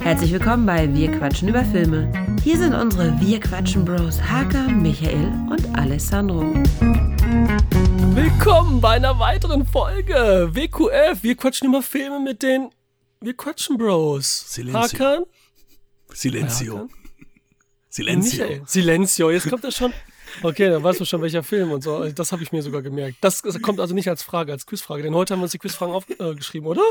Herzlich willkommen bei Wir quatschen über Filme. Hier sind unsere Wir quatschen Bros Hakan, Michael und Alessandro. Willkommen bei einer weiteren Folge WQF. Wir quatschen über Filme mit den Wir quatschen Bros. Silencio. Hakan, Silencio. Hakan? Silencio. Michael. Silencio. Jetzt kommt das schon. Okay, dann weißt du schon, welcher Film und so. Das habe ich mir sogar gemerkt. Das, das kommt also nicht als Frage, als Quizfrage, denn heute haben wir uns die Quizfragen aufgeschrieben, oder?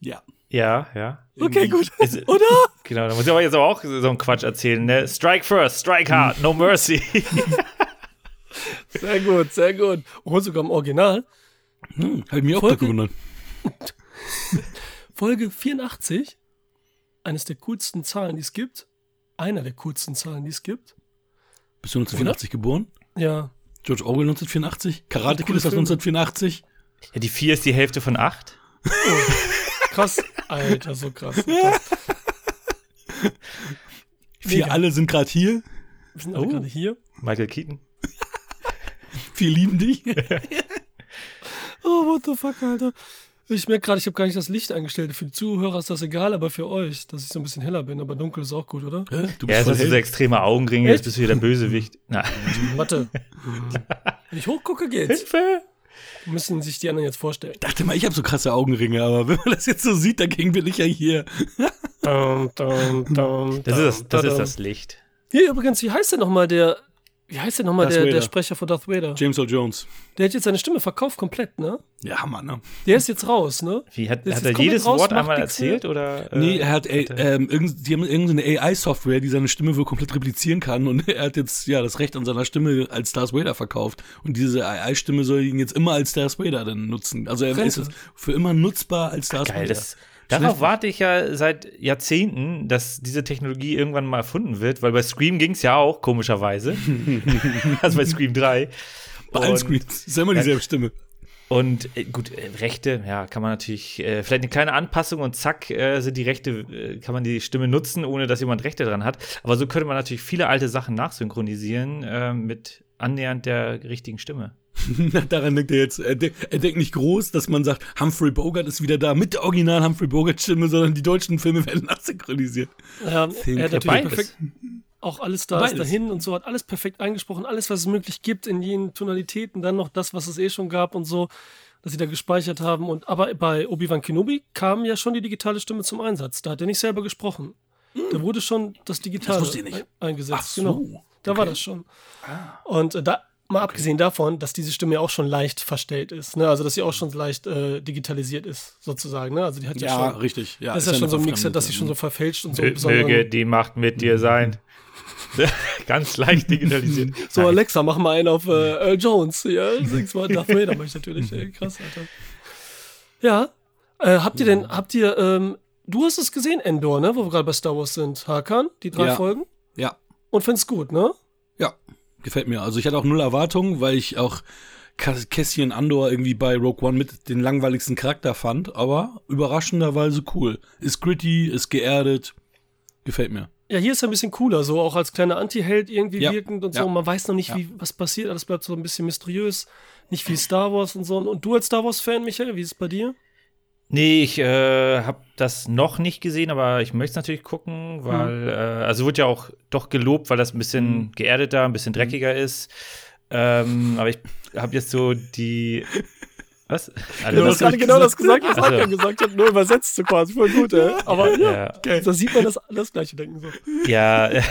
Ja. Ja, ja. Okay, gut. Es- Oder? Genau, da muss ich aber jetzt aber auch so einen Quatsch erzählen. Ne? Strike first, strike hard, no mercy. Sehr gut, sehr gut. Und sogar im Original. Hm, hab ich mich auch Folge- gewundert. Folge 84. Eines der coolsten Zahlen, die es gibt. Einer der coolsten Zahlen, die es gibt. Bist du 1984 geboren? Ja. George Orwell 1984? Karate Kid ist das Filme. 1984? ja, die 4 ist die Hälfte von 8. Krass. Alter, so krass. Krass. Vier Mega. alle sind gerade hier. Wir sind alle Oh. gerade hier. Michael Keaton. Vier lieben dich. Oh, what the fuck, Alter. Ich merke gerade, ich habe gar nicht das Licht eingestellt. Für die Zuhörer ist das egal, aber für euch, dass ich so ein bisschen heller bin. Aber dunkel ist auch gut, oder? Hä? Du Ja, bist jetzt voll hast du so extreme Augenringe, jetzt bist du hier der Bösewicht. Na. Warte. Wenn ich hochgucke, geht's. Hilfe! Müssen sich die anderen jetzt vorstellen. dachte mal, ich habe so krasse Augenringe, aber wenn man das jetzt so sieht, dagegen bin ich ja hier. Dum, dum, dum, Das ist das, das, ist das Licht. Hier übrigens, wie heißt denn nochmal der, wie heißt denn nochmal der, der. Sprecher von Darth Vader? James Earl Jones. Der hat jetzt seine Stimme verkauft komplett, ne? Ja, Mann. Ne? Der ist jetzt raus, ne? Wie, hat, Das hat ist er jedes raus, Wort einmal erzählt? Oder, äh, Nee, er hat, er- ähm, irgend, die haben irgendeine AI-Software, die seine Stimme wohl komplett replizieren kann und er hat jetzt ja das Recht an seiner Stimme als Darth Vader verkauft und diese AI-Stimme soll ihn jetzt immer als Darth Vader dann nutzen. Also er ist Rente. jetzt für immer nutzbar als Darth Geil, Vader. das, darauf warte ich ja seit Jahrzehnten, dass diese Technologie irgendwann mal erfunden wird, weil bei Scream ging es ja auch, komischerweise. also bei Scream 3. Bei allen Screens ist immer dieselbe Stimme. Und äh, gut, äh, Rechte, ja, kann man natürlich, äh, vielleicht eine kleine Anpassung und zack, äh, sind die Rechte, äh, kann man die Stimme nutzen, ohne dass jemand Rechte dran hat. Aber so könnte man natürlich viele alte Sachen nachsynchronisieren äh, mit annähernd der richtigen Stimme. Daran denkt er jetzt. Er, de er denkt nicht groß, dass man sagt, Humphrey Bogart ist wieder da mit der original Humphrey Bogart-Stimme, sondern die deutschen Filme werden nachsynchronisiert. Ja, er hat natürlich perfekt auch alles da ist dahin und so, hat alles perfekt eingesprochen, alles, was es möglich gibt in jenen Tonalitäten, dann noch das, was es eh schon gab und so, dass sie da gespeichert haben. Und aber bei Obi-Wan Kenobi kam ja schon die digitale Stimme zum Einsatz. Da hat er nicht selber gesprochen. Da wurde schon das Digitale Das eingesetzt. Ach so. Genau. Da war das schon. Und äh, da, mal abgesehen davon, dass diese Stimme ja auch schon leicht verstellt ist. Ne? Also, dass sie auch schon leicht äh, digitalisiert ist, sozusagen. Ne? Also, die hat ja, Ja, schon. richtig. Ja, Das ist ja schon so ein Mixer, verfremdete, dass sie schon so verfälscht und so Möge die Macht mit dir sein. Ganz leicht digitalisiert. So, Nein. Alexa, mach mal einen auf äh, Earl Jones. Ja, sing's mal Darth Vader, mach ich natürlich. Ey, krass, Alter. Ja. Äh, habt ihr denn, habt ihr, ähm, du hast es gesehen, Endor, ne? Wo wir gerade bei Star Wars sind. Hakan, die drei Ja. Folgen. Ja, Und find's gut, ne? ja, gefällt mir. Also ich hatte auch null Erwartungen, weil ich auch Cass- Cassian Andor irgendwie bei Rogue One mit den langweiligsten Charakter fand, aber überraschenderweise cool. Ist gritty, ist geerdet, gefällt mir. Ja, hier ist er ein bisschen cooler, so auch als kleiner Anti-Held irgendwie Ja. wirkend und Ja. so. Man weiß noch nicht, Ja. wie, was passiert. Alles bleibt so ein bisschen mysteriös. Nicht viel Star Wars und so. Und du als Star Wars-Fan, Michael, wie ist es bei dir? Nee, ich äh, habe das noch nicht gesehen, aber ich möchte es natürlich gucken, weil, äh, also wird ja auch doch gelobt, weil das ein bisschen geerdeter, ein bisschen dreckiger ist. Ähm, aber ich habe jetzt so die. Was? Du Also, hast gerade genau das gesagt, was Ach so. Hakan gesagt hat, nur übersetzt so quasi. Voll gut, ey. Aber ja, ja, da sieht man das, das gleiche denken so. ja. da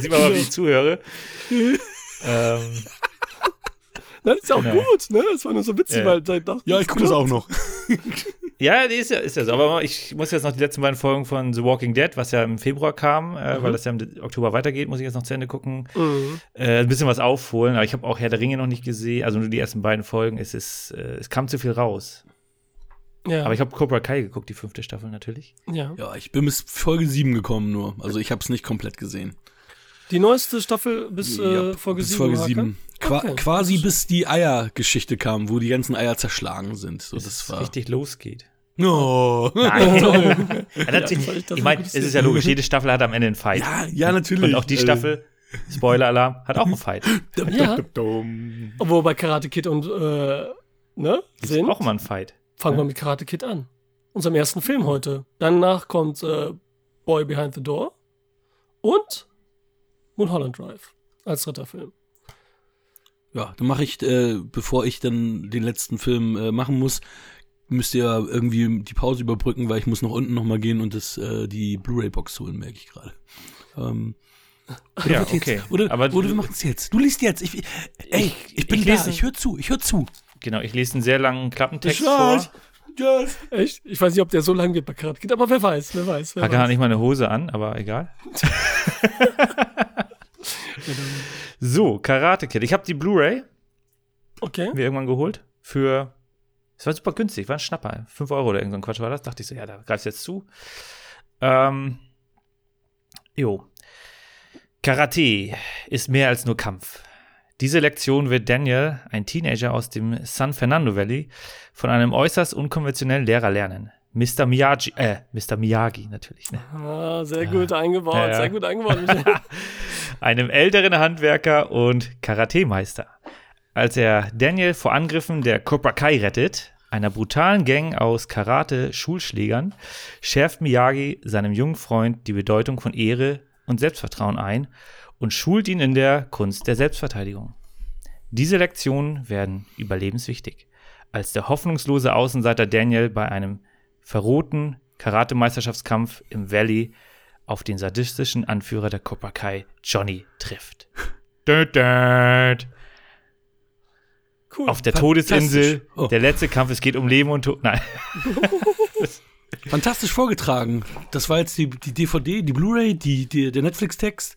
sieht man mal, wie ich zuhöre. ähm, Das ist ja auch gut, ne? Das war nur so witzig, Ja. weil da dachte Ja, ich gucke das auch noch. Ja, die ist ja, ist ja so. Aber ich muss jetzt noch die letzten beiden Folgen von The Walking Dead, was ja im Februar kam, äh, weil das ja im Oktober weitergeht, muss ich jetzt noch zu Ende gucken. Mhm. Äh, ein bisschen was aufholen, aber ich habe auch Herr der Ringe noch nicht gesehen, also nur die ersten beiden Folgen. Es ist, äh, es kam zu viel raus. Ja, Aber ich habe Cobra Kai geguckt, die fünfte Staffel natürlich. ja. Ja, ich bin bis Folge 7 gekommen nur. Also ich habe es nicht komplett gesehen. Die neueste Staffel bis äh, Ja, Folge bis 7. Folge Hakan? 7. Qua Okay. Quasi bis die Eiergeschichte kam, wo die ganzen Eier zerschlagen sind. So, Bis das es war. richtig losgeht. Oh. Nein. ja, ich ich meine, es ist ja logisch, jede Staffel hat am Ende einen Fight. Ja, ja, natürlich. Und auch die Äh, Staffel, Spoiler-Alarm, hat auch einen Fight. Ja. Dumm. Obwohl bei Karate Kid und, äh, ne? Ist Sind. auch immer ein Fight. fangen wir mit Karate Kid an. Unserem ersten Film heute. Danach kommt äh, Boy Behind the Door und Mulholland Drive als dritter Film. Ja, dann mache ich, äh, bevor ich dann den letzten Film äh, machen muss, müsst ihr irgendwie die Pause überbrücken, weil ich muss nach unten nochmal gehen und das, äh, die Blu-ray-Box holen, merke ich gerade. Ähm, oder Ja, jetzt- okay. Oder, Aber oder du- wir machen es jetzt. Du liest jetzt. Ich, ey, ich, bin ich da. Ich höre zu. Ich höre zu. Genau, ich lese einen sehr langen Klappentext Ich vor. weiß. Yes. Echt? Ich weiß nicht, ob der so lang wird bei Karate Kid, aber wer weiß, wer weiß. Wer hat weiß. nicht mal eine Hose an, aber egal. so, Karate Kid. Ich habe die Blu-ray Okay. mir irgendwann geholt für. Es war super günstig, war ein Schnapper. 5 Euro oder irgend so ein Quatsch war das. Dachte ich so, ja, da greifst du jetzt zu. Ähm, jo. Karate ist mehr als nur Kampf. Diese Lektion wird Daniel, ein Teenager aus dem San Fernando Valley, von einem äußerst unkonventionellen Lehrer lernen. Mr. Miyagi, äh, Mr. Miyagi natürlich, ne? Ah, sehr gut eingebaut, Ja, ja. sehr gut eingebaut. Einem älteren Handwerker und Karatemeister. Als er Daniel vor Angriffen der Cobra Kai rettet, einer brutalen Gang aus Karate-Schulschlägern, schärft Miyagi seinem jungen Freund die Bedeutung von Ehre und Selbstvertrauen ein und schult ihn in der Kunst der Selbstverteidigung. Diese Lektionen werden überlebenswichtig. Als der hoffnungslose Außenseiter Daniel bei einem verrohten Karatemeisterschaftskampf im Valley auf den sadistischen Anführer der Cobra Kai, Johnny, trifft. Död, död. Cool. Auf der. Todesinsel, Oh. der letzte Kampf, es geht um Leben und Tod. Nein. Fantastisch vorgetragen. Das war jetzt die, die DVD, die Blu-ray, die, die, der Netflix-Text.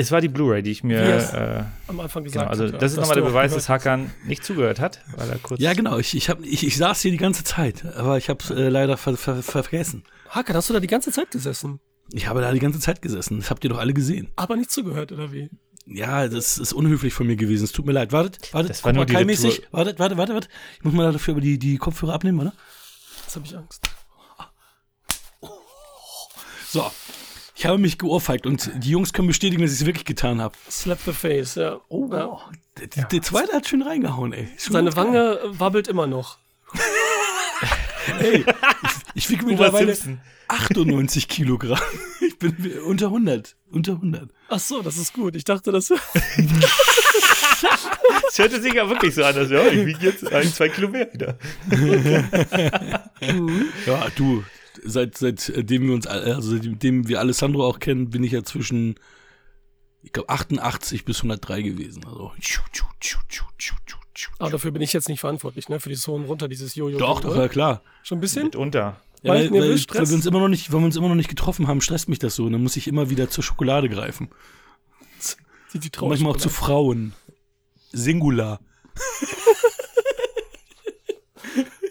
Es war die Blu-ray, die ich mir. Yes. Äh, Am Anfang genau, gesagt also, hat, ja, das ist nochmal der Beweis, dass Hakan nicht zugehört hat, weil er kurz. Ja, genau. Ich, ich, hab, ich, ich saß hier die ganze Zeit, aber ich habe es äh, leider ver, ver, vergessen. Hakan, hast du da die ganze Zeit gesessen, Ich habe da die ganze Zeit gesessen. Das habt ihr doch alle gesehen. aber nicht zugehört, oder wie? Ja, das ist unhöflich von mir gewesen. Es tut mir leid. Wartet, wartet. Das war nur. Retour. Wartet, wartet, wartet, wartet. Ich muss mal dafür die, die Kopfhörer abnehmen, oder? Jetzt habe ich Angst. So. Ich habe mich geohrfeigt und die Jungs können bestätigen, dass ich es wirklich getan habe. Slap the face, ja. Oh, ja. Der, der, der zweite hat schön reingehauen, ey. Schon Seine. Wange äh, wabbelt immer noch. Ey, ich wiege Homer mittlerweile Simpson. 98 Kilogramm. Ich bin unter 100. Unter 100. Ach so, das ist gut. Ich dachte, das Es hörte sich ja wirklich so an, dass ja, ich wiege jetzt ein, zwei Kilo mehr wieder. Ja, du, seit, seitdem wir uns, alle- also seitdem wir Alessandro auch kennen, bin ich ja zwischen, ich glaube, 88 bis 103 gewesen. Also, tschu, tschu, tschu, tschu, tschu, tschu, tschu. Aber dafür bin ich jetzt nicht verantwortlich, ne? Für dieses hohen runter, dieses Jojo. Doch, doch, ja klar. Schon ein bisschen? Mitunter. Ja, weil, weil, Stress? weil, wir uns immer noch nicht, weil wir uns immer noch nicht getroffen haben, stresst mich das so. Und dann muss ich immer wieder zur Schokolade greifen. Die, die manchmal auch zu Frauen. Singular.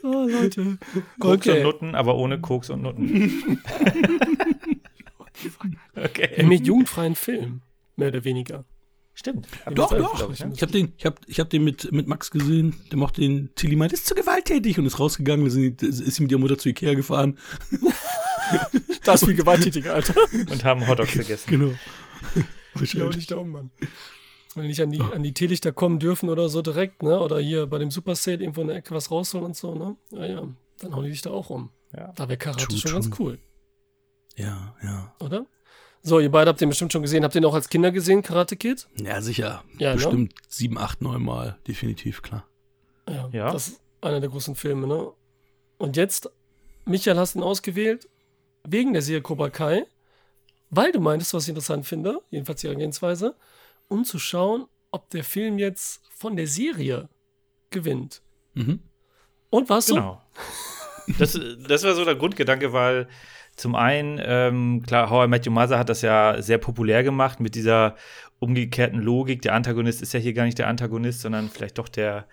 Oh, Leute. Koks und Okay. Nutten, aber ohne Koks und Nutten. okay. Im jugendfreien Film, mehr oder weniger. Stimmt. Doch, das doch. glaub ich, ne? Ich habe den, ich hab, ich hab den mit, mit Max gesehen. Der mochte den Tilly meint, das ist zu gewalttätig und ist rausgegangen. Wir sind, ist sie mit ihrer Mutter zu Ikea gefahren. Das ist viel gewalttätiger, Alter. Und haben Hotdogs gegessen. Genau. Ja, und nicht da um, Mann. Wenn die nicht an die, an die Teelichter kommen dürfen oder so direkt, ne? Oder hier bei dem Super Sale irgendwo in der Ecke was rausholen und so, ne? Ja, ja. Dann hauen die dich da auch um. Ja. Da wäre Karate True, schon true. ganz cool, Ja, ja. oder? So, ihr beide habt den bestimmt schon gesehen. Habt ihr ihn auch als Kinder gesehen, Karate Kid? Ja, sicher. Ja, ne? Bestimmt sieben, acht, neun Mal. Definitiv, klar. Ja, Ja. Das ist einer der großen Filme, ne? Und jetzt, Michael, hast ihn ausgewählt wegen der Serie Cobra Kai, weil du meintest, was ich interessant finde, jedenfalls die Herangehensweise, um zu schauen, ob der Film jetzt von der Serie gewinnt. Mhm. Und war's so? Genau. Das, das war so der Grundgedanke, weil zum einen, ähm, klar, How I Met Your Mother hat das ja sehr populär gemacht mit dieser umgekehrten Logik. Der Antagonist ist ja hier gar nicht der Antagonist, sondern vielleicht doch der,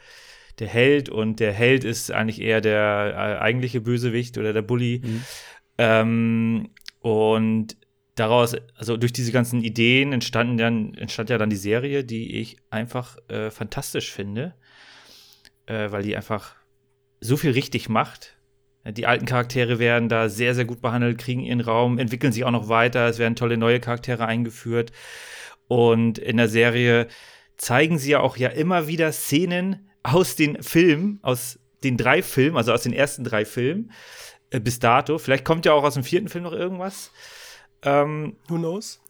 der Held und der Held ist eigentlich eher der äh, eigentliche Bösewicht oder der Bully. Ähm, und daraus, also durch diese ganzen Ideen entstanden dann, entstand ja dann die Serie, die ich einfach äh, fantastisch finde, äh, weil die einfach so viel richtig macht. Die alten Charaktere werden da sehr, sehr gut behandelt, kriegen ihren Raum, entwickeln sich auch noch weiter. Es werden tolle neue Charaktere eingeführt. Und in der Serie zeigen sie ja auch ja immer wieder Szenen aus den Filmen, aus den drei Filmen, also aus den ersten drei Filmen äh, bis dato. Vielleicht kommt ja auch aus dem vierten Film noch irgendwas. Ähm, Who knows?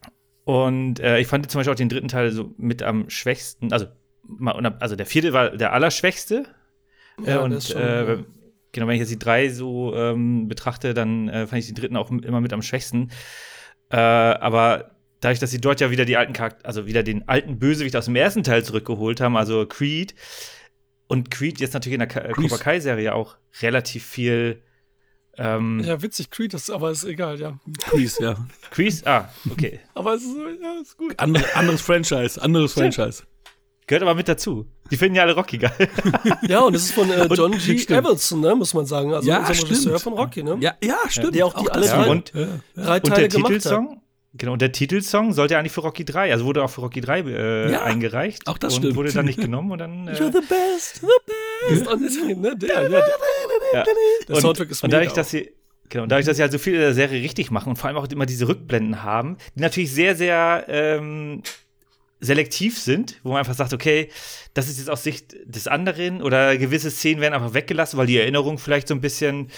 und äh, ich fand zum Beispiel auch den dritten Teil so mit am schwächsten, also, mal- also der vierte war der allerschwächste. Ja, äh, und schon, äh, genau, wenn ich jetzt die drei so ähm, betrachte, dann äh, fand ich den dritten auch immer mit am schwächsten. Äh, aber dadurch, dass sie dort ja wieder die alten Charakter, also wieder den alten Bösewicht aus dem ersten Teil zurückgeholt haben, also Creed, und Creed jetzt natürlich in der äh. Cobra Kai-Serie auch relativ viel. Ähm, Ja, witzig, Creed, ist, aber ist egal, ja. Crease, ja. Crease, ah, okay. Aber es ist, so, ja, ist gut. Andere, anderes Franchise, anderes Franchise. Gehört aber mit dazu. Die finden ja alle Rocky geil. Ja, und das ist von äh, John G. Stimmt. Evanson, ne, muss man sagen. Also Ja, unser stimmt. Regisseur von Rocky, ne? Ja, ja, stimmt. Der auch die alle das drei- ja. und-. Drei Und Teile der gemacht hat. Genau, und der Titelsong sollte ja eigentlich für Rocky 3, also wurde auch für Rocky 3 äh, Ja, eingereicht. auch das und stimmt. wurde dann nicht genommen und dann. Äh, You're the best, the best. Und deswegen, ne, der, ja, der, ja. der und, Soundtrack ist und dadurch, mega dass sie Genau, und dadurch, dass sie halt so viel in der Serie richtig machen und vor allem auch immer diese Rückblenden haben, die natürlich sehr, sehr ähm, selektiv sind, wo man einfach sagt, okay, das ist jetzt aus Sicht des anderen oder gewisse Szenen werden einfach weggelassen, weil die Erinnerung vielleicht so ein bisschen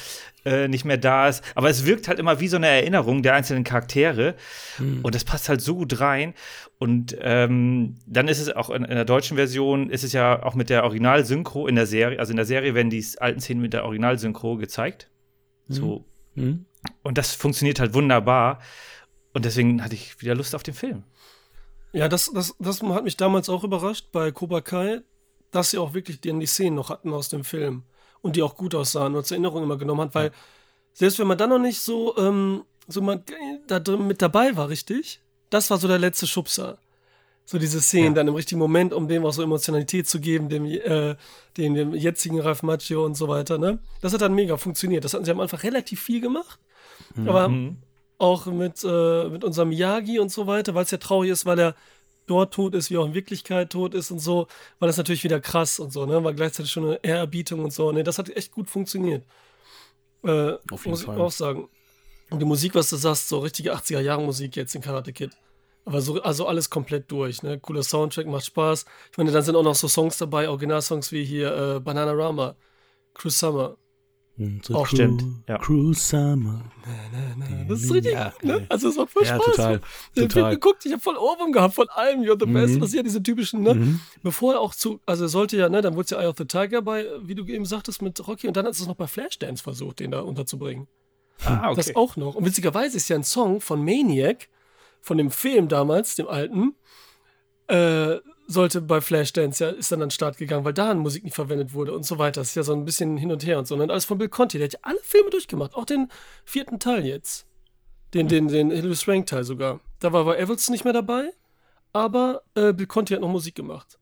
äh, nicht mehr da ist. Aber es wirkt halt immer wie so eine Erinnerung der einzelnen Charaktere und das passt halt so gut rein. Und ähm, dann ist es auch in, in der deutschen Version, ist es ja auch mit der Original-Synchro in der Serie, also in der Serie werden die alten Szenen mit der Original-Synchro gezeigt. So. Mhm. Und das funktioniert halt wunderbar. Und deswegen hatte ich wieder Lust auf den Film. Ja, das, das, das hat mich damals auch überrascht bei Cobra Kai, dass sie auch wirklich die, die Szenen noch hatten aus dem Film und die auch gut aussahen und zur Erinnerung immer genommen hat, weil selbst wenn man dann noch nicht so, ähm, so mal da drin mit dabei war, richtig, das war so der letzte Schubser. So diese Szenen dann im richtigen Moment, um dem auch so Emotionalität zu geben, dem, äh, dem, dem jetzigen Ralph Macchio und so weiter, ne? Das hat dann mega funktioniert. Das hatten sie am Anfang relativ viel gemacht. Aber Mhm. auch mit, äh, mit unserem Miyagi und so weiter, weil es ja traurig ist, weil er dort tot ist, wie auch in Wirklichkeit tot ist und so, war das natürlich wieder krass und so, ne? War gleichzeitig schon eine Ehrerbietung und so. Ne, das hat echt gut funktioniert. Äh, Auf jeden muss Fall. ich auch sagen. Und die Musik, was du sagst, so richtige 80er-Jahre-Musik jetzt in Karate Kid. Aber so, also alles komplett durch, ne? Cooler Soundtrack, macht Spaß. Ich meine, dann sind auch noch so Songs dabei, Originalsongs wie hier äh, Bananarama, Cruise Summer. So Auch stimmt, ja. Cruise Summer. Das ist richtig, Ja, ne? Also es macht voll Ja, Spaß. total, Ich hab total. geguckt, ich habe voll Ohrwurm gehabt von allem, You're the Best. Mhm. Das sind ja diese typischen, ne? Mhm. Bevor er auch zu, also er sollte ja, ne, dann wurde es ja Eye of the Tiger bei, wie du eben sagtest, mit Rocky und dann hat es noch bei Flashdance versucht, den da unterzubringen. Ah, Das auch noch. Und witzigerweise ist ja ein Song von Maniac, von dem Film damals, dem alten, äh, sollte bei Flashdance ja, ist dann an den Start gegangen, weil da Musik nicht verwendet wurde und so weiter. Das ist ja so ein bisschen hin und her und so. Und alles von Bill Conti, der hat ja alle Filme durchgemacht, auch den vierten Teil jetzt. Den, den, den Hilary Swank Teil sogar. Da war, war Evelson nicht mehr dabei, aber äh, Bill Conti hat noch Musik gemacht.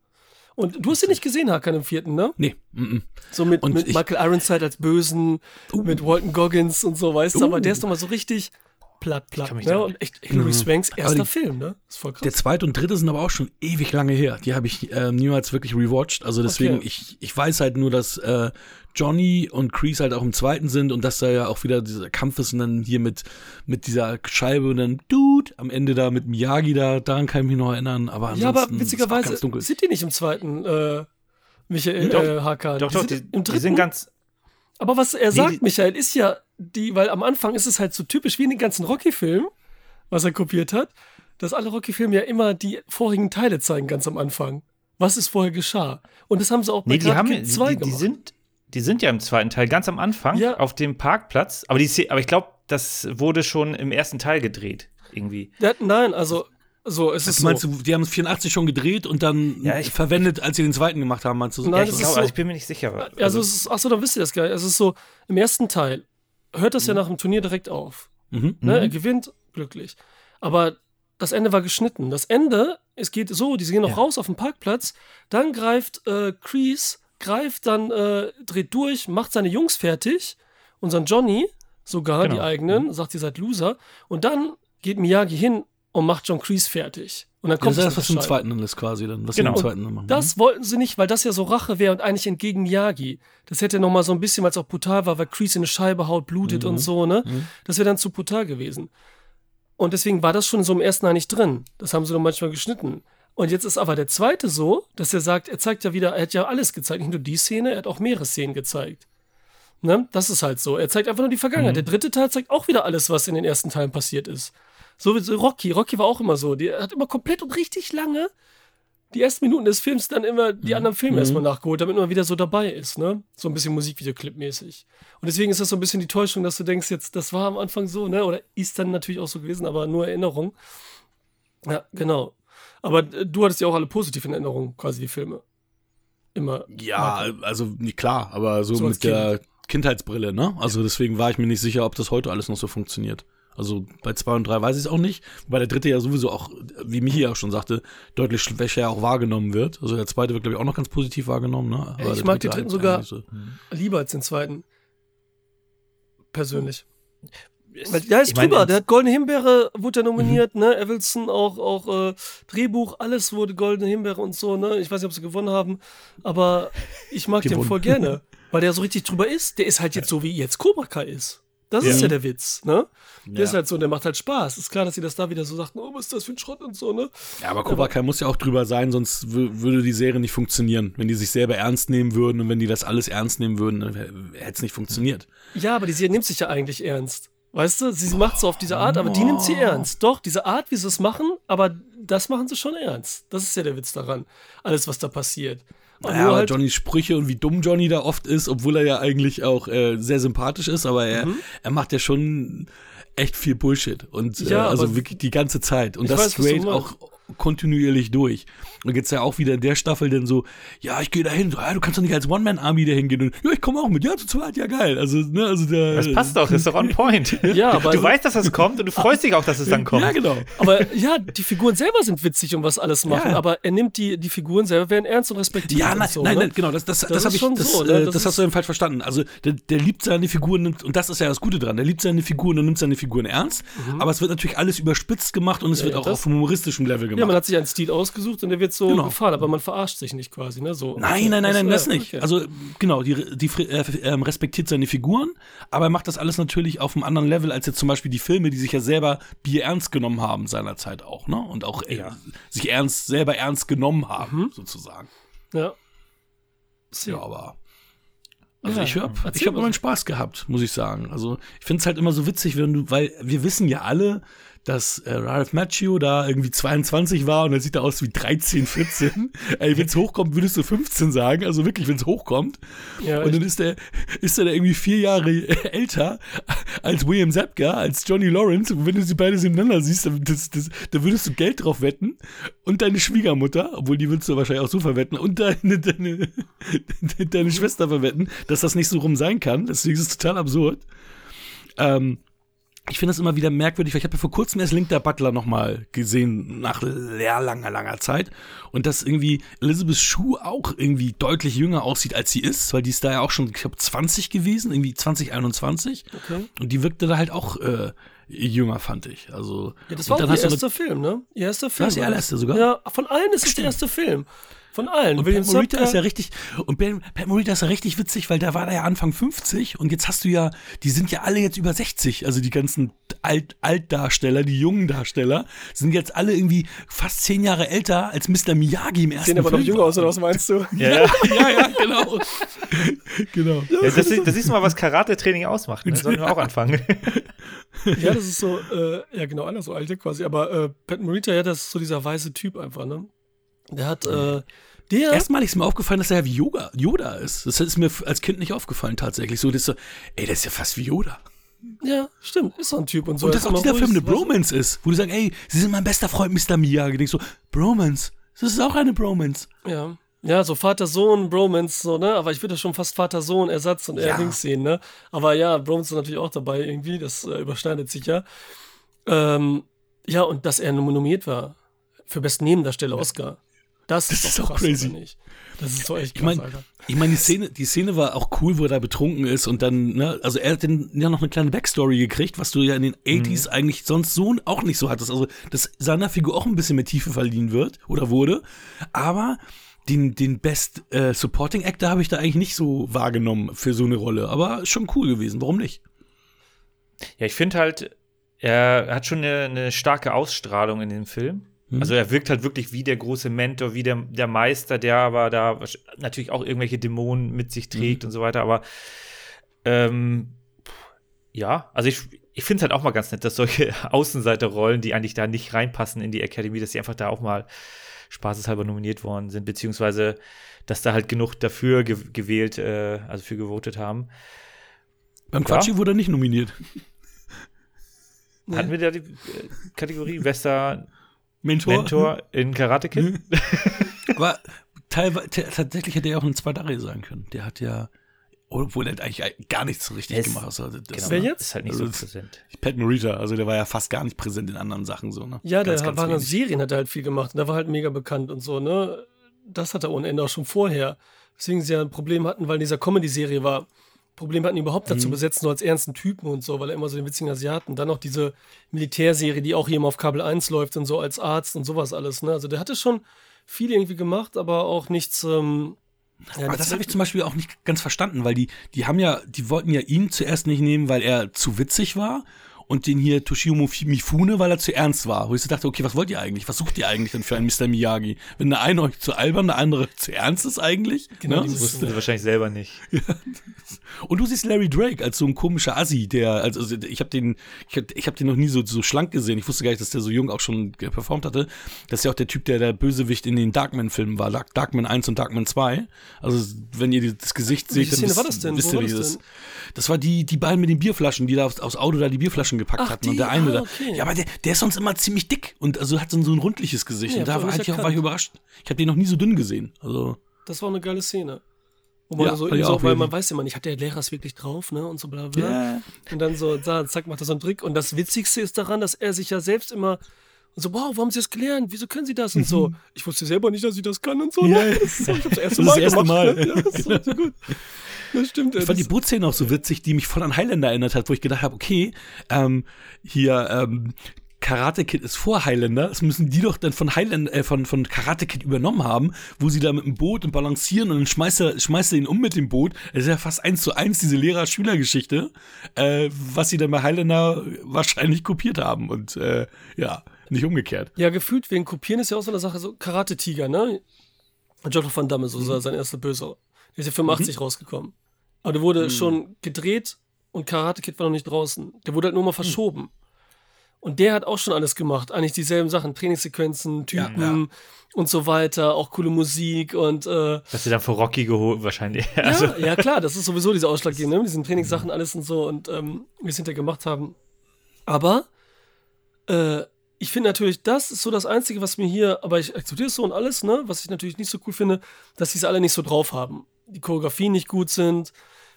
Und du hast ihn nicht gesehen, Hakan, im vierten, ne? Nee. mhm. So mit, Und mit ich- Michael Ironside als Bösen, mit Walton Goggins und so, weißt du, aber Uh. der ist doch mal so richtig platt, platt. mich Ne? Und echt Hilary Swanks erster Mhm. die- Film, ne? Ist voll krass. Der zweite und dritte sind aber auch schon ewig lange her. Die habe ich äh, niemals wirklich rewatcht. Also deswegen, Okay. ich, ich weiß halt nur, dass äh, Johnny und Kreese halt auch im zweiten sind und dass da ja auch wieder dieser Kampf ist und dann hier mit, mit dieser Scheibe und dann Dude am Ende da mit Miyagi da, daran kann ich mich noch erinnern. Aber ja, aber witzigerweise sind die nicht im zweiten, äh, Michael, Doch. äh, Hakan. Doch, doch, sind die, im die dritten. sind ganz. aber was er sagt, die- Michael, ist ja die, weil am Anfang ist es halt so typisch wie in den ganzen Rocky-Filmen, was er kopiert hat, dass alle Rocky-Filme ja immer die vorigen Teile zeigen, ganz am Anfang. Was ist vorher geschah. Und das haben sie auch bei Nee, die haben. Kid 2 Die, die, gemacht. sind, die sind ja im zweiten Teil ganz am Anfang Ja. auf dem Parkplatz. Aber, die, aber ich glaube, das wurde schon im ersten Teil gedreht. Irgendwie. Ja, nein, also so, es ist meinst, so. du, die haben es 84 schon gedreht und dann Ja, ich- verwendet, als sie den zweiten gemacht haben, meinst du so? Nein, Ja, das ich, ist glaub, so- also ich bin mir nicht sicher. Also, es ist, achso, dann wisst ihr das geil. Es ist so, im ersten Teil hört das ja nach dem Turnier direkt auf. Mhm. Ne? Er gewinnt, glücklich. Aber das Ende war geschnitten. Das Ende, es geht so, die gehen noch Ja. raus auf den Parkplatz, dann greift äh, Kreese, greift dann, äh, dreht durch, macht seine Jungs fertig, unseren Johnny, sogar Genau. die eigenen, sagt, ihr seid Loser. Und dann geht Miyagi hin und macht John Kreese fertig. Und dann Ja, kommt das ist das das, was im zweiten dann ist quasi dann. Was Genau. im zweiten dann machen. Das wollten sie nicht, weil das ja so Rache wäre und eigentlich entgegen Miyagi. Das hätte noch mal so ein bisschen, weil es auch brutal war, weil Kreese in eine Scheibe haut, blutet Mhm. und so, ne? Das wäre dann zu brutal gewesen. Und deswegen war das schon so im ersten Teil nicht drin. Das haben sie nur manchmal geschnitten. Und jetzt ist aber der zweite so, dass er sagt, er zeigt ja wieder, er hat ja alles gezeigt, nicht nur die Szene, er hat auch mehrere Szenen gezeigt. Ne? Das ist halt so. Er zeigt einfach nur die Vergangenheit. Mhm. Der dritte Teil zeigt auch wieder alles, was in den ersten Teilen passiert ist. So wie so Rocky. Rocky war auch immer so. Der hat immer komplett und richtig lange die ersten Minuten des Films dann immer die Mhm. anderen Filme erstmal nachgeholt, damit man wieder so dabei ist, ne? So ein bisschen Musikvideoclip-mäßig. Und deswegen ist das so ein bisschen die Täuschung, dass du denkst, jetzt, das war am Anfang so, ne? Oder ist dann natürlich auch so gewesen, aber nur Erinnerung. Ja, genau. Aber äh, du hattest ja auch alle positiv in Erinnerung, quasi die Filme. Immer. Ja, also nicht klar, aber so, So mit der Kindheitsbrille, ne? Also deswegen war ich mir nicht sicher, ob das heute alles noch so funktioniert. Also bei zwei und drei weiß ich es auch nicht. Wobei der dritte ja sowieso auch, wie Michi auch schon sagte, deutlich schwächer auch wahrgenommen wird. Also der zweite wird, glaube ich, auch noch ganz positiv wahrgenommen, ne? Aber ich mag dritte den dritten halt sogar- so. Lieber als den zweiten. Persönlich. Weil der ist ich mein, drüber, ins- der hat Goldene Himbeere, wurde ja nominiert, ne? Evelson auch, auch äh, Drehbuch, alles wurde Goldene Himbeere und so, ne? Ich weiß nicht, ob sie gewonnen haben, aber ich mag den Gewonnen. voll gerne, weil der so richtig drüber ist. Der ist halt jetzt so, wie jetzt Cobra Kai ist. Das ist Ja. ja der Witz, ne? Der Ja. ist halt so, der macht halt Spaß. Ist klar, dass sie das da wieder so sagten, oh, was ist das für ein Schrott und so, ne? Ja, aber Cobra Kai muss ja auch drüber sein, sonst wü- würde die Serie nicht funktionieren. Wenn die sich selber ernst nehmen würden und wenn die das alles ernst nehmen würden, dann hätte es nicht funktioniert. Ja, aber die Serie nimmt sich ja eigentlich ernst. Weißt du, sie macht es so auf diese Art, aber die nimmt sie ernst. Doch, diese Art, wie sie es machen, aber das machen sie schon ernst. Das ist ja der Witz daran. Alles, was da passiert. Und Ja, nur aber halt- Johnnys Sprüche und wie dumm Johnny da oft ist, obwohl er ja eigentlich auch äh, sehr sympathisch ist, aber er, Mhm. er macht ja schon echt viel Bullshit. Und äh, Ja, also aber- wirklich die ganze Zeit. Und das weiß, straight auch kontinuierlich durch. Und jetzt ja auch wieder in der Staffel dann so, ja, ich gehe da hin, so, ja, du kannst doch nicht als One-Man-Army da hingehen. Und, ja, ich komme auch mit, ja, zu zweit, ja geil. Also, ne, also der. Das passt doch, das ist doch on point. Ja, aber du also- weißt, dass das kommt und du freust dich auch, dass es dann kommt. Ja, genau. Aber ja, die Figuren selber sind witzig und was alles machen, Ja. aber er nimmt die, die Figuren selber, werden ernst und respektiert. Ja, nein, so, nein, ne? nein, genau, das, das, das, Das hab ist ich, das, so, äh, ne? das, Das hast du eben falsch verstanden. Also, der, der liebt seine Figuren und, und das ist ja das Gute dran. Der liebt seine Figuren und nimmt seine Figuren ernst, aber es wird natürlich alles überspitzt gemacht und es wird Mhm. ja, auch das- auf humoristischem Level gemacht. Ja, man hat sich einen Stil ausgesucht und der wird so Genau. gefahren, aber man verarscht sich nicht quasi, ne? So, Nein, nein, nein, nein, das ja, nicht. okay. Also genau, die, die äh, ähm, respektiert seine Figuren, aber er macht das alles natürlich auf einem anderen Level als jetzt zum Beispiel die Filme, die sich ja selber Bier ernst genommen haben seinerzeit auch, ne? Und auch äh, sich ernst selber ernst genommen haben, Mhm. sozusagen. ja. Ja, aber also Ja, ich habe ich hab meinen so. Spaß gehabt, muss ich sagen. Also ich finde es halt immer so witzig, wenn du, weil wir wissen ja alle, dass äh, Ralph Macchio da irgendwie 22 war und er sieht da aus wie 13, 14. Ey, wenn es hochkommt, würdest du 15 sagen. Also wirklich, wenn es hochkommt. Ja, und dann ist der, ist der da irgendwie vier Jahre älter als William Zabka, als Johnny Lawrence. Und wenn du sie beide nebeneinander siehst, dann, das, das, da würdest du Geld drauf wetten. Und deine Schwiegermutter, obwohl die würdest du wahrscheinlich auch so verwetten, und deine, deine, deine Schwester verwetten, dass das nicht so rum sein kann. Deswegen ist es total absurd. Ähm, ich finde das immer wieder merkwürdig, weil ich habe ja vor kurzem erst Link der Butler nochmal gesehen, nach sehr langer, langer Zeit. Und dass irgendwie Elizabeth Shue auch irgendwie deutlich jünger aussieht, als sie ist, weil die ist da ja auch schon, ich glaube, 20 gewesen, irgendwie 2021. Okay. Und die wirkte da halt auch äh, jünger, fand ich. Also, Ja, das war auch ihr erster Film, ne? Ihr erster Film. Das ist ihr war allererster sogar? Ja, von allen ist es der erste Film. Von allen. Und William Pat Morita ist ja richtig, und Ben- Pat Morita ist ja richtig witzig, weil da war der ja Anfang 50 und jetzt hast du ja, die sind ja alle jetzt über 60, also die ganzen Alt, Altdarsteller, die jungen Darsteller, sind jetzt alle irgendwie fast zehn Jahre älter als Mr. Miyagi im ersten sehen aber noch Film jünger war. aus, oder was meinst du? Ja, ja. ja, ja, genau. genau. Ja, das, das siehst du mal, was Karate-Training ausmacht. Ne? Sollten wir auch anfangen. Ja, das ist so, äh, ja genau, anders so alte quasi. Aber äh, Pat Morita, ja, das ist so dieser weiße Typ einfach, ne? Der hat, äh, der, Erstmal ist mir aufgefallen, dass er ja wie Yoga, Yoda ist. Das ist mir als Kind nicht aufgefallen tatsächlich. So, das ist so, ey, der ist ja fast wie Yoda. ja, stimmt, ist so ein Typ und so. Und dass auch dieser Film eine du? Bromance ist, wo du sagst, ey, sie sind mein bester Freund Mr. Miyagi. Denkst so, Bromance, das ist auch eine Bromance. Ja. Ja, so Vater-Sohn, Bromance, so, ne? Aber ich würde schon fast Vater-Sohn-Ersatz und eher Ja. links sehen, ne? Aber ja, Bromance ist natürlich auch dabei irgendwie, das äh, überschneidet sich ja. Ähm, ja, und dass er nominiert war für besten Nebendarsteller Oscar. Das, Das ist, ist doch auch krass, crazy. nicht? Das ist so echt Ich krass, meine, Alter. ich mein, die Szene, die Szene war auch cool, wo er da betrunken ist und dann, ne, also er hat dann ja noch eine kleine Backstory gekriegt, was du ja in den 80s eigentlich sonst so auch nicht so hattest. Also, dass seiner Figur auch ein bisschen mehr Tiefe verliehen wird oder wurde. Aber den, den Best äh, Supporting Actor habe ich da eigentlich nicht so wahrgenommen für so eine Rolle. Aber schon cool gewesen. Warum nicht? Ja, ich finde halt, er hat schon eine, eine starke Ausstrahlung in dem Film. Mhm. Also er wirkt halt wirklich wie der große Mentor, wie der, der Meister, der aber da natürlich auch irgendwelche Dämonen mit sich trägt und so weiter. Aber ähm, ja, also ich, ich finde es halt auch mal ganz nett, dass solche Außenseiterrollen, die eigentlich da nicht reinpassen in die Academy, dass die einfach da auch mal spaßeshalber nominiert worden sind, beziehungsweise dass da halt genug dafür ge gewählt, äh, also für gewotet haben. Beim Ja. Quatschi wurde er nicht nominiert. Hatten wir da die äh, Kategorie Bester Mentor. Mentor in Karate Kid? Aber teilweise, tatsächlich hätte er auch eine zweite Reihe sein können. Der hat ja, obwohl er hat eigentlich gar nichts so richtig Es- gemacht. Also das Genau, jetzt? Ist halt nicht Also so das- präsent. Pat Morita, also der war ja fast gar nicht präsent in anderen Sachen so, ne? Ja, der Ganz, ganz war in wenig. Serien, hat er halt viel gemacht. Und da war halt mega bekannt und so, ne? Das hat er ohne Ende auch schon vorher. Deswegen sie ja ein Problem hatten, weil in dieser Comedy-Serie war. Problem hatten, ihn überhaupt Mhm. dazu besetzen, so als ernsten Typen und so, weil er immer so den witzigen Asiaten. Dann noch diese Militärserie, die auch hier immer auf Kabel 1 läuft und so als Arzt und sowas alles, ne? Also der hatte schon viel irgendwie gemacht, aber auch nichts. Ähm, ja, Aber das habe ich zum Beispiel auch nicht ganz verstanden, weil die, die haben ja, die wollten ja ihn zuerst nicht nehmen, weil er zu witzig war und den hier Toshio Mifune, weil er zu ernst war. Wo ich so dachte, okay, was wollt ihr eigentlich? Was sucht ihr eigentlich denn für einen Mr. Miyagi? Wenn der eine euch zu albern, der andere zu ernst ist eigentlich? Genau, ne? dieses- Wussten sie wahrscheinlich selber nicht. Und du siehst Larry Drake als so ein komischer Assi, der, also also ich habe den, ich hab, ich hab den noch nie so, so schlank gesehen. Ich wusste gar nicht, dass der so jung auch schon performt hatte. Das ist ja auch der Typ, der der Bösewicht in den Darkman-Filmen war. Dark, Darkman 1 und Darkman 2. Also, wenn ihr das Gesicht seht, dann wisst- war das denn? wisst Wo ihr, war wie das das denn? Das war die, die beiden mit den Bierflaschen, die da aufs, aufs Auto da die Bierflaschen gepackt Ach, hatten. Und der eine Ah, okay. Ja, aber der, der ist sonst immer ziemlich dick und also hat so ein, so ein rundliches Gesicht. Ja, und da war, ich war ich überrascht. Ich habe den noch nie so dünn gesehen. Also, Das war eine geile Szene. Wo man Ja, so, so weil man weiß ja immer nicht, hat der Lehrer es wirklich drauf, ne? Und so bla bla. ja. Und dann so, da, zack, macht er so einen Trick. Und das Witzigste ist daran, dass er sich ja selbst immer und so, wow, wo haben Sie das gelernt? Wieso können Sie das? Und so, ich wusste selber nicht, dass ich das kann und so. Ja, ne? Das ist, ich das erste Das ist Mal das erste. Mal. Ne? Ja, das ist so, so gut. Das stimmt. Ich fand die Bootszene auch so witzig, die mich voll an Highlander erinnert hat, wo ich gedacht habe, okay, ähm, hier, ähm, Karate Kid ist vor Highlander, das müssen die doch dann von Highlander, äh, von, von Karate Kid übernommen haben, wo sie da mit dem Boot und balancieren und dann schmeißt er, schmeißt er ihn um mit dem Boot. Das ist ja fast eins zu eins diese Lehrer-Schüler-Geschichte, äh, was sie dann bei Highlander wahrscheinlich kopiert haben und äh, ja, nicht umgekehrt. Ja, gefühlt wegen Kopieren ist ja auch so eine Sache, so Karate-Tiger, ne? Jean-Claude Van Damme, so Mhm. sein erster Böser. Ist ja 85 rausgekommen. Aber der wurde Mhm. schon gedreht und Karate Kid war noch nicht draußen. Der wurde halt nur mal verschoben. Und der hat auch schon alles gemacht. Eigentlich dieselben Sachen. Trainingssequenzen, Ja, Typen ja. und so weiter. Auch coole Musik und äh, Dass sie dann vor Rocky geholt, wahrscheinlich. ja, Also, ja, klar, das ist sowieso dieser Ausschlag ne? diesen Trainingssachen, alles und so und ähm, wie es hinterher gemacht haben. Aber äh, ich finde natürlich, das ist so das Einzige, was mir hier, aber ich akzeptiere es so und alles, ne, was ich natürlich nicht so cool finde, dass sie es alle nicht so drauf haben. Die Choreografien nicht gut sind,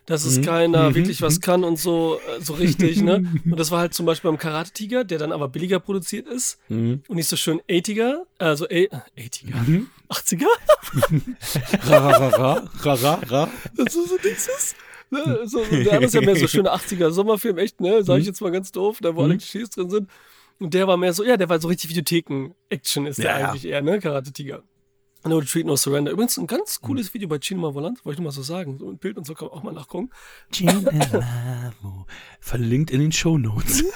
dass es keiner wirklich was kann und so, äh, so richtig, ne? Und das war halt zum Beispiel beim Karate Tiger, der dann aber billiger produziert ist Mhm. und nicht so schön 80er, also äh, 80er, 80er? Ra, ra, ra, ra, ra, ra, das so, so Dings ist. Ne? So, der andere ist ja mehr so schöne 80er Sommerfilm, echt, ne? Sag ich jetzt mal ganz doof, da wo alle Klischees drin sind. Und der war mehr so, ja, der war so richtig Videotheken-Action ist der Ja, ja. eigentlich eher, ne? Karate Tiger. No Retreat, No Surrender. Übrigens ein ganz cooles Video bei Cinema Volant, wollte ich nur mal so sagen. So ein Bild und so kann man auch mal nachgucken. Ginelamo. Verlinkt in den Shownotes.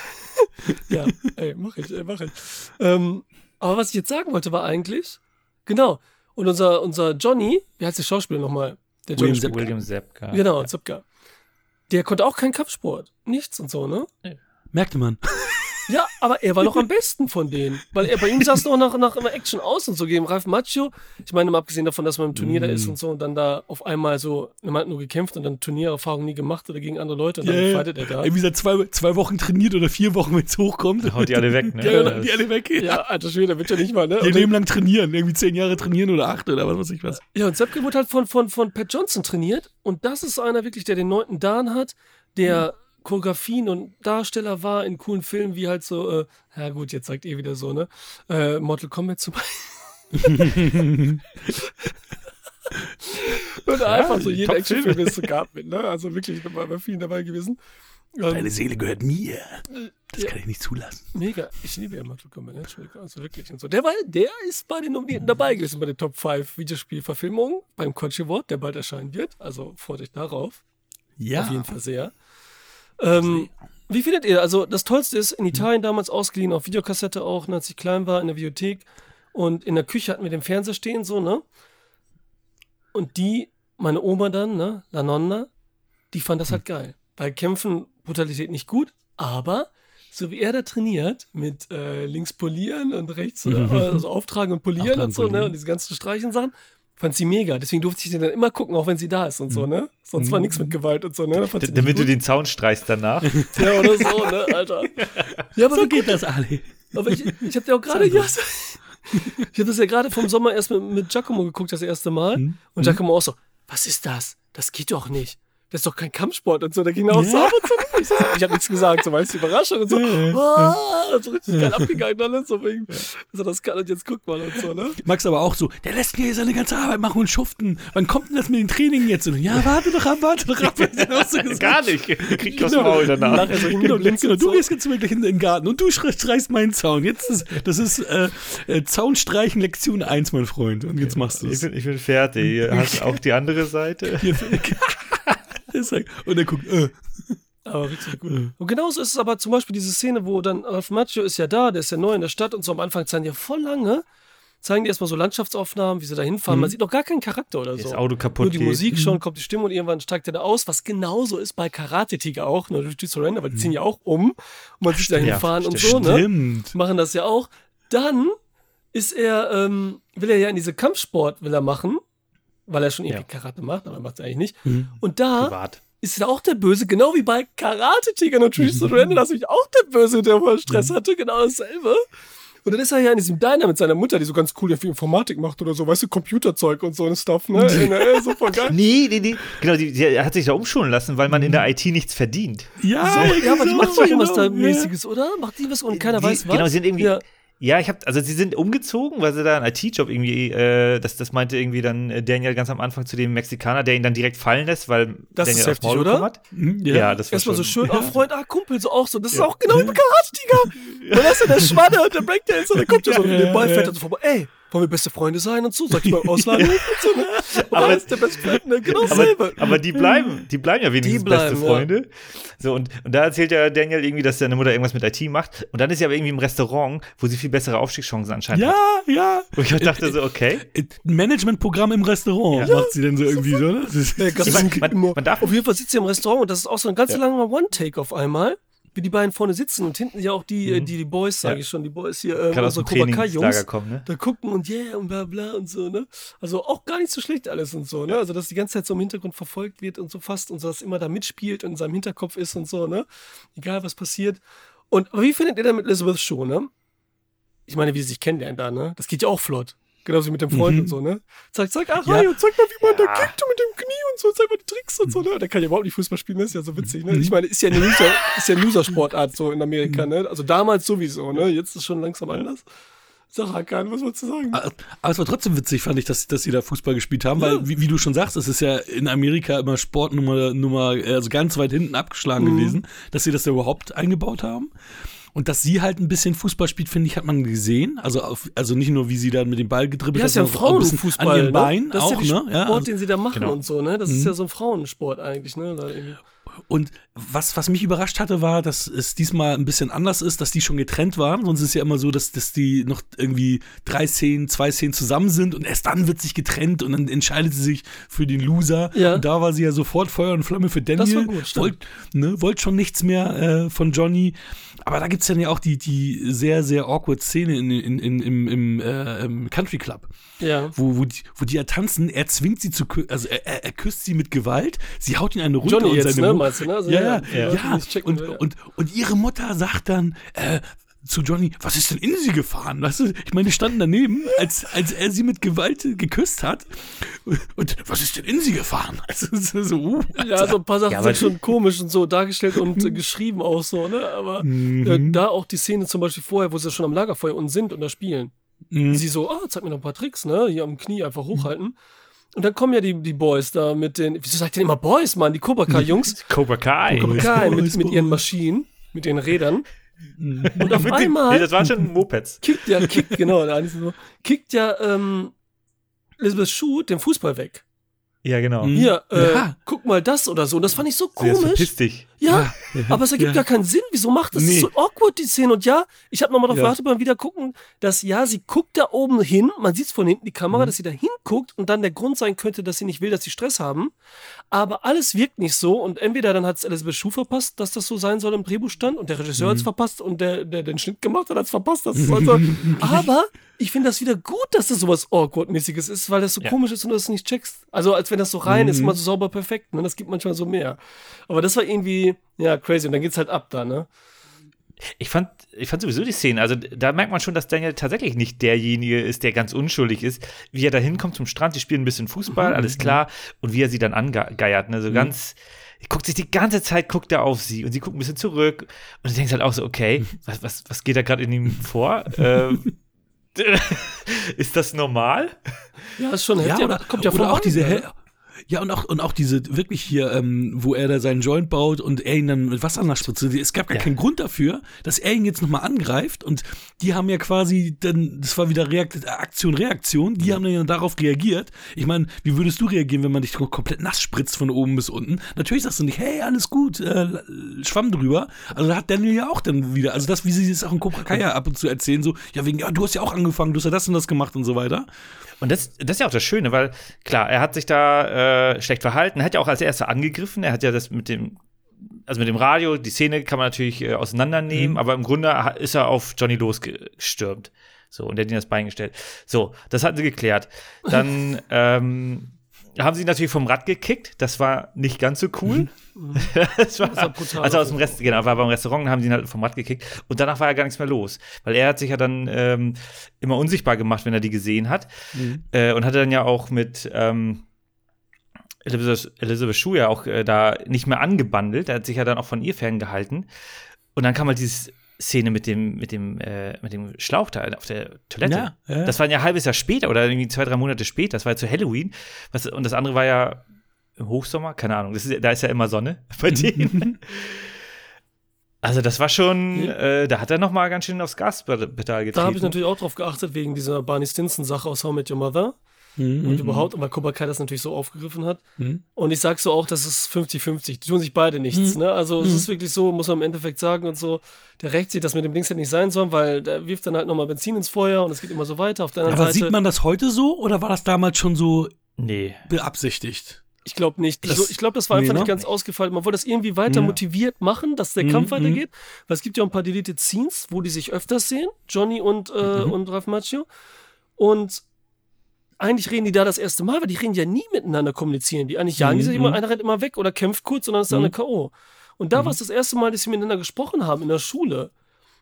Ja, ey, mach ich, ey, mach ich. Ähm, aber was ich jetzt sagen wollte, war eigentlich, genau. Und unser, unser Johnny, wie heißt der Schauspieler nochmal? Der Johnny William spielt- William Zepka. Genau, Zipka. Der konnte auch keinen Kampfsport. Nichts und so, ne? Merkte man. Ja, aber er war noch am besten von denen. Weil er bei ihm sah es noch nach, nach immer Action aus und so gegen Ralf Macchio. Ich meine, mal abgesehen davon, dass man im Turnier da ist und so und dann da auf einmal so, man hat nur gekämpft und dann Turniererfahrung nie gemacht oder gegen andere Leute und dann Ja, ja. fightet er da. Irgendwie seit zwei, zwei Wochen trainiert oder vier Wochen, wenn es hochkommt. Haut die alle weg, ne? Ja, genau, die alle weg. Ja. Ja, alter Schwede, wird ja nicht mal, ne? Ihr Und Leben lang trainieren. Irgendwie zehn Jahre trainieren oder acht oder was weiß ich was. Ja, und Seppke wurde halt von, von, von Pat Johnson trainiert. Und das ist einer wirklich, der den neunten Dan hat, der Choreografien und Darsteller war in coolen Filmen, wie halt so, äh, ja gut, jetzt sagt ihr wieder so, ne? Äh, Mortal Kombat zum Beispiel. und einfach so jeden. Actionfilm, den es so gab mit, ne? Also wirklich, da war bei vielen dabei gewesen. Ähm, Deine Seele gehört mir. Das ja. kann ich nicht zulassen. Mega. Ich liebe ja Mortal Kombat, ne? Entschuldigung, Also wirklich und so. Der, war, der ist bei den Nominierten dabei gewesen, bei den Top 5 Videospielverfilmungen beim Kochi Award, der bald erscheinen wird. Also freut euch darauf. Ja. Auf jeden Fall sehr. Ähm, Wie findet ihr? Also, das Tollste ist, in Italien damals ausgeliehen, auf Videokassette auch, ne, als ich klein war, in der Videothek. Und in der Küche hatten wir den Fernseher stehen, so, ne? Und die, meine Oma dann, ne, La Nonna, die fand das halt geil. Bei Kämpfen, Brutalität nicht gut, aber so wie er da trainiert, mit äh, links polieren und rechts äh, also auftragen und polieren und so, ne? Und diese ganzen Streichen Sachen, fand sie mega. Deswegen durfte ich sie dann immer gucken, auch wenn sie da ist und so, ne? Sonst war nichts mit Gewalt und so, ne? Fand D sie damit du den Zaun streichst danach. Ja, oder so, ne, Alter. Ja, aber So geht das, Ali. aber ich, ich habe ja auch gerade, ja, ich habe das ja gerade vom Sommer erst mit, mit Giacomo geguckt, das erste Mal. Mhm. Und Giacomo auch so, was ist das? Das geht doch nicht. Das ist doch kein Kampfsport und so. Da ging er auch so Ja. ab und so. Ich, so, ich habe nichts gesagt, so weißt du, Überraschung und so. Ah, so richtig geil abgegangen alles. So wegen, also das kann und jetzt guck mal und so, ne? Max aber auch so, der lässt mir hier seine ganze Arbeit machen und schuften. Wann kommt denn das mit dem Training jetzt? Und, ja, warte doch ab, warte doch ab. So gesagt. Gar nicht. Krieg aus dem Maul danach. Nachher so Genau, hingeblinzt genau. und Du so. gehst jetzt wirklich in den Garten und du streichst meinen Zaun. Jetzt ist, das ist äh, äh, Zaunstreichen Lektion 1, mein Freund. Und jetzt machst du Ich es. bin, ich bin fertig. Hast auch die andere Seite? Und er guckt, äh. Aber richtig gut. Und genauso ist es aber zum Beispiel diese Szene, wo dann Ralph Macchio ist ja da, der ist ja neu in der Stadt und so am Anfang zeigen die ja voll lange, zeigen die erstmal so Landschaftsaufnahmen, wie sie da hinfahren. Man sieht noch gar keinen Charakter oder so. Das Auto kaputt Nur die geht. Musik schon, kommt die Stimme und irgendwann steigt er da aus, was genauso ist bei Karate Tiger auch, ne, durch die Surrender, weil die ziehen ja auch um und man sieht da Ja, hinfahren und so, ne? Stimmt. Machen das ja auch. Dann ist er, ähm, will er ja in diese Kampfsport, will er machen, weil er schon irgendwie Ja. Karate macht, aber macht er eigentlich nicht. Und da Privat. ist er auch der Böse, genau wie bei Karate Tiger natürlich so Surrender, dass ich auch der Böse, der voll Stress hatte, genau dasselbe. Und dann ist er ja in diesem Diner mit seiner Mutter, die so ganz cool irgendwie Informatik macht oder so, weißt du, Computerzeug und so ein Stuff, ne? Der, so voll geil. Nee, nee, nee. Genau, die, die hat sich da umschulen lassen, weil man in der IT nichts verdient. Ja, So, ja, aber die macht doch irgendwas da genau, ja. mäßiges, oder? Macht die was und keiner die, weiß was? Genau, sie sind irgendwie. Ja. Ja, ich habe, also sie sind umgezogen, weil sie da einen IT-Job irgendwie, äh, das, das meinte irgendwie dann äh, Daniel ganz am Anfang zu dem Mexikaner, der ihn dann direkt fallen lässt, weil Das Daniel ist heftig, Maul oder? hat. Mhm, Ja, das war Erstmal so schön, ah, Freund, ah, Kumpel, so auch so. Das ist auch genau wie Karate Tiger. Und das ist ja der Schwanne, der Breakdance, und der kommt ja so, Ja, der Ball ja, fährt ja. dann so vorbei. Ey, wollen wir beste Freunde sein und so? Soll ich mal ausladen? und so, ne? Aber- ist der beste Freund, ne? Genau Aber, aber die bleiben, die bleiben ja wenigstens bleiben, beste Freunde. So, und, und da erzählt ja Daniel irgendwie, dass seine Mutter irgendwas mit IT macht. Und dann ist sie aber irgendwie im Restaurant, wo sie viel bessere Aufstiegschancen anscheinend hat. Ja, ja. Wo ich dachte so, okay. Ein Managementprogramm im Restaurant macht sie denn so irgendwie so, ne? Das ist, Ja, man- immer. man darf- auf jeden Fall sitzt sie im Restaurant und das ist auch so ein ganz Ja. langer One-Take auf einmal. Wie die beiden vorne sitzen und hinten ja auch die, äh, die, die Boys, sage Ja. ich schon, die Boys hier, äh, Gerade aus unsere dem Cobra Trainingslager Kai-Jungs. kommen, ne? da gucken und yeah und bla bla und so, ne? Also auch gar nicht so schlecht alles und so, ne? Also dass die ganze Zeit so im Hintergrund verfolgt wird und so fast und so, dass immer da mitspielt und in seinem Hinterkopf ist und so, ne? Egal was passiert. Und aber wie findet ihr denn mit Elizabeth Shaw, ne? Ich meine, wie sie sich kennenlernen da, ne? Das geht ja auch flott. Genauso wie mit dem Freund Mhm. und so, ne? Zeig, zeig, ach, Ja. und zeig mal, wie man da Ja. kickt mit dem Knie und so, zeig mal die Tricks und so, ne? Der kann ja überhaupt nicht Fußball spielen, das ist ja so witzig, Mhm. ne? Ich meine, ist ja eine Loser, ist ja Loser-Sportart so in Amerika, ne? Also damals sowieso, ne? Jetzt ist es schon langsam anders. Sag Hakan, was wolltest du sagen? Aber es war trotzdem witzig, fand ich, dass, dass sie da Fußball gespielt haben, weil, wie, wie du schon sagst, es ist ja in Amerika immer Sportnummer, Nummer, also ganz weit hinten abgeschlagen Mhm. gewesen, dass sie das da überhaupt eingebaut haben. Und dass sie halt ein bisschen Fußball spielt, finde ich, hat man gesehen. Also, auf, also nicht nur, wie sie da mit dem Ball gedribbelt Ja, hat, ist ja ein auch bisschen Frauenfußball. An ihren ne? Beinen das auch, ist ja ne? der Ja, Sport, also, den sie da machen genau. und so, ne? Das ist ja so ein Frauensport eigentlich, ne? Und was, was mich überrascht hatte, war, dass es diesmal ein bisschen anders ist, dass die schon getrennt waren. Sonst ist es ja immer so, dass, dass die noch irgendwie drei Szenen, zwei Szenen zusammen sind und erst dann wird sich getrennt und dann entscheidet sie sich für den Loser. Ja. Und da war sie ja sofort Feuer und Flamme für Daniel. Das war gut, stimmt. Wollt, ne, wollt schon nichts mehr äh, von Johnny. Aber da gibt's dann ja auch die, die sehr, sehr awkward Szene in, in, in, im, im, äh, im Country Club Ja. wo, wo, die, wo die ja tanzen, er zwingt sie zu küssen, also er, er, er küsst sie mit Gewalt, sie haut ihn eine runter Johnny und jetzt, seine ne? Mu- Meinst du, ne? Also, ja, ja, ja, checken und, und, und ihre Mutter sagt dann äh, zu Johnny, was ist denn in sie gefahren? Weißt du, ich meine, die standen daneben, als, als er sie mit Gewalt geküsst hat und was ist denn in sie gefahren? Also, so, so, uh, Ja, so ein paar Sachen Ja, sind schon komisch und so dargestellt und äh, geschrieben auch so, ne? Aber Mhm. äh, da auch die Szene zum Beispiel vorher, wo sie schon am Lagerfeuer unten sind und da spielen. Mhm. Sie so, ah, zeig mir noch ein paar Tricks, ne? Hier am Knie einfach hochhalten. Und dann kommen ja die, die Boys da mit den, wieso sagt ihr denn immer Boys, Mann? Die Cobra Kai-Jungs. Cobra Kai. Cobra Kai mit, Boys, mit ihren. Maschinen, mit ihren Rädern. Mhm. Und auf Nee, einmal das waren schon Mopeds. kickt ja, kickt, genau, kickt ja ähm, Elizabeth Shue den Fußball weg. Ja, genau. Mhm. Hier, äh, Ja. guck mal das oder so. Und das fand ich so komisch. verpiss dich. Ja, aber es ergibt Ja. gar keinen Sinn. Wieso macht das Nee. so awkward, die Szene? Und ja, ich habe nochmal drauf Ja. geachtet beim Wiedergucken, dass ja, sie guckt da oben hin, man sieht von hinten die Mhm. Kamera, dass sie da hinguckt und dann der Grund sein könnte, dass sie nicht will, dass sie Stress haben. Aber alles wirkt nicht so und entweder dann hat es Elizabeth Shue verpasst, dass das so sein soll im Drehbuch stand und der Regisseur Mhm. hat es verpasst und der, der den Schnitt gemacht hat, hat es verpasst. Dass es so. Aber ich finde das wieder gut, dass das sowas Awkward-mäßiges ist, weil das so Ja. komisch ist und du das nicht checkst. Also als wenn das so rein Mhm. ist, immer so sauber perfekt. Ne? Das gibt manchmal so mehr. Aber das war irgendwie, ja, crazy. Und dann geht's halt ab da, ne? Ich fand, ich fand sowieso die Szene, also da merkt man schon, dass Daniel tatsächlich nicht derjenige ist, der ganz unschuldig ist. Wie er da hinkommt zum Strand, die spielen ein bisschen Fußball, Mhm. alles klar. Und wie er sie dann angeiert, ne, so ganz, er guckt sich die ganze Zeit, guckt er auf sie und sie guckt ein bisschen zurück. Und du denkst halt auch so, okay, was, was, was geht da gerade in ihm vor? ähm, ist das normal? Ja, ist schon Ja, heftig, oder, aber kommt ja oder auch diese Hel ja, und auch, und auch diese wirklich hier, ähm, wo er da seinen Joint baut und er ihn dann mit Wasser nachspritzt. Es gab gar Ja. keinen Grund dafür, dass er ihn jetzt nochmal angreift. Und die haben ja quasi dann, das war wieder Reakt Aktion, Reaktion, die haben dann ja darauf reagiert. Ich meine, wie würdest du reagieren, wenn man dich komplett nass spritzt von oben bis unten? Natürlich sagst du nicht, hey, alles gut, äh, Schwamm drüber. Also da hat Daniel ja auch dann wieder, also das, wie sie es auch in Cobra Kai ja ab und zu erzählen, so, ja, wegen, ja, du hast ja auch angefangen, du hast ja das und das gemacht und so weiter. Und das, das ist ja auch das Schöne, weil klar, er hat sich da äh, schlecht verhalten, er hat ja auch als erster angegriffen, er hat ja das mit dem, also mit dem Radio, die Szene kann man natürlich äh, auseinandernehmen, aber im Grunde ist er auf Johnny losgestürmt. So, und der hat ihm das Bein gestellt. So, das hatten sie geklärt. Dann ähm, haben sie natürlich vom Rad gekickt, das war nicht ganz so cool. das war, Das war brutal also aus dem Rest, genau, war beim Restaurant, haben sie ihn halt vom Rad gekickt und danach war ja gar nichts mehr los. Weil er hat sich ja dann ähm, immer unsichtbar gemacht, wenn er die gesehen hat. Äh, und hatte dann ja auch mit ähm, Elizabeth, Elizabeth Shue ja auch äh, da nicht mehr angebandelt. Er hat sich ja dann auch von ihr ferngehalten. Und dann kam halt diese Szene mit dem, mit dem, äh, mit dem Schlauch da auf der Toilette. Ja, ja. Das war ja ein halbes Jahr später oder irgendwie zwei, drei Monate später. Das war ja zu Halloween. Was, und das andere war ja im Hochsommer, keine Ahnung. Ist, da ist ja immer Sonne bei denen. Also das war schon, äh, da hat er noch mal ganz schön aufs Gaspedal getreten. Da habe ich natürlich auch drauf geachtet, wegen dieser Barney Stinson-Sache aus How Met Your Mother. Mhm. Und überhaupt, weil Cobra Kai das natürlich so aufgegriffen hat. Mhm. Und ich sag so auch, das ist 50-50. Die tun sich beide Mhm. nichts. Ne? Also es ist wirklich so, muss man im Endeffekt sagen und so, der rächt sich, dass mit dem Dings hätte nicht sein sollen, weil der wirft dann halt nochmal Benzin ins Feuer und es geht immer so weiter. Auf der anderen Aber Seite, sieht man das heute so oder war das damals schon so Nee. beabsichtigt? ich glaube nicht. Das- ich glaube, das war nee, einfach ne? nicht ganz ausgefallen. Man wollte das irgendwie weiter Ja. motiviert machen, dass der Mhm, Kampf mhm. weitergeht. Weil es gibt ja auch ein paar Deleted Scenes, wo die sich öfters sehen, Johnny und, äh, Mhm. und Ralph Macchio. Und eigentlich reden die da das erste Mal, weil die reden ja nie miteinander kommunizieren. Die eigentlich jagen die sich Mhm. immer, einer rennt immer weg oder kämpft kurz und dann ist der Mhm. andere K.O. Und da war es das erste Mal, dass sie miteinander gesprochen haben in der Schule.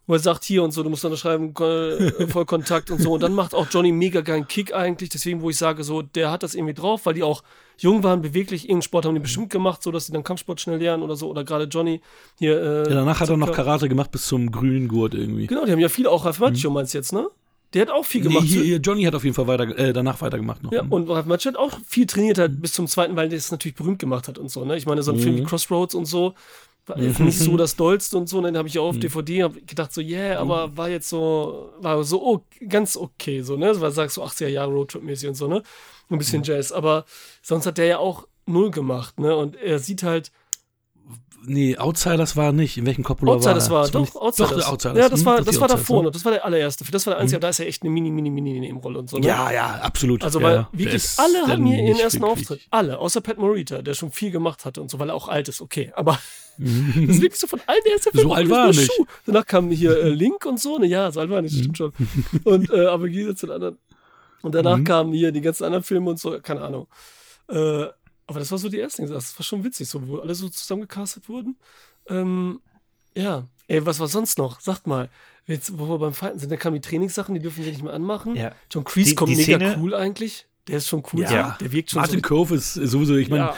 Wo er sagt, hier und so, du musst dann schreiben, äh, Vollkontakt und so. Und dann macht auch Johnny mega geilen Kick eigentlich. Deswegen, wo ich sage, so, der hat das irgendwie drauf, weil die auch jung waren, beweglich. Irgendeinen Sport haben die bestimmt gemacht, so dass sie dann Kampfsport schnell lernen oder so. Oder gerade Johnny hier. Äh, Ja, danach hat er noch Karate gemacht bis zum grünen Gurt irgendwie. Genau, die haben ja viel auch Ralph Macchio, meinst du jetzt, ne? Der hat auch viel Nee, gemacht. hier, hier, Johnny hat auf jeden Fall weiter, äh, danach weitergemacht noch. Ja, und Ralph Macchio hat auch viel trainiert hat bis zum zweiten, weil der es natürlich berühmt gemacht hat und so, ne? Ich meine, so ein Film wie Crossroads und so, war jetzt nicht so das Dollste und so, ne? Den habe ich auch auf DVD, habe gedacht so, yeah, aber war jetzt so, war so oh, ganz okay, so, ne? Weil sagst so 80er Jahre Roadtrip-mäßig und so, ne? Ein bisschen Jazz, aber sonst hat der ja auch null gemacht, ne? Und er sieht halt, Nee, Outsiders war nicht. In welchem Coppola Outsiders war war, doch, Outsiders. Doch, der Outsiders. Ja, das hm, war, das war davor, ne? ne? das war der allererste. Das war der einzige, aber da ist ja echt eine mini, mini, mini Nebenrolle und so, ne? Ja, ja, absolut. Also, weil ja. Wirklich alle hatten dann hier ihren ersten wirklich- Auftritt. Alle, außer Pat Morita, der schon viel gemacht hatte und so, weil er auch alt ist, okay. Aber das ist wirklich so von allen der erste So alt war er nicht. Danach kam hier äh, Link und so, ne, ja, so alt war er nicht, Mhm. stimmt schon. Und, äh, aber Gegensatz zu den anderen. Und danach Mhm. kamen hier die ganzen anderen Filme und so, keine Ahnung. Äh, aber das war so die ersten, das war schon witzig, so, wo alle so zusammengecastet wurden. Ähm, ja, ey, was war sonst noch? Sagt mal. Jetzt, wo wir beim Fighten sind, da kamen die Trainingssachen, die dürfen sie nicht mehr anmachen. Ja. John Kreese kommt die mega Szene- cool eigentlich. Der ist schon cool. Ja. so. Der wirkt schon Martin so. Cove ist sowieso, ich meine, Ja.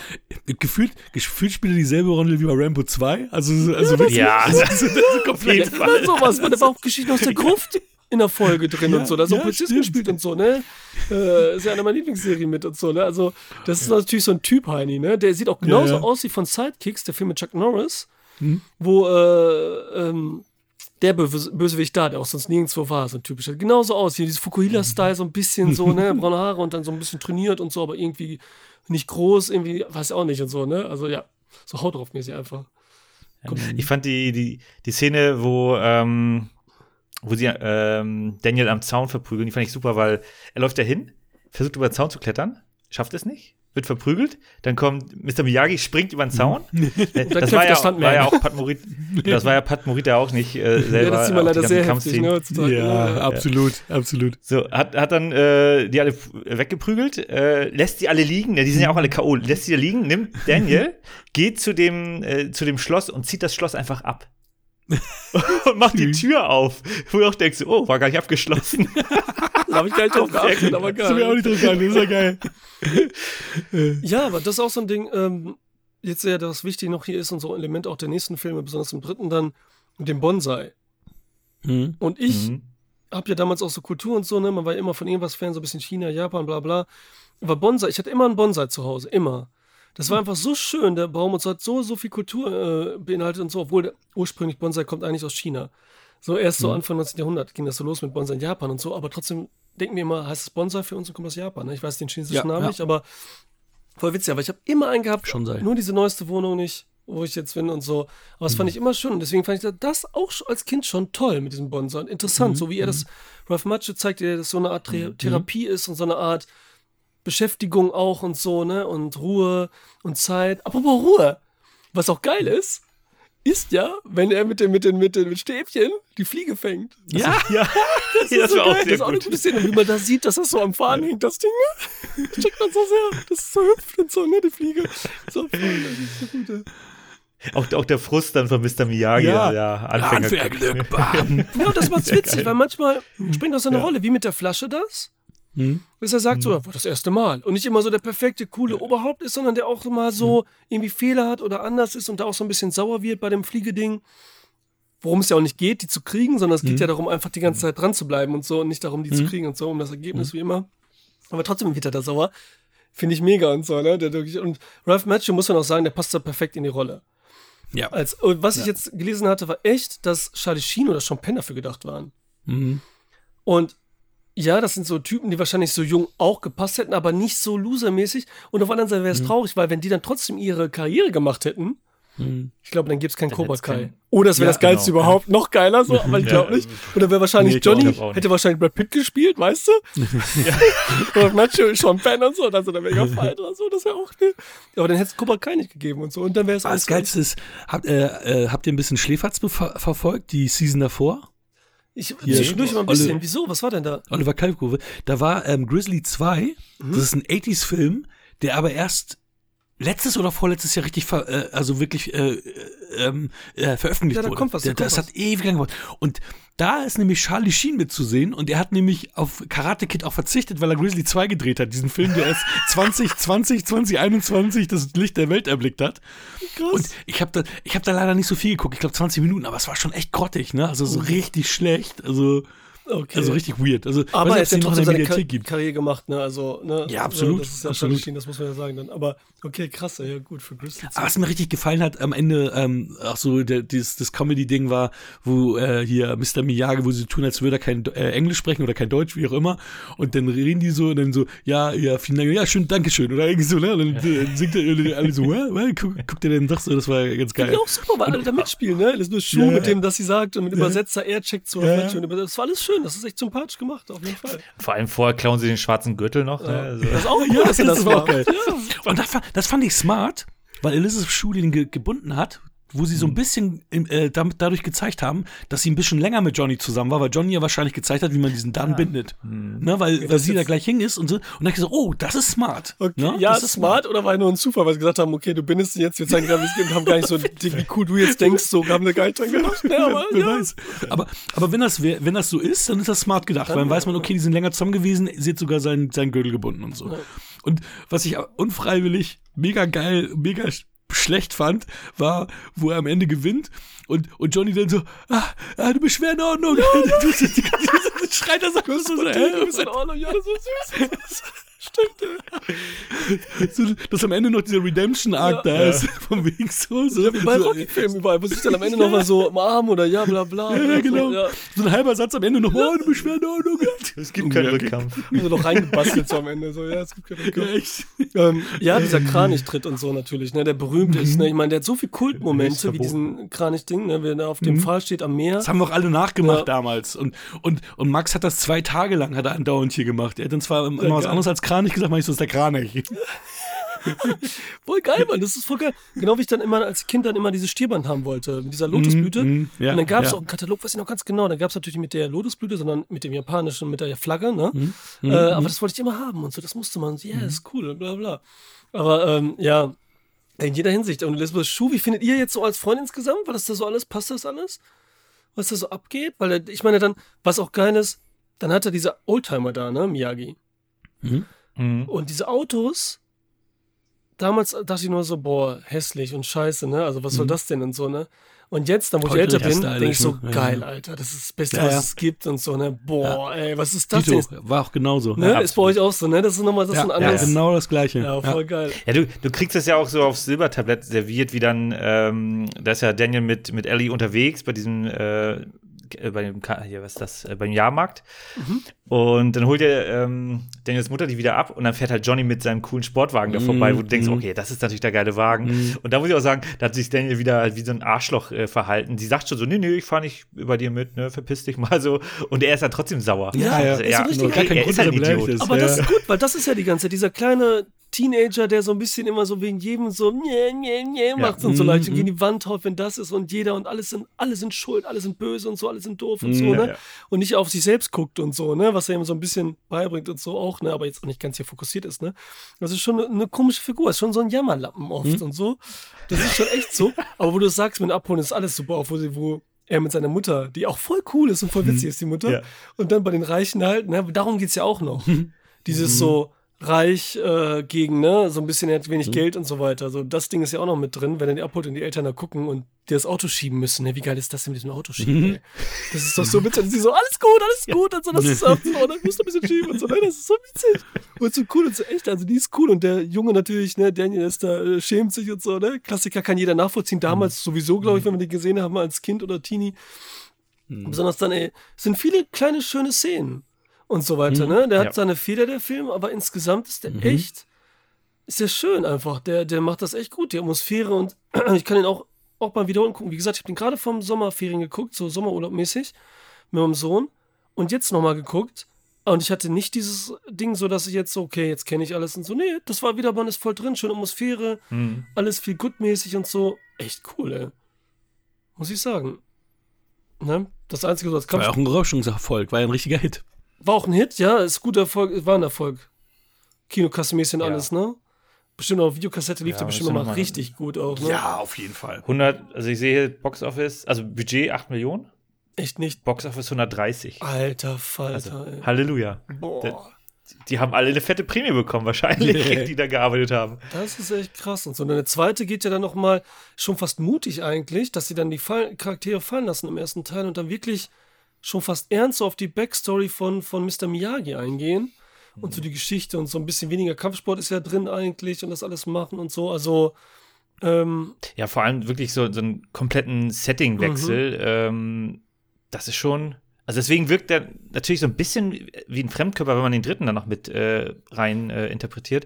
gefühlt, gefühlt spielt er dieselbe Rolle wie bei Rambo 2. Also, also wirklich. Ja, also, das- also, das ist komplett. Oder sowas. Man, da war auch Geschichten aus der Gruft in der Folge drin Ja, und so. Da ist auch ja, Polizist stimmt. gespielt und so, ne? Äh, ist ja eine meiner Lieblingsserien mit und so, ne? Also, das ist natürlich so ein Typ, Heini, ne? Der sieht auch genauso aus wie von Sidekicks, der Film mit Chuck Norris, Hm. wo, äh, ähm, der Böse- Bösewicht da, der auch sonst nirgendwo war, so ein typischer. Genauso aus, wie dieses Fukuhila-Style, so ein bisschen so, ne, braune Haare und dann so ein bisschen trainiert und so, aber irgendwie nicht groß, irgendwie, weiß auch nicht und so, ne? Also ja, so Haut drauf mäßig einfach. Ich fand die, die, die Szene, wo, ähm, wo sie ähm, Daniel am Zaun verprügeln, die fand ich super, weil er läuft da hin, versucht über den Zaun zu klettern, schafft es nicht, wird verprügelt, dann kommt Mr. Miyagi, springt über den Zaun. Äh, das war ja, war ja auch Pat Morita, das war ja Pat Morita auch nicht äh, selber. Ja, das sieht man leider sehr heftig, ne, ja, ja, absolut, absolut. So, hat, hat dann äh, die alle weggeprügelt, äh, lässt die alle liegen, ja, die sind ja auch alle K.O., lässt die da liegen, nimmt Daniel, geht zu dem, äh, zu dem Schloss und zieht das Schloss einfach ab. und macht die Tür auf. Wo du auch denkst, oh, war gar nicht abgeschlossen. da habe ich gar nicht drauf geachtet, aber geil. Das ich auch nicht drauf geachtet, das ist ja geil. ja, aber das ist auch so ein Ding, ähm, jetzt ja das Wichtige noch hier ist und so ein Element auch der nächsten Filme, besonders im dritten dann, mit dem Bonsai. Mhm. Und ich mhm. habe ja damals auch so Kultur und so, ne, man war ja immer von irgendwas Fan, so ein bisschen China, Japan, bla bla. Aber Bonsai, ich hatte immer einen Bonsai zu Hause, immer. Das war einfach so schön, der Baum, und so hat so, so viel Kultur äh, beinhaltet und so, obwohl der, ursprünglich Bonsai kommt eigentlich aus China. So erst so mhm. Anfang 19. Jahrhundert ging das so los mit Bonsai in Japan und so, aber trotzdem denken wir immer, heißt es Bonsai für uns und kommt aus Japan. Ne? Ich weiß den chinesischen ja, Namen ja. nicht, aber voll witzig. Aber ich habe immer einen gehabt, Schon sei. nur diese neueste Wohnung nicht, wo ich jetzt bin und so. Aber das mhm. fand ich immer schön und deswegen fand ich das auch als Kind schon toll mit diesem Bonsai. Und interessant, mhm. so wie er das, mhm. Ralph Macho zeigt, dass das so eine Art mhm. Therapie ist und so eine Art Beschäftigung auch und so, ne? Und Ruhe und Zeit. Apropos Ruhe, was auch geil ist, ist ja, wenn er mit den, mit den, mit den mit Stäbchen die Fliege fängt. Ja, ja. Das, ist das so geil. das ist auch eine gute Szene, wie man da sieht, dass das so am Faden hängt, das Ding. Ne? Das checkt man so sehr. Das ist so hüpft und so, ne, die Fliege. So, das ist so gut. Auch, auch der Frust dann von Mr. Miyagi, ja, ja Anfänger. Anfängerglück, Ja, das macht's witzig, weil manchmal springt das so eine ja. Rolle, wie mit der Flasche das. Hm? Dass er sagt, hm. so, das erste Mal. Und nicht immer so der perfekte, coole Oberhaupt ist, sondern der auch mal so hm. irgendwie Fehler hat oder anders ist und da auch so ein bisschen sauer wird bei dem Fliegeding. Worum es ja auch nicht geht, die zu kriegen, sondern es geht hm. ja darum, einfach die ganze Zeit dran zu bleiben und so und nicht darum, die zu kriegen und so, um das Ergebnis wie immer. Aber trotzdem wird er da sauer. Finde ich mega und so, ne? Und Ralph Macchio muss man auch sagen, der passt da perfekt in die Rolle. Ja. Als, was ja. ich jetzt gelesen hatte, war echt, dass Charlie Sheen oder Sean Penn dafür gedacht waren. Mhm. Und ja, das sind so Typen, die wahrscheinlich so jung auch gepasst hätten, aber nicht so losermäßig. Und auf der anderen Seite wäre es mhm. traurig, weil wenn die dann trotzdem ihre Karriere gemacht hätten, mhm. ich glaube, dann gibt es kein Cobra Kai. Oder es wäre ja, das Geilste genau. überhaupt, noch geiler so, aber ich glaube ja. nicht. Oder wäre wahrscheinlich nee, Johnny, hätte wahrscheinlich Brad Pitt gespielt, weißt du? ja. und Nacho Sean Penn und so, dann so der mega Fight oder so, das wäre auch, ne? Aber dann hätte es Cobra Kai nicht gegeben und so. Und dann wäre es Das Geilste ist, habt, äh, äh, habt ihr ein bisschen Schläferz verfolgt, die Season davor? Ich zwischendurch mal ein bisschen. Oli Wieso? Was war denn da? Oliver Kalkofe. Da war ähm, Grizzly 2. Mhm. Das ist ein 80s-Film, der aber erst letztes oder vorletztes Jahr richtig, ver, äh, also wirklich äh, äh, äh, veröffentlicht ja, da wurde. Kommt was, da der, kommt das was. hat ewig lang gedauert. Und da ist nämlich Charlie Sheen mitzusehen und er hat nämlich auf Karate Kid auch verzichtet, weil er Grizzly 2 gedreht hat. Diesen Film, der erst 2020, 2021 das Licht der Welt erblickt hat. Krass. Und ich habe da, ich hab da leider nicht so viel geguckt. Ich glaube 20 Minuten, aber es war schon echt grottig, ne? Also so oh. richtig schlecht. Also. Okay. Also richtig weird. Also, aber er hat ja trotzdem seine Kar gibt. Karriere gemacht, ne? Also, ne? Ja, absolut. Das ist ja absolut. Das muss man ja sagen dann. Aber okay, krass, ja gut für Grizzly. Aber was mir richtig gefallen hat am Ende, ähm, auch so der, dieses, das Comedy-Ding war, wo äh, hier Mr. Miyagi, wo sie tun, als würde er kein äh, Englisch sprechen oder kein Deutsch, wie auch immer. Und dann reden die so und dann so, ja, ja, vielen Dank, ja, schön, Dankeschön. Oder irgendwie so, ne? Und dann ja. singt er alle so, well, well, guck, guckt er dann sagt so, das war ganz geil. Ja, auch super, weil alle da mitspielen, ne? Das ist nur Schuh ja, mit dem, dass sie sagt und mit Übersetzer, er checkt so. Ja. Das war alles schön, das ist echt sympathisch gemacht, auf jeden Fall. Vor allem vorher klauen sie den schwarzen Gürtel noch. Ne? Ja. Also. Das ist auch ja, das, das, war auch geil. Ja. Und das, das, fand ich smart, weil Elizabeth Shue den ge gebunden hat wo sie so ein mhm. bisschen äh, damit, dadurch gezeigt haben, dass sie ein bisschen länger mit Johnny zusammen war, weil Johnny ja wahrscheinlich gezeigt hat, wie man diesen Dann ja. bindet. Mhm. Ne, weil, okay, weil sie da gleich hing ist und so. Und dann ich so, oh, das ist smart. Okay. Ne? Ja, das ist smart, oder war nur ein Zufall, weil sie gesagt haben, okay, du bindest ihn jetzt, wir zeigen gerade, wir haben gar nicht so, wie cool du jetzt denkst, so haben wir gar nicht dran gedacht. Ja, aber, ja. weiß. Aber, aber wenn, das, wenn das so ist, dann ist das smart gedacht, dann, weil dann weiß man, okay, die sind länger zusammen gewesen, sie hat sogar seinen, seinen Gürtel gebunden und so. Ja. Und was ich unfreiwillig mega geil, mega schlecht fand, war, wo er am Ende gewinnt und, und Johnny dann so, ah, ah du bist schwer in Ordnung. Ja, du, du, du, du, schreit er so, du bist in Ordnung, ja, das ist süß. so, dass am Ende noch dieser Redemption-Arc da ist. Vom Weg so. so Wie bei so, Rocky-Filmen überall, wo sich dann am Ende noch mal so umarmen oder ja, bla bla. Ja, genau. So, ja. so ein halber Satz am Ende noch, oh, du bist schwer in Ordnung. Es gibt keinen Ja. Rückkampf. Also noch reingebastelt so am Ende. So, ja, es gibt keine Ja, echt. ähm, ja, dieser Kranich-Tritt und so natürlich, ne, der berühmt ist. Ne? Ich meine, der hat so viele Ist Kultmomente wie diesen Kranich-Ding, ne, wenn er auf dem Pfahl steht am Meer. Das haben wir auch alle nachgemacht Ja. damals. Und, und, und Max hat das zwei Tage lang hat er andauernd hier gemacht. Er hat dann zwar immer was anderes als Kranich gesagt, aber ich so, ist der Kranich. Voll geil, Mann, das ist voll geil. Genau wie ich dann immer als Kind dann immer dieses Stierband haben wollte, mit dieser Lotusblüte. Mhm, ja, und dann gab es ja. auch einen Katalog, weiß ich noch ganz genau, da gab es natürlich mit der Lotusblüte, sondern mit dem japanischen, mit der Flagge, ne? Mhm, äh, aber das wollte ich immer haben und so, das musste man. so, Ja, ist cool, bla bla. Aber ähm, ja, in jeder Hinsicht. Und Elizabeth Schuh, wie findet ihr jetzt so als Freund insgesamt? Weil das da so alles, passt das alles? Was da so abgeht? Weil er- ich meine dann, was auch geil ist, dann hat er diese Oldtimer da, ne, Miyagi. Mhm. Und diese Autos, damals dachte ich nur so, boah, hässlich und scheiße, ne? Also was soll das denn und so, ne? Und jetzt, dann wo ich älter bin, denke ich so, ne? Ja, geil, ja. Alter, das ist das Beste, Ja, was ja. es gibt und so, ne? Boah, ey, was ist das Tito, denn? war auch genauso. Ne? Ja, ist bei euch auch so, ne? Das ist nochmal das ist ja, ein ja, anderes. genau das Gleiche. Ja, voll geil. Ja, du, du kriegst das ja auch so aufs Silbertablett serviert, wie dann, ähm, da ist ja Daniel mit, mit Ellie unterwegs bei diesem, äh, äh, bei dem, hier, was ist das, äh, beim Jahrmarkt. Und dann holt er ähm, Daniels Mutter die wieder ab und dann fährt halt Johnny mit seinem coolen Sportwagen da vorbei, wo du denkst, okay, das ist natürlich der geile Wagen. Und da muss ich auch sagen, da hat sich Daniel wieder halt wie so ein Arschloch äh, verhalten. Sie sagt schon so, nee, nee, ich fahr nicht bei dir mit, ne, verpiss dich mal so. Und er ist dann trotzdem sauer. Ja, ja. Also, Ist so richtig kein er Grund, ist halt ein er Idiot. ist. Aber Ja. das ist gut, weil das ist ja die ganze Zeit dieser kleine Teenager, der so ein bisschen immer so wegen jedem so nye, nye, nye macht und so Mhm, leicht und gegen die Wand haut, wenn das ist und jeder und alles sind, alle sind schuld, alle sind böse und so, alle sind doof und so, Mhm, ne? ja. Und nicht auf sich selbst guckt und so, ne? Was er ihm so ein bisschen beibringt und so auch, ne? Aber jetzt auch nicht ganz hier fokussiert ist, ne? Das ist schon eine, eine komische Figur, ist schon so ein Jammerlappen oft Mhm. und so. Das ist schon echt so. Aber wo du sagst, mit Abholen ist alles super, auch wo sie, wo er mit seiner Mutter, die auch voll cool ist und voll witzig ist, die Mutter. Ja. Und dann bei den Reichen halt, ne? Darum geht's ja auch noch. Dieses so reich äh, gegen, ne, so ein bisschen, er hat wenig Geld und so weiter. So, das Ding ist ja auch noch mit drin, wenn er die abholt und die Eltern da gucken und die das Auto schieben müssen. Ne? Wie geil ist das denn mit diesem Auto schieben? ey? Das ist doch so witzig. Und sie so, alles gut, alles gut und so, das ist ab, so, und dann musst du ein bisschen schieben und so, ne? Das ist so witzig. Und so cool und so echt, also die ist cool und der Junge natürlich, ne, Daniel ist da, äh, schämt sich und so, ne? Klassiker kann jeder nachvollziehen. Damals sowieso, glaube ich, wenn wir die gesehen haben als Kind oder Teenie. Besonders dann, ey, es sind viele kleine, schöne Szenen und so weiter, ne? Der hat Ja. seine Fehler, der Film, aber insgesamt ist der echt, ist der schön einfach. Der, der macht das echt gut, die Atmosphäre und ich kann ihn auch, auch beim Wiederholen gucken. Wie gesagt, ich habe den gerade vom Sommerferien geguckt, so Sommerurlaubmäßig, mit meinem Sohn und jetzt nochmal geguckt. Und ich hatte nicht dieses Ding, so dass ich jetzt so, okay, jetzt kenne ich alles und so. Nee, das war wieder, man ist voll drin, schöne Atmosphäre, Mhm. alles viel gutmäßig und so. Echt cool, ey. Muss ich sagen. Ne? Das Einzige, so als War ja auch ein Überraschungserfolg, war ja ein richtiger Hit. War auch ein Hit, ja, ist guter Erfolg, war ein Erfolg. Kinokassemäßig und Ja. alles, ne? Bestimmt auch auf Videokassette lief Ja, der bestimmt nochmal noch mal- richtig gut auch, ne? auf jeden Fall. 100, also ich sehe Box Office, also Budget 8 Millionen, Echt nicht. Box Office 130. Alter Falter, Also, ey. Halleluja. Boah, Die haben alle eine fette Prämie bekommen, wahrscheinlich, die da gearbeitet haben. das ist echt krass. Und so eine zweite geht ja dann nochmal schon fast mutig eigentlich, dass sie dann die Fall Charaktere fallen lassen im ersten Teil und dann wirklich schon fast ernst so auf die Backstory von, von Mr. Miyagi eingehen. Und so die Geschichte und so ein bisschen weniger Kampfsport ist ja drin eigentlich und das alles machen und so. Also, ähm, Ja, vor allem wirklich so, so einen kompletten Settingwechsel. Mhm. Ähm, das ist schon. Also deswegen wirkt der natürlich so ein bisschen wie ein Fremdkörper, wenn man den dritten dann noch mit äh, rein äh, interpretiert.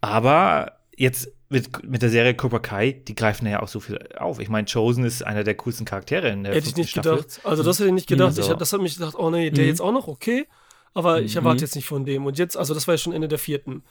Aber jetzt mit, mit der Serie Cobra Kai, die greifen ja auch so viel auf. Ich meine, Chosen ist einer der coolsten Charaktere in der Hätte ich nicht Staffel. gedacht. Also das hätte ich nicht gedacht. Also- Ich das hat mich gedacht, oh nee, der Mhm. jetzt auch noch, okay. Aber ich erwarte jetzt nicht von dem. Und jetzt, also das war ja schon Ende der vierten.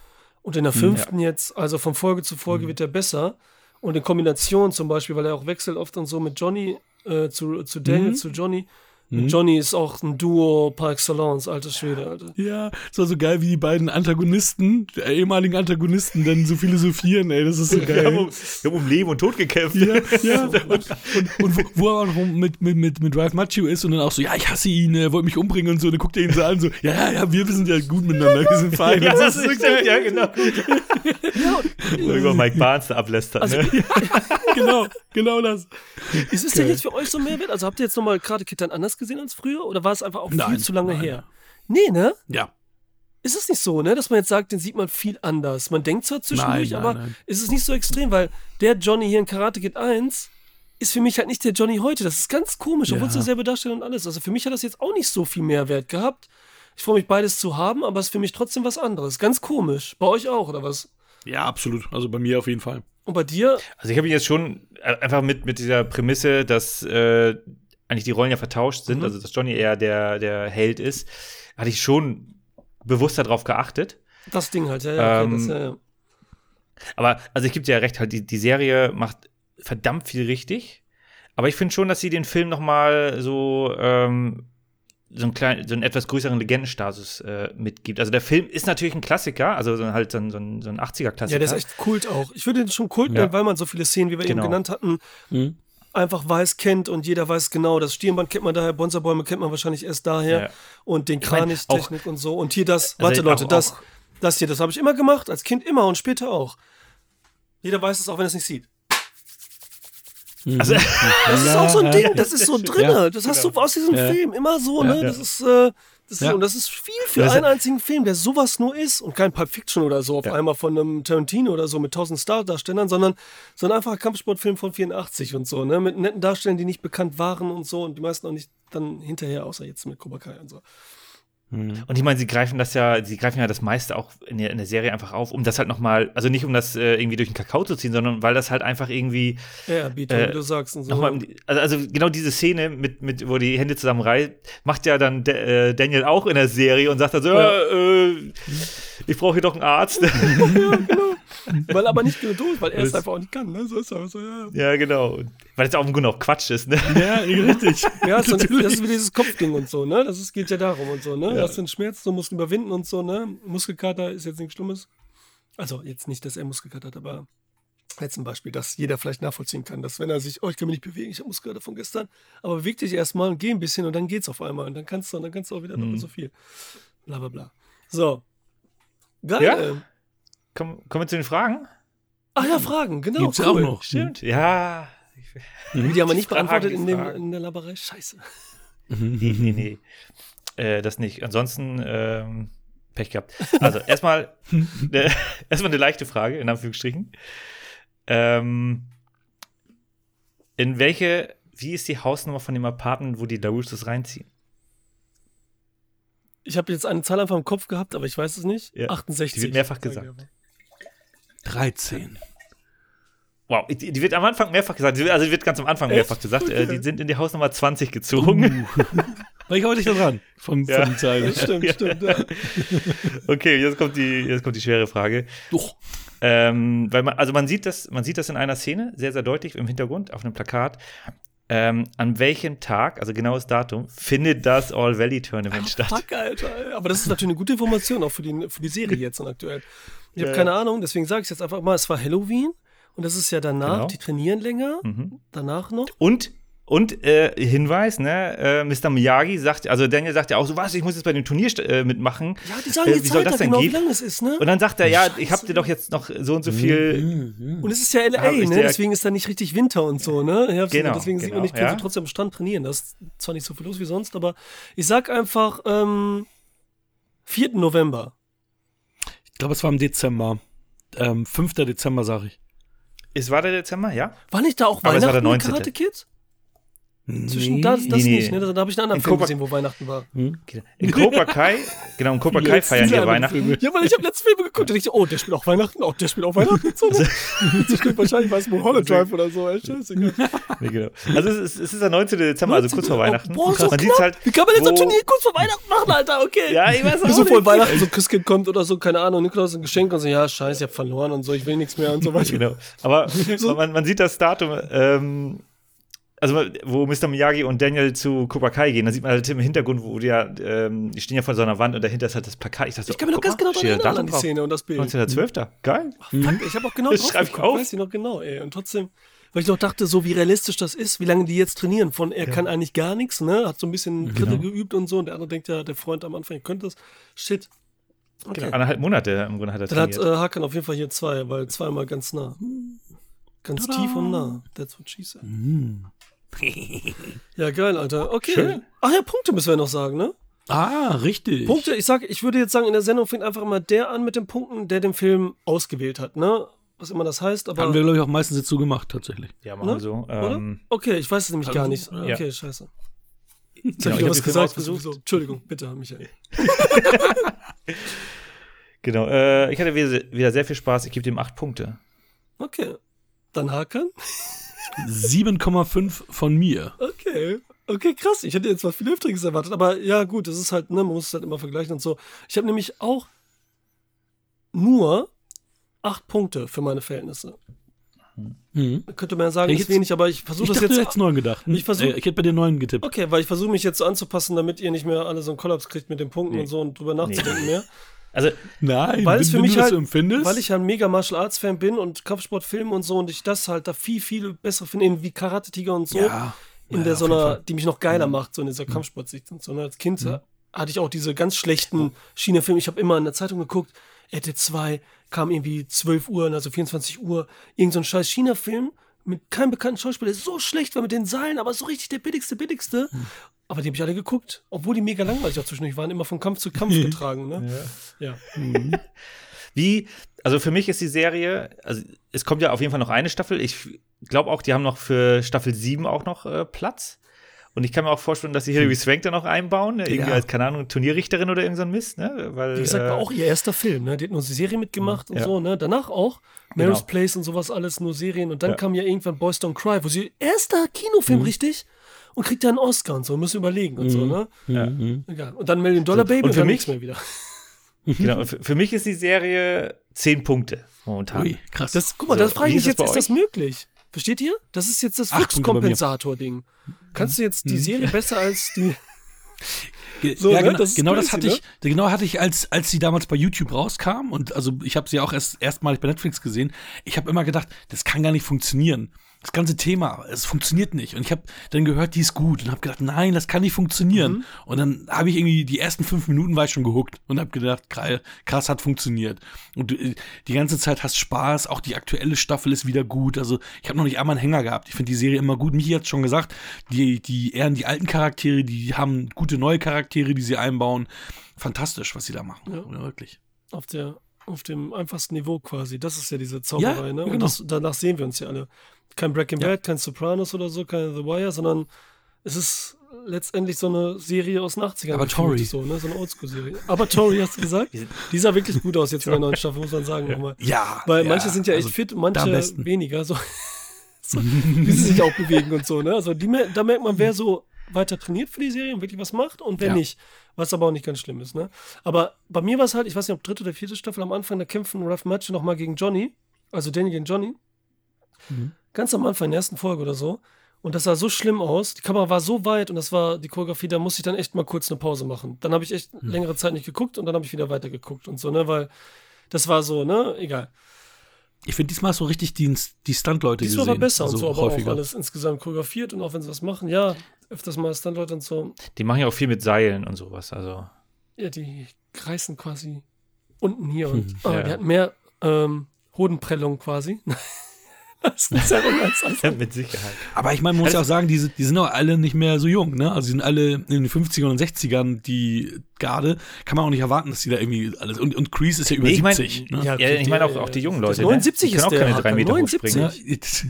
Und in der fünften jetzt, also von Folge zu Folge wird der besser. Und in Kombination zum Beispiel, weil er auch wechselt oft und so mit Johnny, äh, zu, zu Daniel, zu Johnny. Mit Johnny ist auch ein Duo par excellence, alter Schwede, Alter. Ja, es war so geil, wie die beiden Antagonisten, der ehemaligen Antagonisten, dann so philosophieren, ey, das ist so Wir haben, um, geil. wir haben um Leben und Tod gekämpft. Ja, ja. Und, und, und wo, wo er auch noch mit, mit, mit, mit Ralph Macchio ist und dann auch so, ja, ich hasse ihn, er wollte mich umbringen und so, dann guckt er ihn so an, so, ja, ja, ja, wir sind ja gut miteinander, wir sind fein. Ja, Und so, das ist, ja, genau. Über Mike Barnes da ablästert. Also, ne? genau, genau das. Ist es denn jetzt für euch so mehr wert? Also habt ihr jetzt nochmal Karate Kid dann anders gesehen als früher? Oder war es einfach auch viel Nein, zu lange nein. her? Nee, ne? Ja. ist es nicht so, ne, dass man jetzt sagt, den sieht man viel anders. Man denkt zwar zwischendurch, Nein, nein, aber nein. ist es nicht so extrem, weil der Johnny hier in Karate Kid 1 ist für mich halt nicht der Johnny heute. Das ist ganz komisch, obwohl es Ja. derselbe Darsteller und alles. Also für mich hat das jetzt auch nicht so viel Mehrwert gehabt. Ich freue mich beides zu haben, aber es ist für mich trotzdem was anderes. Ganz komisch. Bei euch auch, oder was? Ja, absolut. Also bei mir auf jeden Fall. Und bei dir? Also ich habe jetzt schon äh, einfach mit, mit dieser Prämisse, dass äh, eigentlich die Rollen ja vertauscht sind, Mhm. also dass Johnny eher der, der Held ist, hatte ich schon bewusst darauf geachtet. Das Ding halt, ja, ja. Okay, Ähm, das, ja, ja. Aber, also ich gebe dir ja recht, halt, die, die Serie macht verdammt viel richtig. Aber ich finde schon, dass sie den Film noch mal so, ähm, so, einen kleinen, so einen etwas größeren Legendenstatus äh, mitgibt. Also der Film ist natürlich ein Klassiker, also so halt so ein, so ein, so ein 80er-Klassiker. Ja, der ist echt Kult auch. Ich würde den schon Kult Ja. nennen, weil man so viele Szenen, wie wir Genau. eben genannt hatten, Mhm. Einfach weiß, kennt und jeder weiß genau. Das Stirnband kennt man daher, Bonzerbäume kennt man wahrscheinlich erst daher Ja. und den Kranich-Technik und so. Und hier das, Also warte Leute, auch- das, auch- das hier, das habe ich immer gemacht, als Kind immer und später auch. Jeder weiß es auch, wenn er es nicht sieht. Also, Das ist auch so ein Ding, das ist so drinne. Ja, das hast du aus diesem. Film immer so, ne? Das ist, äh, das ist, Ja. und das ist viel für ist- einen einzigen Film, der sowas nur ist und kein Pulp Fiction oder so auf Ja. einmal von einem Tarantino oder so mit tausend Stardarstellern, sondern so ein einfacher Kampfsportfilm von 84 und so, ne? Mit netten Darstellern, die nicht bekannt waren und so und die meisten auch nicht dann hinterher, außer jetzt mit Cobra Kai und so. Und ich meine, sie greifen das ja, sie greifen ja das meiste auch in der, in der Serie einfach auf, um das halt nochmal, also nicht um das äh, irgendwie durch den Kakao zu ziehen, sondern weil das halt einfach irgendwie Ja, Bieter, Äh, wie du sagst und so. nochmal, also, also genau diese Szene mit, mit, wo die Hände zusammen reißt, macht ja dann De, äh, Daniel auch in der Serie und sagt dann so, Ja. äh, äh, ich brauche hier doch einen Arzt. weil aber nicht genug durch, weil er es Das- einfach auch nicht kann, ne? So ist er so, ja. ja, genau. Weil es auch im Grunde auch Quatsch ist, ne? Ja, richtig. Ja, das ist, das ist wie dieses Kopfding und so, ne? Das ist, geht ja darum und so, ne? Ja. Hast du einen Schmerz, du musst überwinden und so, ne? Muskelkater ist jetzt nichts Schlimmes. Also jetzt nicht, dass er Muskelkater hat, aber jetzt ein Beispiel, das jeder vielleicht nachvollziehen kann, dass wenn er sich, oh, ich kann mich nicht bewegen, ich habe Muskelkater von gestern, aber beweg dich erstmal und geh ein bisschen und dann geht's auf einmal und dann kannst du, und dann kannst du auch wieder Mhm. doppelt so viel. Bla bla bla. So. Geil. Ja? Komm, kommen wir zu den Fragen? Ach ja, Fragen, genau. Gibt's ja auch cool. noch. Stimmt. Ja. Die haben wir nicht Fragen, beantwortet in, dem, in der Laberei. Scheiße. Nee, nee, nee. Äh, das nicht. Ansonsten, ähm, Pech gehabt. Also, erstmal, äh, erstmal eine leichte Frage, in Anführungsstrichen. Ähm, in welche, wie ist die Hausnummer von dem Apartment, wo die LaRussos reinziehen? Ich habe jetzt eine Zahl einfach im Kopf gehabt, aber ich weiß es nicht. Ja. 68. Die wird mehrfach gesagt. Einfach. 13. Wow, die, die wird am Anfang mehrfach gesagt. Also, die wird ganz am Anfang Echt? mehrfach gesagt. Äh, die sind in die Hausnummer 20 gezogen. War ich heute nicht da dran. Von, Ja. von Zeilen. Stimmt, stimmt. Ja. Okay, jetzt kommt die, jetzt kommt die schwere Frage. Doch. Ähm, weil man, also man sieht das, man sieht das in einer Szene sehr, sehr deutlich im Hintergrund auf einem Plakat. Ähm, an welchem Tag, also genaues Datum, findet das All Valley Tournament statt? Fuck, Alter. Aber das ist natürlich eine gute Information, auch für die, für die Serie jetzt und aktuell. Ich habe Ja, keine Ahnung, deswegen sage ich jetzt einfach mal, es war Halloween und das ist ja danach, Genau. die trainieren länger, Mhm. danach noch. Und und äh, Hinweis, ne, äh, Mr. Miyagi sagt, also Daniel sagt ja auch so, was, ich muss jetzt bei dem Turnier äh, mitmachen. Ja, die sagen Äh, jetzt wie soll das denn genau, wie gehen? lange es ist, ne? Und dann sagt er, ja, Scheiße. ich habe dir doch jetzt noch so und so viel. Und es ist ja LA, Hab ne? Deswegen ist da nicht richtig Winter und so, ne? Herbst, Genau, deswegen sieht man genau, nicht, können ja. sie trotzdem am Strand trainieren. Das ist zwar nicht so viel los wie sonst, aber ich sag einfach, ähm, 4. November. Ich glaube, es war im Dezember. Ähm, 5. Dezember, sag ich. Es war der Dezember, ja? War nicht da auch Aber es war Weihnachten der mit 19.. Karate Kids? Zwischen Nee. da, das Nee, nicht, ne? Da, da habe ich einen anderen In Film Cobra- gesehen, wo Weihnachten war. In Cobra Kai, genau, in Cobra Kai Jetzt feiern anderen Weihnachten. Filme. Ja, weil ich habe letzte Filme geguckt und ich so, oh, der spielt auch Weihnachten, oh, der spielt auch Weihnachten. So? Das stimmt wahrscheinlich weiß Mulholland Drive oder so, ey, scheißegal. Nee, genau. Also es ist, es ist der 19. Dezember, also kurz vor Weihnachten. Oh, boah, so man knapp. sieht halt. Wie kann man jetzt so ein Turnier kurz vor Weihnachten machen, Alter? Okay. Ja, ich weiß auch so vor Weihnachten so ein Christkind kommt oder so, keine Ahnung, Nikolaus ein Geschenk und so, ja, scheiße, ich hab verloren und so, ich will nichts mehr und so weiter. Genau. Aber man, man sieht das Datum, ähm, also wo Mr. Miyagi und Daniel zu Cobra Kai gehen, da sieht man halt im Hintergrund, wo die ja, ähm, die stehen ja vor so einer Wand und dahinter ist halt das Plakat. Ich dachte, so, Ich kann mir noch ganz genau daran erinnern an die drauf. Szene und das Bild. 19.12. Geil. Fuck, ich habe auch genau Das drauf schreib ich geguckt, auf. weiß ich noch genau, ey. Und trotzdem, weil ich noch dachte, so wie realistisch das ist, wie lange die jetzt trainieren. Von er kann eigentlich gar nichts, ne? Hat so ein bisschen Dritte geübt und so. Und der andere denkt ja, der Freund am Anfang, ihr könnt das. Shit. Okay. Genau, anderthalb Monate im Grunde hat er Dann hat trainiert. äh, Hakan auf jeden Fall hier zwei, weil zweimal ganz nah. Ganz tief und nah. That's what she said. Ja, geil, Alter. Okay. Schön. Ach ja, Punkte müssen wir noch sagen, ne? Ah, richtig. Punkte, ich sag, ich würde jetzt sagen, in der Sendung fängt einfach immer der an mit den Punkten, der den Film ausgewählt hat, ne? Was immer das heißt, aber. Haben wir, glaube ich, auch meistens jetzt so gemacht, tatsächlich. Ja, machen Ne? wir so. oder? Ähm, okay, ich weiß es nämlich Also, gar nicht. ja. Okay, scheiße. Jetzt Genau, hab ich ich was gesagt. ausgesucht. So, Entschuldigung, bitte, Michael. genau. Äh, ich hatte wieder, wieder sehr viel Spaß. Ich gebe dem acht Punkte. Okay. Dann Hakan. 7,5 von mir. Okay. Okay, krass. Ich hätte jetzt was viel Heftiges erwartet. Aber ja, gut, das ist halt, ne, man muss es halt immer vergleichen und so. Ich habe nämlich auch nur acht Punkte für meine Verhältnisse. Mhm. Könnte man ja sagen, Ich ist jetzt- wenig, aber ich Ich versuche das dachte, jetzt. du hättest neun gedacht. Ich versuch- Äh, ich hätte bei dir neun getippt. Okay, weil ich versuche mich jetzt so anzupassen, damit ihr nicht mehr alle so einen Kollaps kriegt mit den Punkten Nee. und so und drüber nachzudenken mehr. Also, Nein, Weil es für mich halt- empfindest. Weil ich ja ein mega Martial Arts Fan bin und Kampfsportfilme und so und ich das halt da viel, viel besser finde, eben wie Karate Tiger und so. ja, in ja, der so einer. Mhm. die mich noch geiler macht, so in dieser Kampfsportsicht und so. Ne? Als Kind hatte ich auch diese ganz schlechten China-Filme. Ich habe immer in der Zeitung geguckt, RT 2 kam irgendwie 12 Uhr, also 24 Uhr, irgend so ein scheiß China-Film mit keinem bekannten Schauspieler, der so schlecht war mit den Seilen, aber so richtig der billigste, billigste. Mhm. Aber die habe ich alle geguckt, obwohl die mega langweilig auch zwischendurch waren, immer von Kampf zu Kampf getragen. Ne? Ja. wie, also für mich ist die Serie, also es kommt ja auf jeden Fall noch eine Staffel. Ich glaube auch, die haben noch für Staffel 7 auch noch äh, Platz. Und ich kann mir auch vorstellen, dass sie Hilary Swank da noch einbauen, ne? irgendwie Ja. als, keine Ahnung, Turnierrichterin oder irgend so Mist, ne? Weil, Wie gesagt, äh, war auch ihr erster Film, ne? Die hat nur eine Serie mitgemacht und Ja. so, ne? Danach auch. Mary's Genau. Place und sowas alles, nur Serien. Und dann Ja. kam ja irgendwann Boys Don't Cry, wo sie erster Kinofilm, richtig? Und kriegt ja einen Oscar und so, müssen überlegen und so, ne? Ja. Mhm. Egal. Und dann Million Dollar Baby und und, für dann mich- mehr wieder. Genau, und für, für mich ist die Serie 10 Punkte momentan. Ui, krass. Das, guck mal, So, das frage ich mich das jetzt, ist das möglich? Versteht ihr? Das ist jetzt das. Fluxkompensator-Ding. Kannst du jetzt die Serie besser als die. So, ja, ne? genau, Das genau das crazy, hatte ich, genau hatte ich, als, als sie damals bei YouTube rauskam und also ich habe sie auch erst erstmalig bei Netflix gesehen. Ich habe immer gedacht, das kann gar nicht funktionieren. Das ganze Thema, es funktioniert nicht. Und ich habe dann gehört, die ist gut und habe gedacht, nein, das kann nicht funktionieren. Und dann habe ich irgendwie die ersten fünf Minuten war ich schon gehuckt und habe gedacht, krass, hat funktioniert. Und du, äh, die ganze Zeit hast Spaß. Auch die aktuelle Staffel ist wieder gut. Also ich habe noch nicht einmal einen Hänger gehabt. Ich finde die Serie immer gut. Michi hat schon gesagt, die, die ehren die alten Charaktere, die haben gute neue Charaktere, die sie einbauen. Fantastisch, was sie da machen. Ja. Ja, wirklich. auf der auf dem einfachsten Niveau quasi. Das ist ja diese Zauberei, Ja, ne? Und genau. das, danach sehen wir uns ja alle. Kein Breaking Ja. Bad, kein Sopranos oder so, kein The Wire, sondern es ist letztendlich so eine Serie aus den 80ern. Aber Tori. So, ne? So eine Oldschool-Serie. Aber Tori, hast du gesagt? Die sah wirklich gut aus jetzt in der neuen Staffel, muss man sagen. nochmal. Ja. Weil ja, manche sind ja echt also fit, manche weniger. So, so, wie sie sich auch bewegen und so. Ne? Also die, da merkt man, wer so weiter trainiert für die Serie und wirklich was macht und wer Ja. nicht. Was aber auch nicht ganz schlimm ist. Ne? Aber bei mir war es halt, ich weiß nicht, ob dritte oder vierte Staffel am Anfang, da kämpfen Ralph Macchio nochmal gegen Johnny. Also Danny gegen Johnny. Mhm. Ganz am Anfang, in der ersten Folge oder so. Und das sah so schlimm aus. Die Kamera war so weit und das war die Choreografie, da musste ich dann echt mal kurz eine Pause machen. Dann habe ich echt Mhm. längere Zeit nicht geguckt und dann habe ich wieder weitergeguckt und so, ne? Weil das war so, ne? Egal. Ich finde diesmal so richtig die, die Stunt-Leute Diesmal gesehen. war besser also und so, aber häufiger. auch alles insgesamt choreografiert und auch wenn sie was machen, ja, öfters mal Stuntleute und so, Die machen ja auch viel mit Seilen und sowas. Also, ja, die kreisen quasi unten hier und ah, ja. die hatten mehr ähm, Hodenprellung quasi. das ist ja als mit Sicherheit. Aber ich meine, man muss ja auch sagen, die, sind- die sind auch alle nicht mehr so jung, ne? Also die sind alle in den 50ern und 60ern, die Garde. Kann man auch nicht erwarten, dass die da irgendwie alles. Und, und Crease ist ja über Nee, ich mein- 70. ne? Ja, Ja, ich meine auch, auch die jungen Leute. 79 ne? Ist auch der, keine drei Meter 79. hochspringen. Ja, jetzt-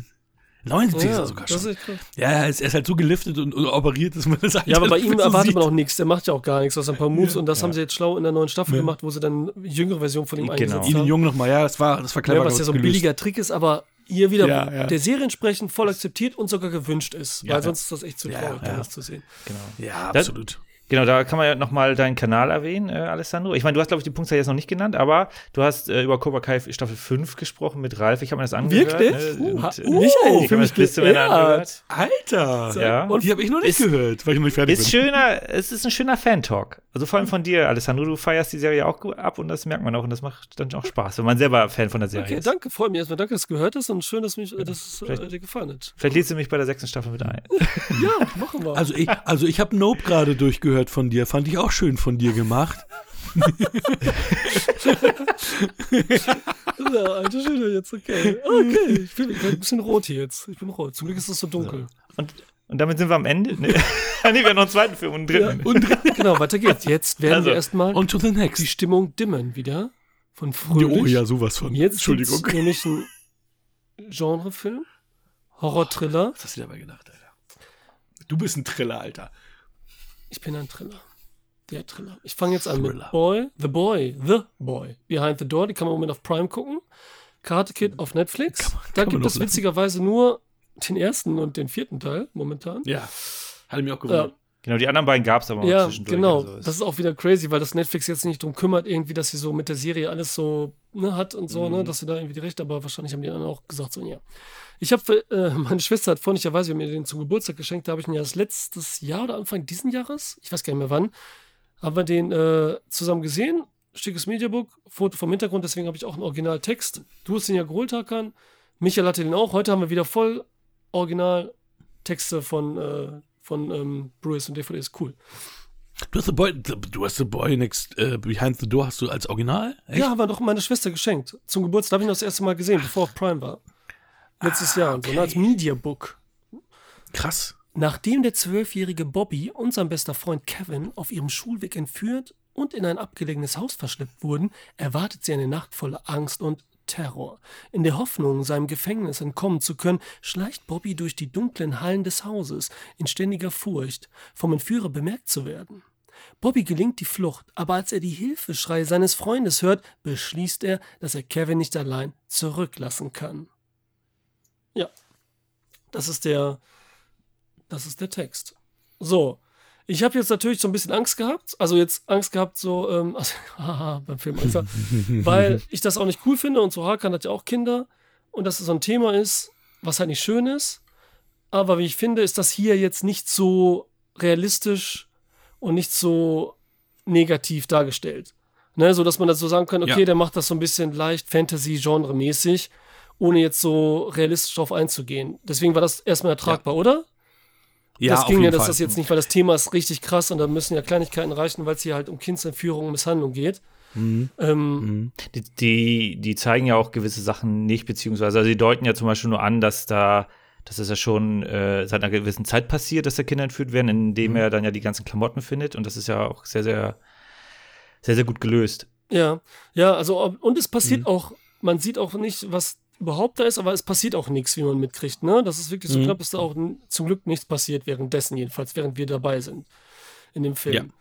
79 ist ja, er sogar schon. ist. Ja, er ist, er ist halt so geliftet und, und operiert, dass man das Ja, aber bei ihm so erwartet sieht. man auch nichts. Der macht ja auch gar nichts, außer ein paar Moves. Und das haben sie jetzt schlau in der neuen Staffel Ja. gemacht, wo sie dann eine jüngere Version von ihm Genau. eingesetzt Ihn haben. Jung nochmal, ja, das war, das war clever Ja, was ja so ein billiger Trick ist, aber hier wieder Ja, ja. der Serie entsprechend voll akzeptiert und sogar gewünscht ist. Ja, weil sonst ist das echt zu traurig, ja. das zu sehen. Genau. Ja, Das- absolut. Genau, da kann man ja nochmal deinen Kanal erwähnen, äh, Alessandro. Ich meine, du hast, glaube ich, die Punktzahl jetzt noch nicht genannt, aber du hast äh, über Cobra Kai Staffel 5 gesprochen mit Ralf. Ich habe mir das angehört. Wirklich? Ne? Uh, Und, Michael, ich für habe das Blistemänner geehrt. angehört. Alter! Ja. Und die habe ich noch nicht Ist- gehört, weil ich noch nicht fertig Ist bin. schöner, es ist ein schöner Fan-Talk. Also vor allem von dir, Alessandro, du feierst die Serie auch ab und das merkt man auch und das macht dann auch Spaß, wenn man selber Fan von der Serie Okay, ist. danke, freut mich erstmal. Danke, dass du gehört hast und schön, dass, mich, äh, dass es äh, dir gefallen hat. Vielleicht lädst du mich bei der sechsten Staffel mit ein. Ja, machen wir. Also ich, also ich habe Nope gerade durchgehört von dir, fand ich auch schön von dir gemacht. ja, alter Schöne, jetzt okay. Okay, ich bin, ich bin ein bisschen rot hier jetzt. Ich bin rot. Zum Glück ist es so dunkel. Und Und damit sind wir am Ende. Nee, nee wir haben noch einen zweiten Film und einen dritten. Und genau, weiter geht's. Jetzt werden Also, wir erstmal On to the next. die Stimmung dimmen wieder. Von fröhlich. Oh ja, sowas von. Jetzt Entschuldigung. nämlich ein Genrefilm, Horror-Thriller. Was hast du dabei gedacht, Alter? Du bist ein Triller, Alter. Ich bin ein Thriller. Der Thriller. Ich fange jetzt an Thriller. mit Boy, The Boy, The Boy, Behind the Door. Die kann man im Moment auf Prime gucken. Karate Kid auf Netflix. Kann man- da kann man gibt es noch lassen. witzigerweise nur den ersten und den vierten Teil momentan. Ja. Hatte mich auch Ja, gewundert. Genau, die anderen beiden gab es aber ja zwischendurch. genau. also das ist auch wieder crazy, weil das Netflix jetzt nicht drum kümmert, irgendwie, dass sie so mit der Serie alles so ne, hat und so, Mhm. ne, dass sie da irgendwie die Rechte, aber wahrscheinlich haben die anderen auch gesagt, so, ja. Ich habe, äh, meine Schwester hat freundlicherweise mir den zum Geburtstag geschenkt, da habe ich ihn ja das letztes Jahr oder Anfang diesen Jahres, ich weiß gar nicht mehr wann, haben wir den äh, zusammen gesehen. Schickes Mediabook, Foto vom Hintergrund, deswegen habe ich auch einen Originaltext. Du hast den ja geholt, Hakan. Michael hatte den auch. Heute haben wir wieder voll Originaltexte von, äh, von ähm, Blu-rays und DVDs. Cool. Du hast The Boy, du hast The Boy Next äh, Behind the Door hast du als Original? Echt? Ja, haben wir doch meine Schwester geschenkt. Zum Geburtstag habe ich ihn das erste Mal gesehen, bevor auf Prime war. Letztes Jahr und so, ne, als Mediabook. Krass. Nachdem der zwölfjährige Bobby und sein bester Freund Kevin auf ihrem Schulweg entführt und in ein abgelegenes Haus verschleppt wurden, erwartet sie eine Nacht voller Angst und Terror. In der Hoffnung, seinem Gefängnis entkommen zu können, schleicht Bobby durch die dunklen Hallen des Hauses in ständiger Furcht, vom Entführer bemerkt zu werden. Bobby gelingt die Flucht, aber als er die Hilfeschreie seines Freundes hört, beschließt er, dass er Kevin nicht allein zurücklassen kann. Ja, das ist der, das ist der Text. So, ich habe jetzt natürlich so ein bisschen Angst gehabt, also jetzt Angst gehabt, so, ähm, also, haha, beim Film Angst, gehabt, weil ich das auch nicht cool finde und so Hakan hat ja auch Kinder und dass es so ein Thema ist, was halt nicht schön ist, aber wie ich finde, ist das hier jetzt nicht so realistisch und nicht so negativ dargestellt. Ne, so dass man das so sagen kann, okay, Ja. der macht das so ein bisschen leicht Fantasy-Genre-mäßig, ohne jetzt so realistisch drauf einzugehen. Deswegen war das erstmal ertragbar, oder? Ja, das ging ja, dass Fall. das jetzt nicht, weil das Thema ist richtig krass und da müssen ja Kleinigkeiten reichen, weil es hier halt um Kindsentführung und Misshandlung geht. Mhm. Ähm, Die, die, die zeigen ja auch gewisse Sachen nicht, beziehungsweise also die deuten ja zum Beispiel nur an, dass da, dass es ja schon äh, seit einer gewissen Zeit passiert, dass da Kinder entführt werden, indem er dann ja die ganzen Klamotten findet. Und das ist ja auch sehr, sehr, sehr, sehr gut gelöst. Ja, ja, also und es passiert Mhm. auch, man sieht auch nicht, was überhaupt da ist, aber es passiert auch nichts, wie man mitkriegt, ne? Das ist wirklich so Mhm. knapp, dass da auch zum Glück nichts passiert währenddessen, jedenfalls, während wir dabei sind in dem Film.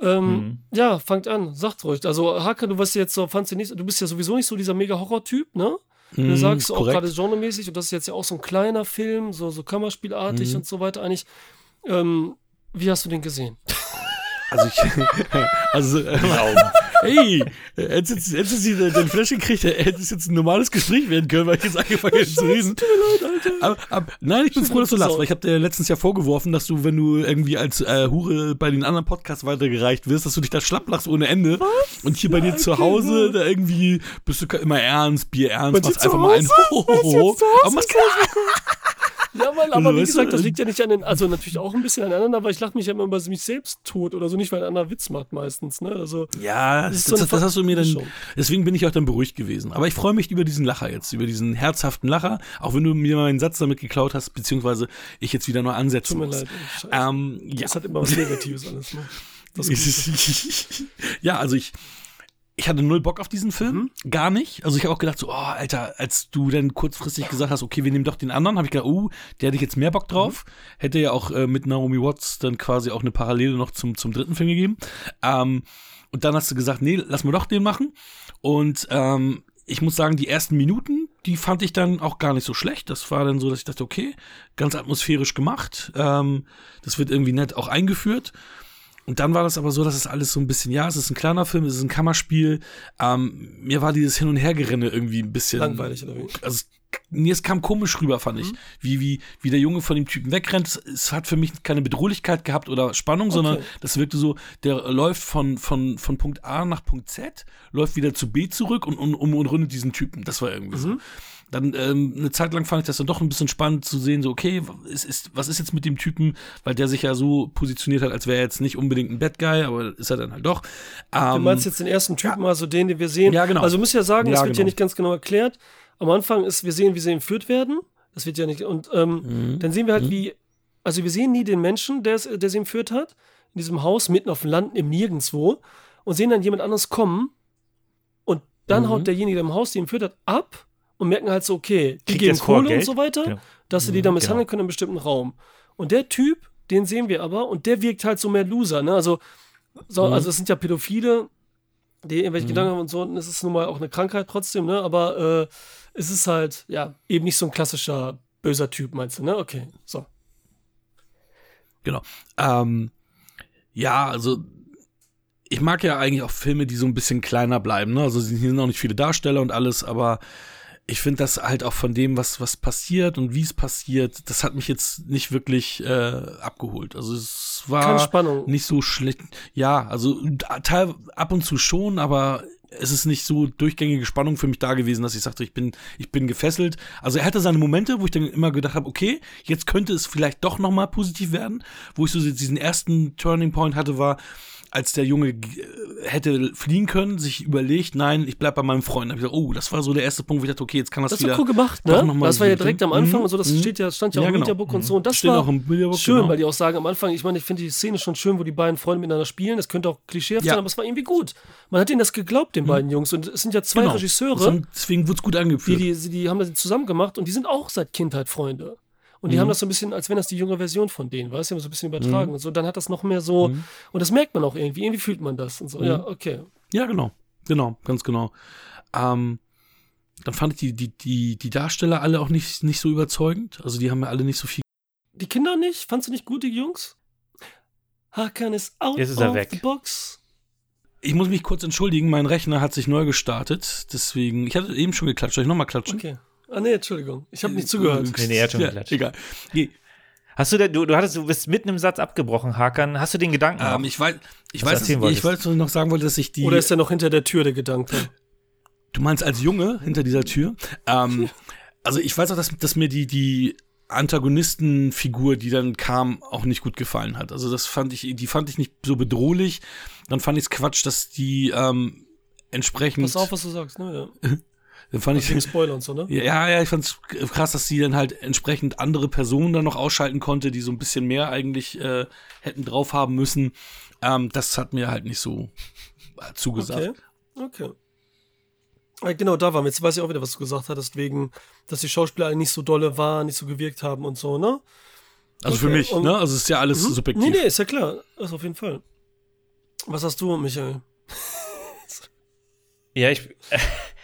Ähm, Mhm. Ja, fangt an, sagt ruhig. Also, Haka, du warst jetzt so, fandst du nicht, du bist ja sowieso nicht so dieser mega Horror-Typ, ne? Du Mhm, sagst auch korrekt. gerade genremäßig, und das ist jetzt ja auch so ein kleiner Film, so, so Kammerspielartig Mhm. und so weiter eigentlich. Ähm, wie hast du den gesehen? Also ich, also, äh, hey, hättest jetzt, hättest du den Flash gekriegt, hätte es jetzt ein normales Gespräch werden können, weil ich jetzt angefangen hätte zu reden. Aber, aber, nein, ich bin froh, dass du lachst, weil ich habe dir letztens ja vorgeworfen, dass du, wenn du irgendwie als äh, Hure bei den anderen Podcasts weitergereicht wirst, dass du dich da schlapp lachst ohne Ende. Und hier bei dir zu Hause, da irgendwie bist du immer ernst, Bier ernst, machst einfach mal ein Hause? Ho, ho, Was ho. jetzt Hause? Aber machst Ja, Mann, aber Also, wie gesagt, das liegt ja nicht an den, also natürlich auch ein bisschen aneinander, aber ich lache mich ja immer über mich selbst tot oder so, nicht weil ein anderer Witz macht meistens, ne? Also, Ja, Das so das, das hast du mir dann. Deswegen bin ich auch dann beruhigt gewesen. Aber ich freue mich über diesen Lacher jetzt, über diesen herzhaften Lacher, auch wenn du mir meinen Satz damit geklaut hast, beziehungsweise ich jetzt wieder nur ansetzen tut mir muss. leid. Ähm, ja. Das hat immer was Negatives alles, ne? Das ja, also ich. Ich hatte null Bock auf diesen Film, Mhm. gar nicht. Also ich habe auch gedacht, so, oh, Alter, als du dann kurzfristig gesagt hast, okay, wir nehmen doch den anderen, habe ich gedacht, oh, der hätte ich jetzt mehr Bock drauf. Mhm. Hätte ja auch äh, mit Naomi Watts dann quasi auch eine Parallele noch zum, zum dritten Film gegeben. Ähm, und dann hast du gesagt, nee, lass mal doch den machen. Und ähm, ich muss sagen, die ersten Minuten, die fand ich dann auch gar nicht so schlecht. Das war dann so, dass ich dachte, okay, ganz atmosphärisch gemacht. Ähm, das wird irgendwie nett auch eingeführt. Und dann war das aber so, dass es alles so ein bisschen, ja, es ist ein kleiner Film, es ist ein Kammerspiel. Ähm, mir war dieses Hin- und Hergerenne irgendwie ein bisschen Langweilig, oder wie? Also, es- mir es kam komisch rüber, fand Mhm. ich. Wie, wie, wie der Junge von dem Typen wegrennt. Es- Es hat für mich keine Bedrohlichkeit gehabt oder Spannung, sondern das wirkte so, der läuft von, von, von Punkt A nach Punkt Z, läuft wieder zu B zurück und, und, um, und rundet diesen Typen. Das war irgendwie Mhm. so. Dann ähm, eine Zeit lang fand ich das dann doch ein bisschen spannend zu sehen, so, okay, ist, ist, was ist jetzt mit dem Typen, weil der sich ja so positioniert hat, als wäre er jetzt nicht unbedingt ein Bad Guy, aber ist er dann halt doch. Du Ähm, meinst jetzt den ersten Typen, also den, den wir sehen? Ja, genau. Also, muss ja sagen, Ja, das wird ja genau. nicht ganz genau erklärt. Am Anfang ist, wir sehen, wie sie entführt werden. Das wird ja nicht, und ähm, Mhm. dann sehen wir halt, wie Also wir sehen nie den Menschen, der, der sie entführt hat, in diesem Haus, mitten auf dem Land, im Nirgendwo, und sehen dann jemand anderes kommen und dann Mhm. haut derjenige, der im Haus die entführt hat, ab und merken halt so, okay, die Kriegt geben Kohle und so weiter, Genau. dass sie die Mhm, misshandeln genau. können in einem bestimmten Raum. Und der Typ, den sehen wir aber, und der wirkt halt so mehr Loser, ne? Also, so, Mhm. also es sind ja Pädophile, die irgendwelche Gedanken haben und so, und es ist nun mal auch eine Krankheit trotzdem, ne? Aber äh, es ist halt, ja, eben nicht so ein klassischer böser Typ, meinst du, ne? Okay, so. Genau. Ähm, ja, also ich mag ja eigentlich auch Filme, die so ein bisschen kleiner bleiben. Ne? Also hier sind auch nicht viele Darsteller und alles, aber ich finde das halt auch von dem, was, was passiert und wie es passiert, das hat mich jetzt nicht wirklich äh, abgeholt. Also es Keine war Spannung. nicht so schlecht. Ja, also ab und zu schon, aber es ist nicht so durchgängige Spannung für mich da gewesen, dass ich sagte, ich bin, ich bin gefesselt. Also er hatte seine Momente, wo ich dann immer gedacht habe, okay, jetzt könnte es vielleicht doch noch mal positiv werden. Wo ich so diesen ersten Turning Point hatte, war, als der Junge g- hätte fliehen können, sich überlegt, nein, ich bleib bei meinem Freund. Da hab ich gesagt, oh, das war so der erste Punkt, wo ich dachte, okay, jetzt kann das, Das wieder. war cool gemacht, ne? Das war ja direkt am. Anfang Mhm. und so, das Mhm. steht ja, stand ja auch Ja, im genau. Mediabook und so. Und das Steht war auch Bilderbuch, schön, genau. weil die auch sagen am Anfang, ich meine, ich finde die Szene schon schön, wo die beiden Freunde miteinander spielen. Das könnte auch klischeehaft Ja. sein, aber es war irgendwie gut. Man hat ihnen das geglaubt, den beiden Jungs. Und es sind ja zwei Genau. Regisseure, Das Deswegen wurde es gut die, angeführt. die, die haben das zusammen gemacht und die sind auch seit Kindheit Freunde. Und Mhm. die haben das so ein bisschen, als wenn das die junge Version von denen war. Sie haben so ein bisschen übertragen Mhm. und so. Dann hat das noch mehr so, und das merkt man auch irgendwie. Irgendwie fühlt man das und so. Mhm. Ja, okay. Ja, genau. Genau, ganz genau. Ähm, dann fand ich die, die, die, die Darsteller alle auch nicht, nicht so überzeugend. Also die haben ja alle nicht so viel. Die Kinder nicht? Fandst du nicht gut, die Jungs? Hakan ist out Jetzt ist er of weg. the box. Ich muss mich kurz entschuldigen, mein Rechner hat sich neu gestartet. Deswegen, ich hatte eben schon geklatscht. Soll ich nochmal klatschen? Okay. Ah, nee, Entschuldigung. Ich habe nicht zugehört. Nee, nee, er hat schon ja, geklatscht. Egal. Nee, Hast du, denn- du, du hattest, du bist mitten im Satz abgebrochen, Hakan. Hast du den Gedanken? ähm, ich weiß, ich weiß, ich wolltest. wollte noch sagen wollte, dass ich die. Oder ist er noch hinter der Tür, der Gedanke? Du meinst als Junge hinter dieser Tür? Ähm, also ich weiß auch, dass, dass mir die, die Antagonistenfigur, die dann kam, auch nicht gut gefallen hat. Also das fand ich, die fand ich nicht so bedrohlich. Dann fand ich es Quatsch, dass die ähm, entsprechend. Pass auf, was du sagst, ne? Ja. dann fand ich, Spoiler und so, ne? ja, ja, ich fand's krass, dass sie dann halt entsprechend andere Personen dann noch ausschalten konnte, die so ein bisschen mehr eigentlich äh, hätten drauf haben müssen. Ähm, das hat mir halt nicht so äh, zugesagt. Okay. Okay. Ah, Genau, da waren wir. Jetzt weiß ich auch wieder, was du gesagt hattest, wegen, dass die Schauspieler nicht so dolle waren, nicht so gewirkt haben und so, ne? Also für Okay, mich, und- ne? Also es ist ja alles Mhm. subjektiv. Nee, nee, ist ja klar. Das auf jeden Fall. Was hast du, Michael? Ja, ich,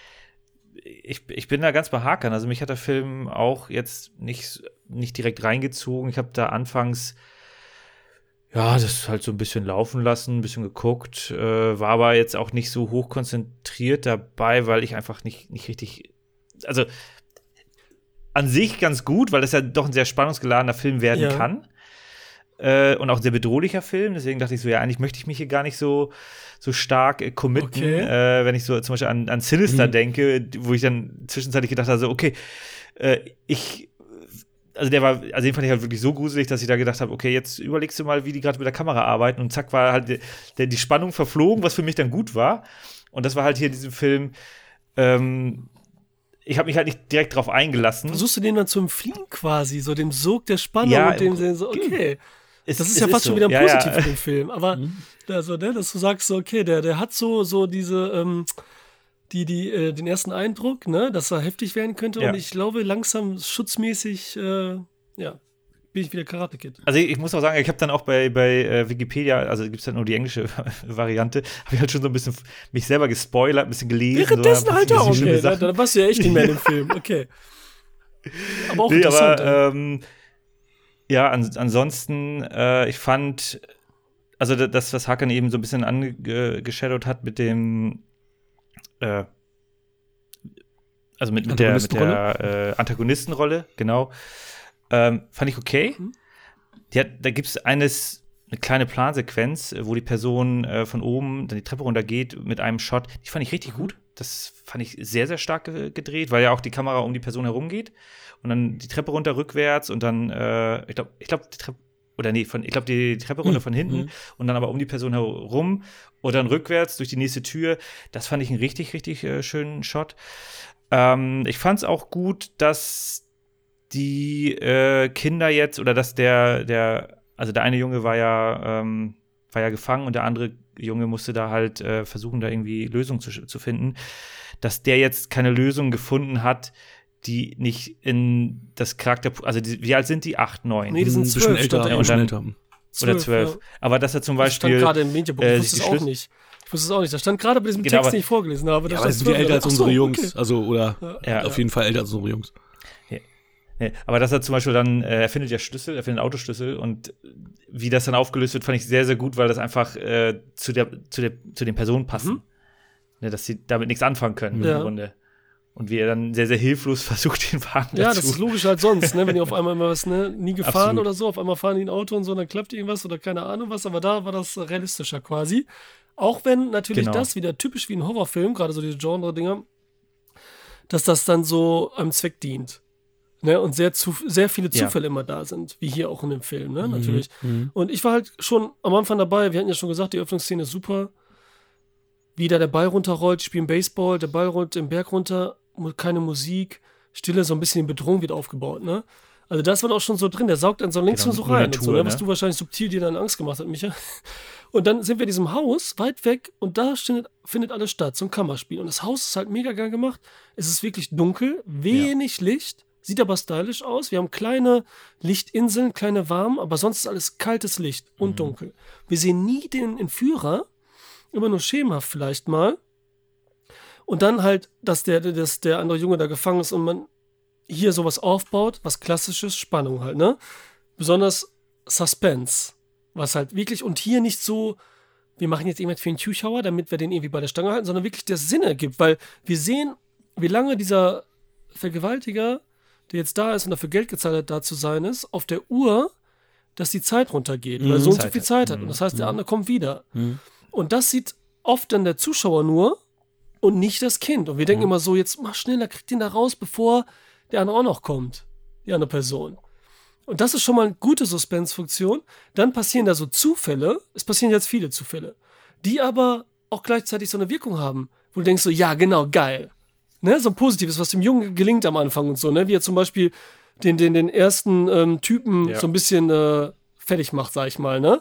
ich, ich bin da ganz bei Hakan. Also mich hat der Film auch jetzt nicht, nicht direkt reingezogen. Ich habe da anfangs ja, das halt so ein bisschen laufen lassen, ein bisschen geguckt, äh, war aber jetzt auch nicht so hoch konzentriert dabei, weil ich einfach nicht, nicht richtig, also an sich ganz gut, weil das ja doch ein sehr spannungsgeladener Film werden Ja. kann. Äh, und auch ein sehr bedrohlicher Film. Deswegen dachte ich so, ja, eigentlich möchte ich mich hier gar nicht so, so stark äh, committen, Okay. äh, wenn ich so zum Beispiel an, an Sinister Mhm. denke, wo ich dann zwischenzeitlich gedacht habe, so, okay, äh, ich also der war, also den fand ich halt wirklich so gruselig, dass ich da gedacht habe, okay, jetzt überlegst du mal, wie die gerade mit der Kamera arbeiten und zack war halt der, die Spannung verflogen, was für mich dann gut war. Und das war halt hier in diesem Film, ähm, ich habe mich halt nicht direkt drauf eingelassen. Versuchst du den dann zu entfliehen quasi, so dem Sog der Spannung Ja, und dem so, okay. Es- Das ist ja fast schon so. wieder Ja, positiv ja. für den Film. Aber also, ne, dass du sagst, so, okay, der, der hat so, so diese, ähm, die, die, äh, den ersten Eindruck, ne, dass er heftig werden könnte. Ja. Und ich glaube, langsam schutzmäßig, äh, ja, bin ich wieder Karate Kid. Also ich muss auch sagen, ich habe dann auch bei, bei äh, Wikipedia, also gibt es ja nur die englische Variante, habe ich halt schon so ein bisschen mich selber gespoilert, ein bisschen gelesen. Währenddessen so, halt auch, okay. Da, da warst du ja echt nicht mehr in dem Film, okay. Aber auch nee, interessant. aber ähm, ja, an, ansonsten, äh, ich fand, also da- das, was Hakan eben so ein bisschen angeshadowt hat mit dem, äh, also mit, mit der, mit der äh, Antagonistenrolle, genau, ähm, fand ich okay. Mhm. Hat, da gibt es eines, eine kleine Plansequenz, wo die Person äh, von oben dann die Treppe runtergeht mit einem Shot. Die fand ich richtig gut. Das fand ich sehr, sehr stark ge gedreht, weil ja auch die Kamera um die Person herum geht. Und dann die Treppe runter rückwärts und dann, äh, ich glaube, ich glaube, die Treppe, oder nee, von, ich glaube, die Treppe runter von hinten Mhm. und dann aber um die Person herum und dann rückwärts durch die nächste Tür. Das fand ich einen richtig, richtig äh, schönen Shot. Ähm, ich fand es auch gut, dass die äh, Kinder jetzt oder dass der, der, also der eine Junge war ja, ähm, war ja gefangen und der andere Junge musste da halt äh, versuchen, da irgendwie Lösungen zu, zu finden, dass der jetzt keine Lösung gefunden hat, die nicht in das Charakter, also die, wie alt sind die? Acht, neun? Nee, die sind bisschen zwölf. älter, stand da ein bisschen irgendwo. älter. oder zwölf. ja. Aber dass er zum Das stand Beispiel. gerade im Medienbuch, äh, ich wusste es auch nicht. Ich wusste es auch nicht. Da stand gerade bei diesem Genau, Text, aber- den ich vorgelesen habe. Da Ja, aber sind die 12. älter als so, unsere Jungs. okay. Also, oder Ja. auf jeden Fall älter als unsere Jungs. Nee, aber dass er zum Beispiel dann, äh, er findet ja Schlüssel, er findet Autoschlüssel und wie das dann aufgelöst wird, fand ich sehr, sehr gut, weil das einfach äh, zu, der, zu, der, zu den Personen passen. Mhm. Ne, dass sie damit nichts anfangen können Ja. im Grunde. Und wie er dann sehr, sehr hilflos versucht, den Wagen Ja, dazu. das ist logisch als sonst, ne? Wenn die auf einmal immer was, ne, nie gefahren Absolut. oder so, auf einmal fahren die ein Auto und so, dann klappt irgendwas oder keine Ahnung was, aber da war das realistischer quasi. Auch wenn natürlich Genau. das wieder typisch wie ein Horrorfilm, gerade so diese Genre-Dinger, dass das dann so einem Zweck dient. Ne? Und sehr, zu, sehr viele Ja. Zufälle immer da sind, wie hier auch in dem Film, Mhm. ne? Natürlich. Und ich war halt schon am Anfang dabei, wir hatten ja schon gesagt, die Öffnungsszene ist super. Wie da der Ball runterrollt, spielen Baseball, der Ball rollt den Berg runter, keine Musik, Stille, so ein bisschen die Bedrohung wird aufgebaut, ne? Also das war auch schon so drin, der saugt dann so links Genau, und so rein, und so, ne? was ne? du wahrscheinlich subtil dir dann Angst gemacht hast, Micha. Und dann sind wir in diesem Haus, weit weg, und da findet, findet alles statt, so ein Kammerspiel. Und das Haus ist halt mega geil gemacht. Es ist wirklich dunkel, wenig Licht, sieht aber stylisch aus. Wir haben kleine Lichtinseln, kleine warm, aber sonst ist alles kaltes Licht und Mhm. dunkel. Wir sehen nie den Entführer, immer nur schemenhaft vielleicht mal. Und dann halt, dass der, dass der andere Junge da gefangen ist und man hier sowas aufbaut, was klassisches, Spannung halt, ne? Besonders Suspense. Was halt wirklich, und hier nicht so, wir machen jetzt irgendwas für den Zuschauer, damit wir den irgendwie bei der Stange halten, sondern wirklich der Sinn ergibt, weil wir sehen, wie lange dieser Vergewaltiger, der jetzt da ist und dafür Geld gezahlt hat, da zu sein ist, auf der Uhr, dass die Zeit runtergeht, weil er so und so viel. Zeit hat. Mhm. Und das heißt, der andere kommt wieder. Mhm. Und das sieht oft dann der Zuschauer nur und nicht das Kind. Und wir denken immer so, jetzt mach schneller, krieg den da raus, bevor der andere auch noch kommt. Die andere Person. Und das ist schon mal eine gute Suspense-Funktion. Dann passieren da so Zufälle. Es passieren jetzt viele Zufälle, die aber auch gleichzeitig so eine Wirkung haben, wo du denkst so, ja, genau, geil. Ne? So ein Positives, was dem Jungen gelingt am Anfang und so, ne? Wie er zum Beispiel den, den, den ersten ähm, Typen Ja. so ein bisschen äh, fertig macht, sag ich mal, ne?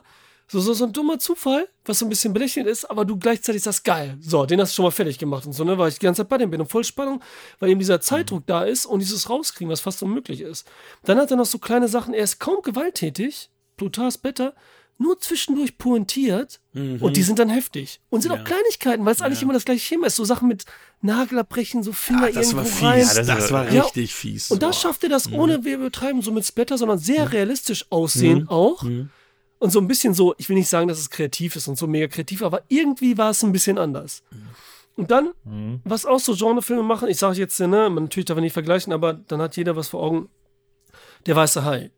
So, so, so ein dummer Zufall, was so ein bisschen belächelnd ist, aber du gleichzeitig sagst, geil. So, den hast du schon mal fertig gemacht und so, ne? Weil ich die ganze Zeit bei dem bin und voll Spannung, weil eben dieser Zeitdruck da ist und dieses Rauskriegen, was fast unmöglich ist. Dann hat er noch so kleine Sachen, er ist kaum gewalttätig, Plutars Better, nur zwischendurch pointiert und die sind dann heftig. Und sind Ja. auch Kleinigkeiten, weil es eigentlich immer das gleiche Schema ist. So Sachen mit Nagel abbrechen, so Finger Ah, das irgendwo war fies. rein. das, Ja, das war Ja. richtig fies. Und da schafft er das, ohne wir übertreiben, so mit Splatter, sondern sehr realistisch aussehen auch. Und so ein bisschen so, ich will nicht sagen, dass es kreativ ist und so mega kreativ, aber irgendwie war es ein bisschen anders. Und dann, was auch so Genrefilme machen, ich sage jetzt, ne, man natürlich darf man nicht vergleichen, aber dann hat jeder was vor Augen. Der weiße Hai.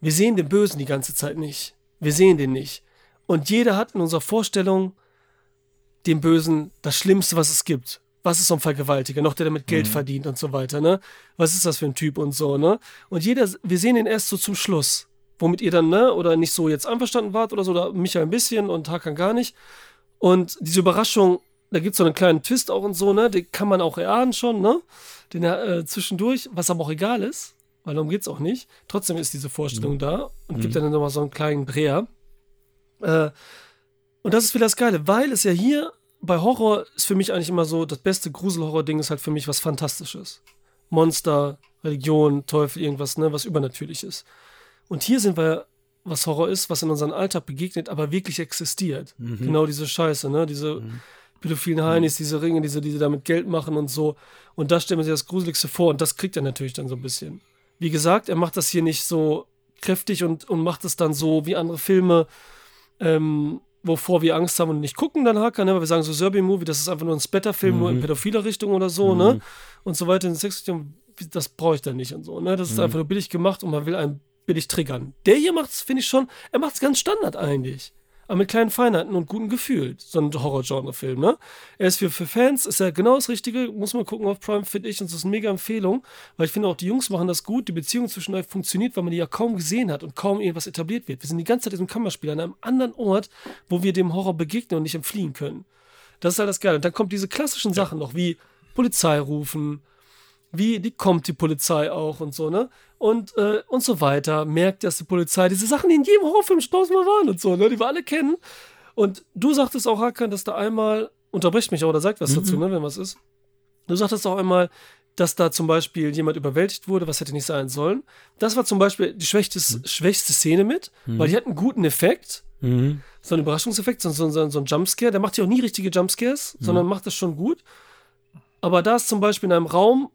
Wir sehen den Bösen die ganze Zeit nicht. Wir sehen den nicht. Und jeder hat in unserer Vorstellung den Bösen das Schlimmste, was es gibt. Was ist so ein Vergewaltiger? Noch der damit Geld verdient und so weiter, ne? Was ist das für ein Typ und so, ne? Und jeder, wir sehen ihn erst so zum Schluss. Womit ihr dann, ne? Oder nicht so jetzt einverstanden wart oder so, oder Michael ein bisschen und Hakan gar nicht. Und diese Überraschung, da gibt es so einen kleinen Twist auch und so, ne? Den kann man auch erahnen schon, ne? Den äh, zwischendurch, was aber auch egal ist, weil darum geht es auch nicht. Trotzdem ist diese Vorstellung da und gibt dann nochmal so einen kleinen Dreher. Äh, und das ist wieder das Geile, weil es ja hier bei Horror ist für mich eigentlich immer so, das beste Gruselhorror-Ding ist halt für mich was Fantastisches. Monster, Religion, Teufel, irgendwas, ne, was Übernatürliches. Und hier sind wir, was Horror ist, was in unserem Alltag begegnet, aber wirklich existiert. Genau diese Scheiße, ne, diese pädophilen Heinis, diese Ringe, diese, die sie damit Geld machen und so. Und da stellt man sich das Gruseligste vor und das kriegt er natürlich dann so ein bisschen. Wie gesagt, er macht das hier nicht so kräftig und, und macht es dann so wie andere Filme, ähm, wovor wir Angst haben und nicht gucken, dann Hacker, ne? weil wir sagen so Serbian-Movie, das ist einfach nur ein Splatter-Film, nur in pädophiler Richtung oder so, ne? Und so weiter in Sexrichtung, das brauche ich dann nicht und so, ne? Das ist einfach nur billig gemacht und man will einen billig triggern. Der hier macht's, finde ich schon, er macht's ganz Standard eigentlich. Aber mit kleinen Feinheiten und gutem Gefühl. So ein Horror-Genre-Film, ne? Er ist für, für Fans, ist er genau das Richtige, muss man gucken auf Prime, finde ich, und das ist eine mega Empfehlung, weil ich finde auch, die Jungs machen das gut, die Beziehung zwischen euch funktioniert, weil man die ja kaum gesehen hat und kaum irgendwas etabliert wird. Wir sind die ganze Zeit in diesem Kammerspiel an einem anderen Ort, wo wir dem Horror begegnen und nicht entfliehen können. Das ist halt das Geile. Und dann kommt diese klassischen Sachen noch, wie Polizei rufen, wie die kommt die Polizei auch und so, ne? Und, äh, und so weiter. Merkt erst die Polizei diese Sachen, die in jedem Horrorfilm tausendmal waren und so, ne? Die wir alle kennen. Und du sagtest auch, Hakan, dass da einmal, unterbricht mich auch oder sagt was Mhm. dazu, ne, wenn was ist. Du sagtest auch einmal, dass da zum Beispiel jemand überwältigt wurde, was hätte nicht sein sollen. Das war zum Beispiel die schwächste, schwächste Szene mit, weil die hat einen guten Effekt, Mhm. so einen Überraschungseffekt, so, so, so, so ein Jumpscare. Der macht ja auch nie richtige Jumpscares, sondern macht das schon gut. Aber da ist zum Beispiel in einem Raum,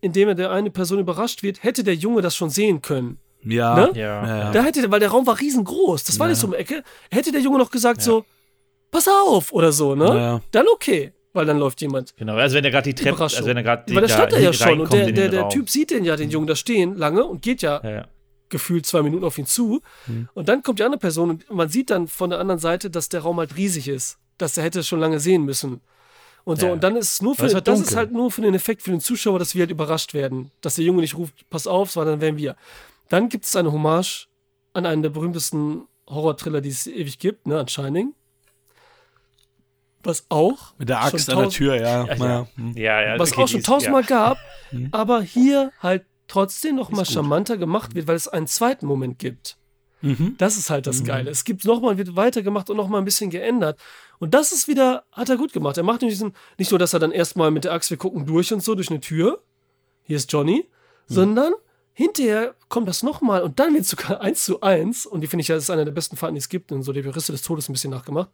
in dem der eine Person überrascht wird, hätte der Junge das schon sehen können. Ja. Ne? Ja. Ja, ja. Da hätte, der- weil der Raum war riesengroß, das war nicht so um die Ecke, hätte der Junge noch gesagt so, pass auf oder so, ne? Ja, ja. Dann okay, weil dann läuft jemand. Genau, also wenn er gerade die Treppe, also wenn er gerade Weil da stand er ja schon und der, der, den der. Typ sieht den ja, den Jungen da stehen, lange und geht ja Ja, ja. gefühlt zwei Minuten auf ihn zu. Und dann kommt die andere Person und man sieht dann von der anderen Seite, dass der Raum halt riesig ist. Dass er hätte schon lange sehen müssen. Und so, Ja. und dann ist es nur für, war das ist halt nur für den Effekt für den Zuschauer, dass wir halt überrascht werden. Dass der Junge nicht ruft, pass auf, sondern dann wären wir. Dann gibt es eine Hommage an einen der berühmtesten Horror-Thriller, die es ewig gibt, ne, an Shining. Was auch. Mit der Axt an der Tür, ja. Ja, ja. ja. Ja, was okay, auch schon ist- tausendmal ja. gab, Mhm. aber hier halt trotzdem noch mal charmanter gemacht wird, weil es einen zweiten Moment gibt. Mhm. Das ist halt das Geile. Es gibt nochmal, wird weitergemacht und nochmal ein bisschen geändert. Und das ist wieder, hat er gut gemacht. Er macht nicht, diesen, nicht nur, dass er dann erstmal mit der Axt, wir gucken durch und so, durch eine Tür. Hier ist Johnny. Sondern hinterher kommt das nochmal und dann wird es sogar eins zu eins. Und die finde ich ja, das ist einer der besten Fahrten, die es gibt. Und so die Risse des Todes ein bisschen nachgemacht.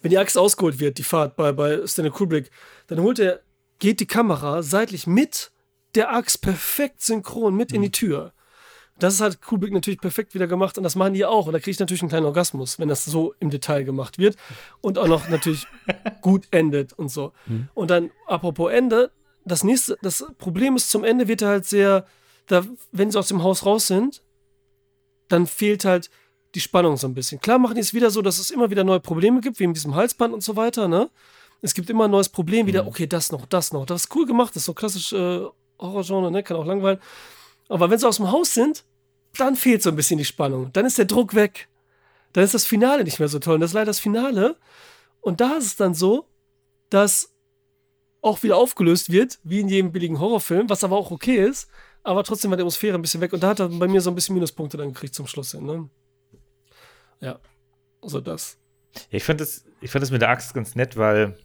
Wenn die Axt ausgeholt wird, die Fahrt bei, bei Stanley Kubrick, dann holt er, geht die Kamera seitlich mit der Axt perfekt synchron mit in die Tür. Das ist halt Kubrick natürlich perfekt wieder gemacht und das machen die auch. Und da kriege ich natürlich einen kleinen Orgasmus, wenn das so im Detail gemacht wird und auch noch natürlich gut endet und so. Und dann, apropos Ende, das nächste, das Problem ist, zum Ende wird er halt sehr, da, wenn sie aus dem Haus raus sind, dann fehlt halt die Spannung so ein bisschen. Klar machen die es wieder so, dass es immer wieder neue Probleme gibt, wie mit diesem Halsband und so weiter, ne? Es gibt immer ein neues Problem, wieder, okay, das noch, das noch. Das ist cool gemacht, das ist so klassisch äh, Horrorgenre, ne? Kann auch langweilen. Aber wenn sie aus dem Haus sind, dann fehlt so ein bisschen die Spannung. Dann ist der Druck weg. Dann ist das Finale nicht mehr so toll. Und das ist leider das Finale. Und da ist es dann so, dass auch wieder aufgelöst wird, wie in jedem billigen Horrorfilm, was aber auch okay ist. Aber trotzdem war die Atmosphäre ein bisschen weg. Und da hat er bei mir so ein bisschen Minuspunkte dann gekriegt zum Schluss hin. Ne? Ja, so das. Ja, ich fand das, ich fand das mit der Axt ganz nett, weil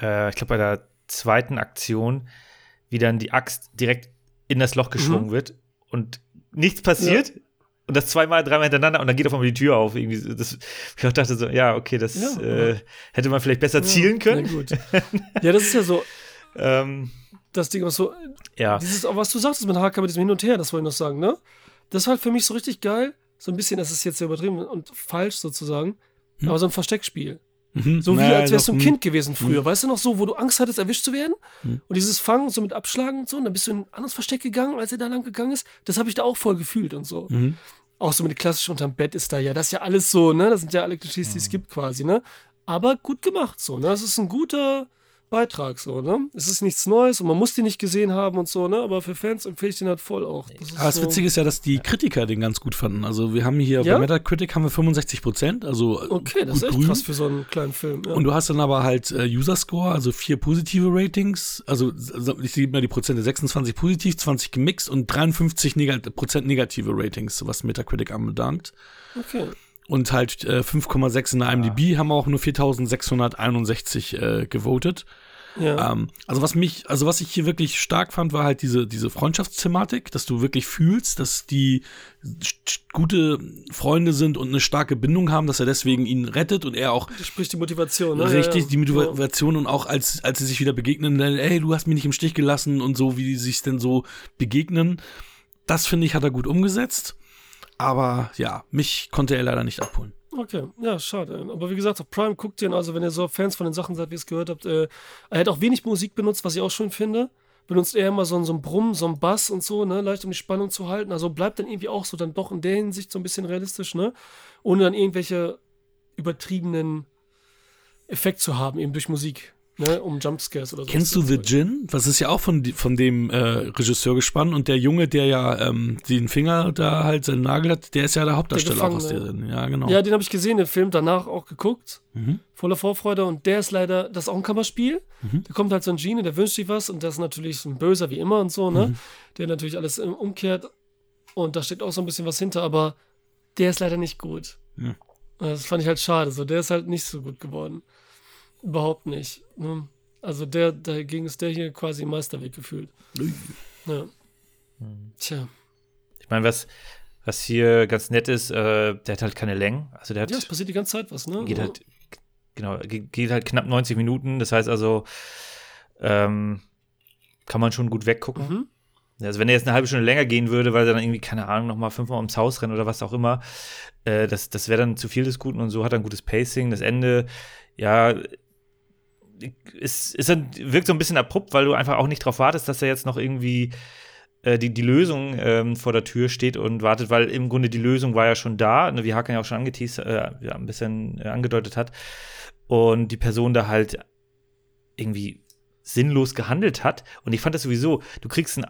äh, ich glaube bei der zweiten Aktion, wie dann die Axt direkt in das Loch geschwungen Mhm. wird und nichts passiert. Und das zweimal, dreimal hintereinander und dann geht auf einmal die Tür auf. Irgendwie, das, ich dachte so, ja, okay, das Ja, äh, hätte man vielleicht besser zielen können. Ja, ja, das ist ja so, Ähm, das Ding, was so, ja. Dieses, auch was du sagtest mit HK, mit diesem Hin und Her, das wollte ich noch sagen, ne? Das war halt für mich so richtig geil. So ein bisschen, das ist jetzt sehr übertrieben und falsch sozusagen, aber so ein Versteckspiel. Mhm. So wie Naja, als wärst du ein Kind gewesen früher. Weißt du noch so, wo du Angst hattest, erwischt zu werden? Mhm. Und dieses Fangen, so mit Abschlagen und so, und dann bist du in ein anderes Versteck gegangen, als er da lang gegangen ist. Das habe ich da auch voll gefühlt und so. Mhm. Auch so mit klassisch unterm Bett ist da ja. Das ist ja alles so, ne? Das sind ja alle Klischees, die es gibt quasi, ne? Aber gut gemacht, so, ne? Das ist ein guter Beitrag, so, ne? Es ist nichts Neues und man muss den nicht gesehen haben und so, ne? Aber für Fans empfehle ich den halt voll auch. Das ist Aber das so, Witzige ist ja, dass die Kritiker den ganz gut fanden. Also wir haben hier Ja? bei Metacritic haben wir 65 Prozent, also Okay, das ist echt grün. krass für so einen kleinen Film. Ja. Und du hast dann aber halt äh, User Score, also vier positive Ratings. Also ich sehe mal die Prozente 26 positiv, 20 gemixt und 53 negat Prozent negative Ratings, was Metacritic anbelangt. okay. Und halt äh, 5,6 in der IMDb haben auch nur 4661 äh, gewotet. Ja. Ähm, also was mich, also was ich hier wirklich stark fand, war halt diese, diese Freundschaftsthematik, dass du wirklich fühlst, dass die gute Freunde sind und eine starke Bindung haben, dass er deswegen ihn rettet und er auch Sprich die Motivation, ne? richtig ja, die ja. Motivation und auch als, als sie sich wieder begegnen, dann, ey, du hast mich nicht im Stich gelassen und so, wie die sich denn so begegnen. Das finde ich, hat er gut umgesetzt. Aber ja, mich konnte er leider nicht abholen. Okay, ja, schade. Aber wie gesagt, auf Prime guckt ihn, also wenn ihr so Fans von den Sachen seid, wie ihr es gehört habt, äh, er hat auch wenig Musik benutzt, was ich auch schön finde. Benutzt eher immer so, ein- so ein Brumm, so ein Bass und so, ne, leicht um die Spannung zu halten. Also bleibt dann irgendwie auch so dann doch in der Hinsicht so ein bisschen realistisch, ne? Ohne dann irgendwelche übertriebenen Effekt zu haben, eben durch Musik. Ne, um Jumpscares oder so. Kennst du The Gin? Das ist ja auch von, von dem äh, Regisseur gespannt und der Junge, der ja ähm, den Finger da halt seinen Nagel hat, der ist ja der Hauptdarsteller auch aus der. Sendung. Ja, genau. Ja, den habe ich gesehen, den Film danach auch geguckt. Mhm. Voller Vorfreude. Und der ist leider, das ist auch ein Kammerspiel. Da kommt halt so ein Genie, der wünscht sich was und das ist natürlich ein Böser wie immer und so, ne? Mhm. Der natürlich alles ähm, umkehrt. Und da steht auch so ein bisschen was hinter, aber der ist leider nicht gut. Ja. Das fand ich halt schade. So, der ist halt nicht so gut geworden. Überhaupt nicht. Ne? Also der, dagegen ist der hier quasi Meisterweg gefühlt. Ja. Tja. Ich meine, was, was hier ganz nett ist, äh, der hat halt keine Längen. Also der hat Ja, es passiert die ganze Zeit was, ne? geht halt, genau, ge- geht halt knapp 90 Minuten. Das heißt also, ähm, kann man schon gut weggucken. Mhm. Also wenn er jetzt eine halbe Stunde länger gehen würde, weil er dann irgendwie, keine Ahnung, nochmal fünfmal ums Haus rennt oder was auch immer, äh, das, das wäre dann zu viel des Guten und so hat er ein gutes Pacing. Das Ende, ja, ist dann, wirkt so ein bisschen abrupt, weil du einfach auch nicht darauf wartest, dass er jetzt noch irgendwie äh, die, die Lösung ähm, vor der Tür steht und wartet, weil im Grunde die Lösung war ja schon da, ne, wie Hakan ja auch schon angeteased, äh, ja, ein bisschen äh, angedeutet hat. Und die Person da halt irgendwie sinnlos gehandelt hat. Und ich fand das sowieso, du kriegst ein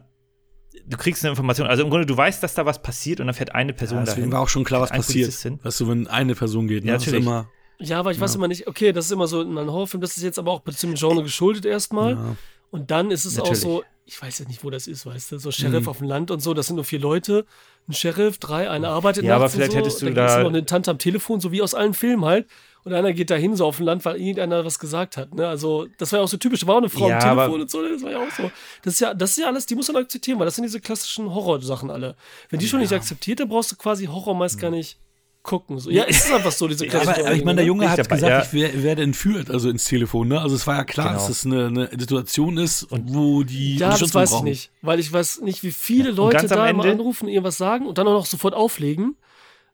Du kriegst eine Information, also im Grunde, du weißt, dass da was passiert und dann fährt eine Person Ja, dahin. deswegen war auch schon klar, was passiert. Weißt du, wenn eine Person geht, ne? Ja, Das ist natürlich. immer, Ja, aber ich weiß Ja. immer nicht, okay, das ist immer so in einem Horrorfilm, das ist jetzt aber auch dem Genre geschuldet erstmal. ja. Und dann ist es Natürlich. auch so, ich weiß jetzt nicht, wo das ist, weißt du, so Sheriff Mhm. auf dem Land und so, das sind nur vier Leute, ein Sheriff, drei, einer arbeitet Ja, aber vielleicht so, hättest du da- noch eine Tante am Telefon, so wie aus allen Filmen halt. Und einer geht da hin, so auf dem Land, weil irgendeiner was gesagt hat. Ne? Also, das war ja auch so typisch. Da war auch eine Frau Ja, am Telefon und so. Das war ja auch so. Das ist ja, das ist ja alles, die muss man akzeptieren, weil das sind diese klassischen Horrorsachen alle. Wenn die schon nicht akzeptiert, dann brauchst du quasi Horror meist gar nicht gucken. So. Ja, es ist einfach so, diese Ja, klassischen aber, aber ich meine, der Horror-Dinge, Junge Ich hat dabei, gesagt, ja. ich wer- werde entführt, also ins Telefon, ne? Also es war ja klar, Genau. dass das eine, eine Situation ist, wo die ne? Ja, das weiß ich brauchen. nicht, weil ich weiß nicht, wie viele und Leute da immer anrufen, irgendwas sagen und dann auch noch sofort auflegen.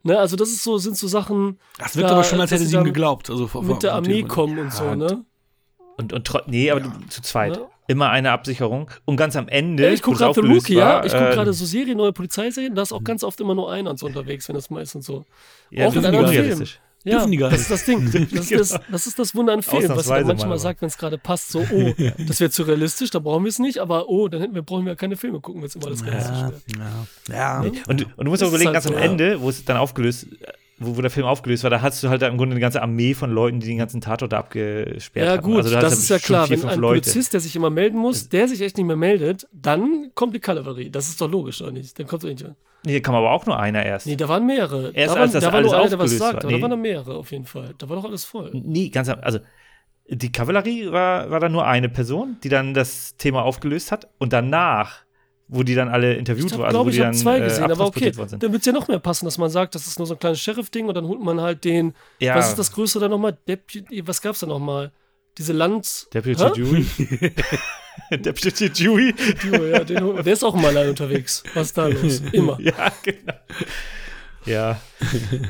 Ne, also das ist so, sind so Sachen, Das wirkt Da, aber schon, als hätte sie ihm geglaubt. Also vor- mit der Armee kommen und so, Ja, ne? Und, und nee, aber du, zu zweit. Ja. Immer eine Absicherung. Und ganz am Ende. Ja, ich gucke gerade The Rookie, ja. Ich gucke äh, gerade so Serien, neue Polizeiserien, da ist auch ganz oft immer nur einer so unterwegs, wenn das mal ist und so. ja, auch in das ist einem Film. Ja, das ist das Ding. Das ist das, das ist das Wunder an Film, was man mal, manchmal aber. sagt, wenn es gerade passt, so, oh, das wäre zu realistisch, da brauchen wir es nicht, aber oh, dann hätten wir, brauchen wir keine Filme gucken, wenn es immer alles realistisch Ja, wäre. ja. ja. Und, und du musst auch überlegen, halt ganz am so, ja. Ende, wo es dann aufgelöst, wo, wo der Film aufgelöst war, da hast du halt im Grunde eine ganze Armee von Leuten, die den ganzen Tatort da abgesperrt Ja, haben. gut, Also da das ist ja klar. Wenn ein Leute. Polizist, der sich immer melden muss, der sich echt nicht mehr meldet, dann kommt die Kavallerie. Das ist doch logisch, oder nicht? Dann kommt doch nicht. Nee, da kam aber auch nur einer erst. Nee, da waren mehrere. Erst da waren, als das da war alles nur einer, der was aufgelöst sagt, war. aber da Nee. waren noch mehrere auf jeden Fall. Da war doch alles voll. Nee, ganz also die Kavallerie war, war dann nur eine Person, die dann das Thema aufgelöst hat und danach, wo die dann alle interviewt Ich waren, also glaube, wo ich habe zwei äh, gesehen, aber okay. Dann wird es ja noch mehr passen, dass man sagt, das ist nur so ein kleines Sheriff-Ding und dann holt man halt den, Ja, was ist das Größte da nochmal? Deputy, was gab's da nochmal? Diese Land... Deputy Hä? Dewey. Deputy Dewey. ja, den, der ist auch immer allein unterwegs. Was ist da los? Immer. Ja, genau. Ja.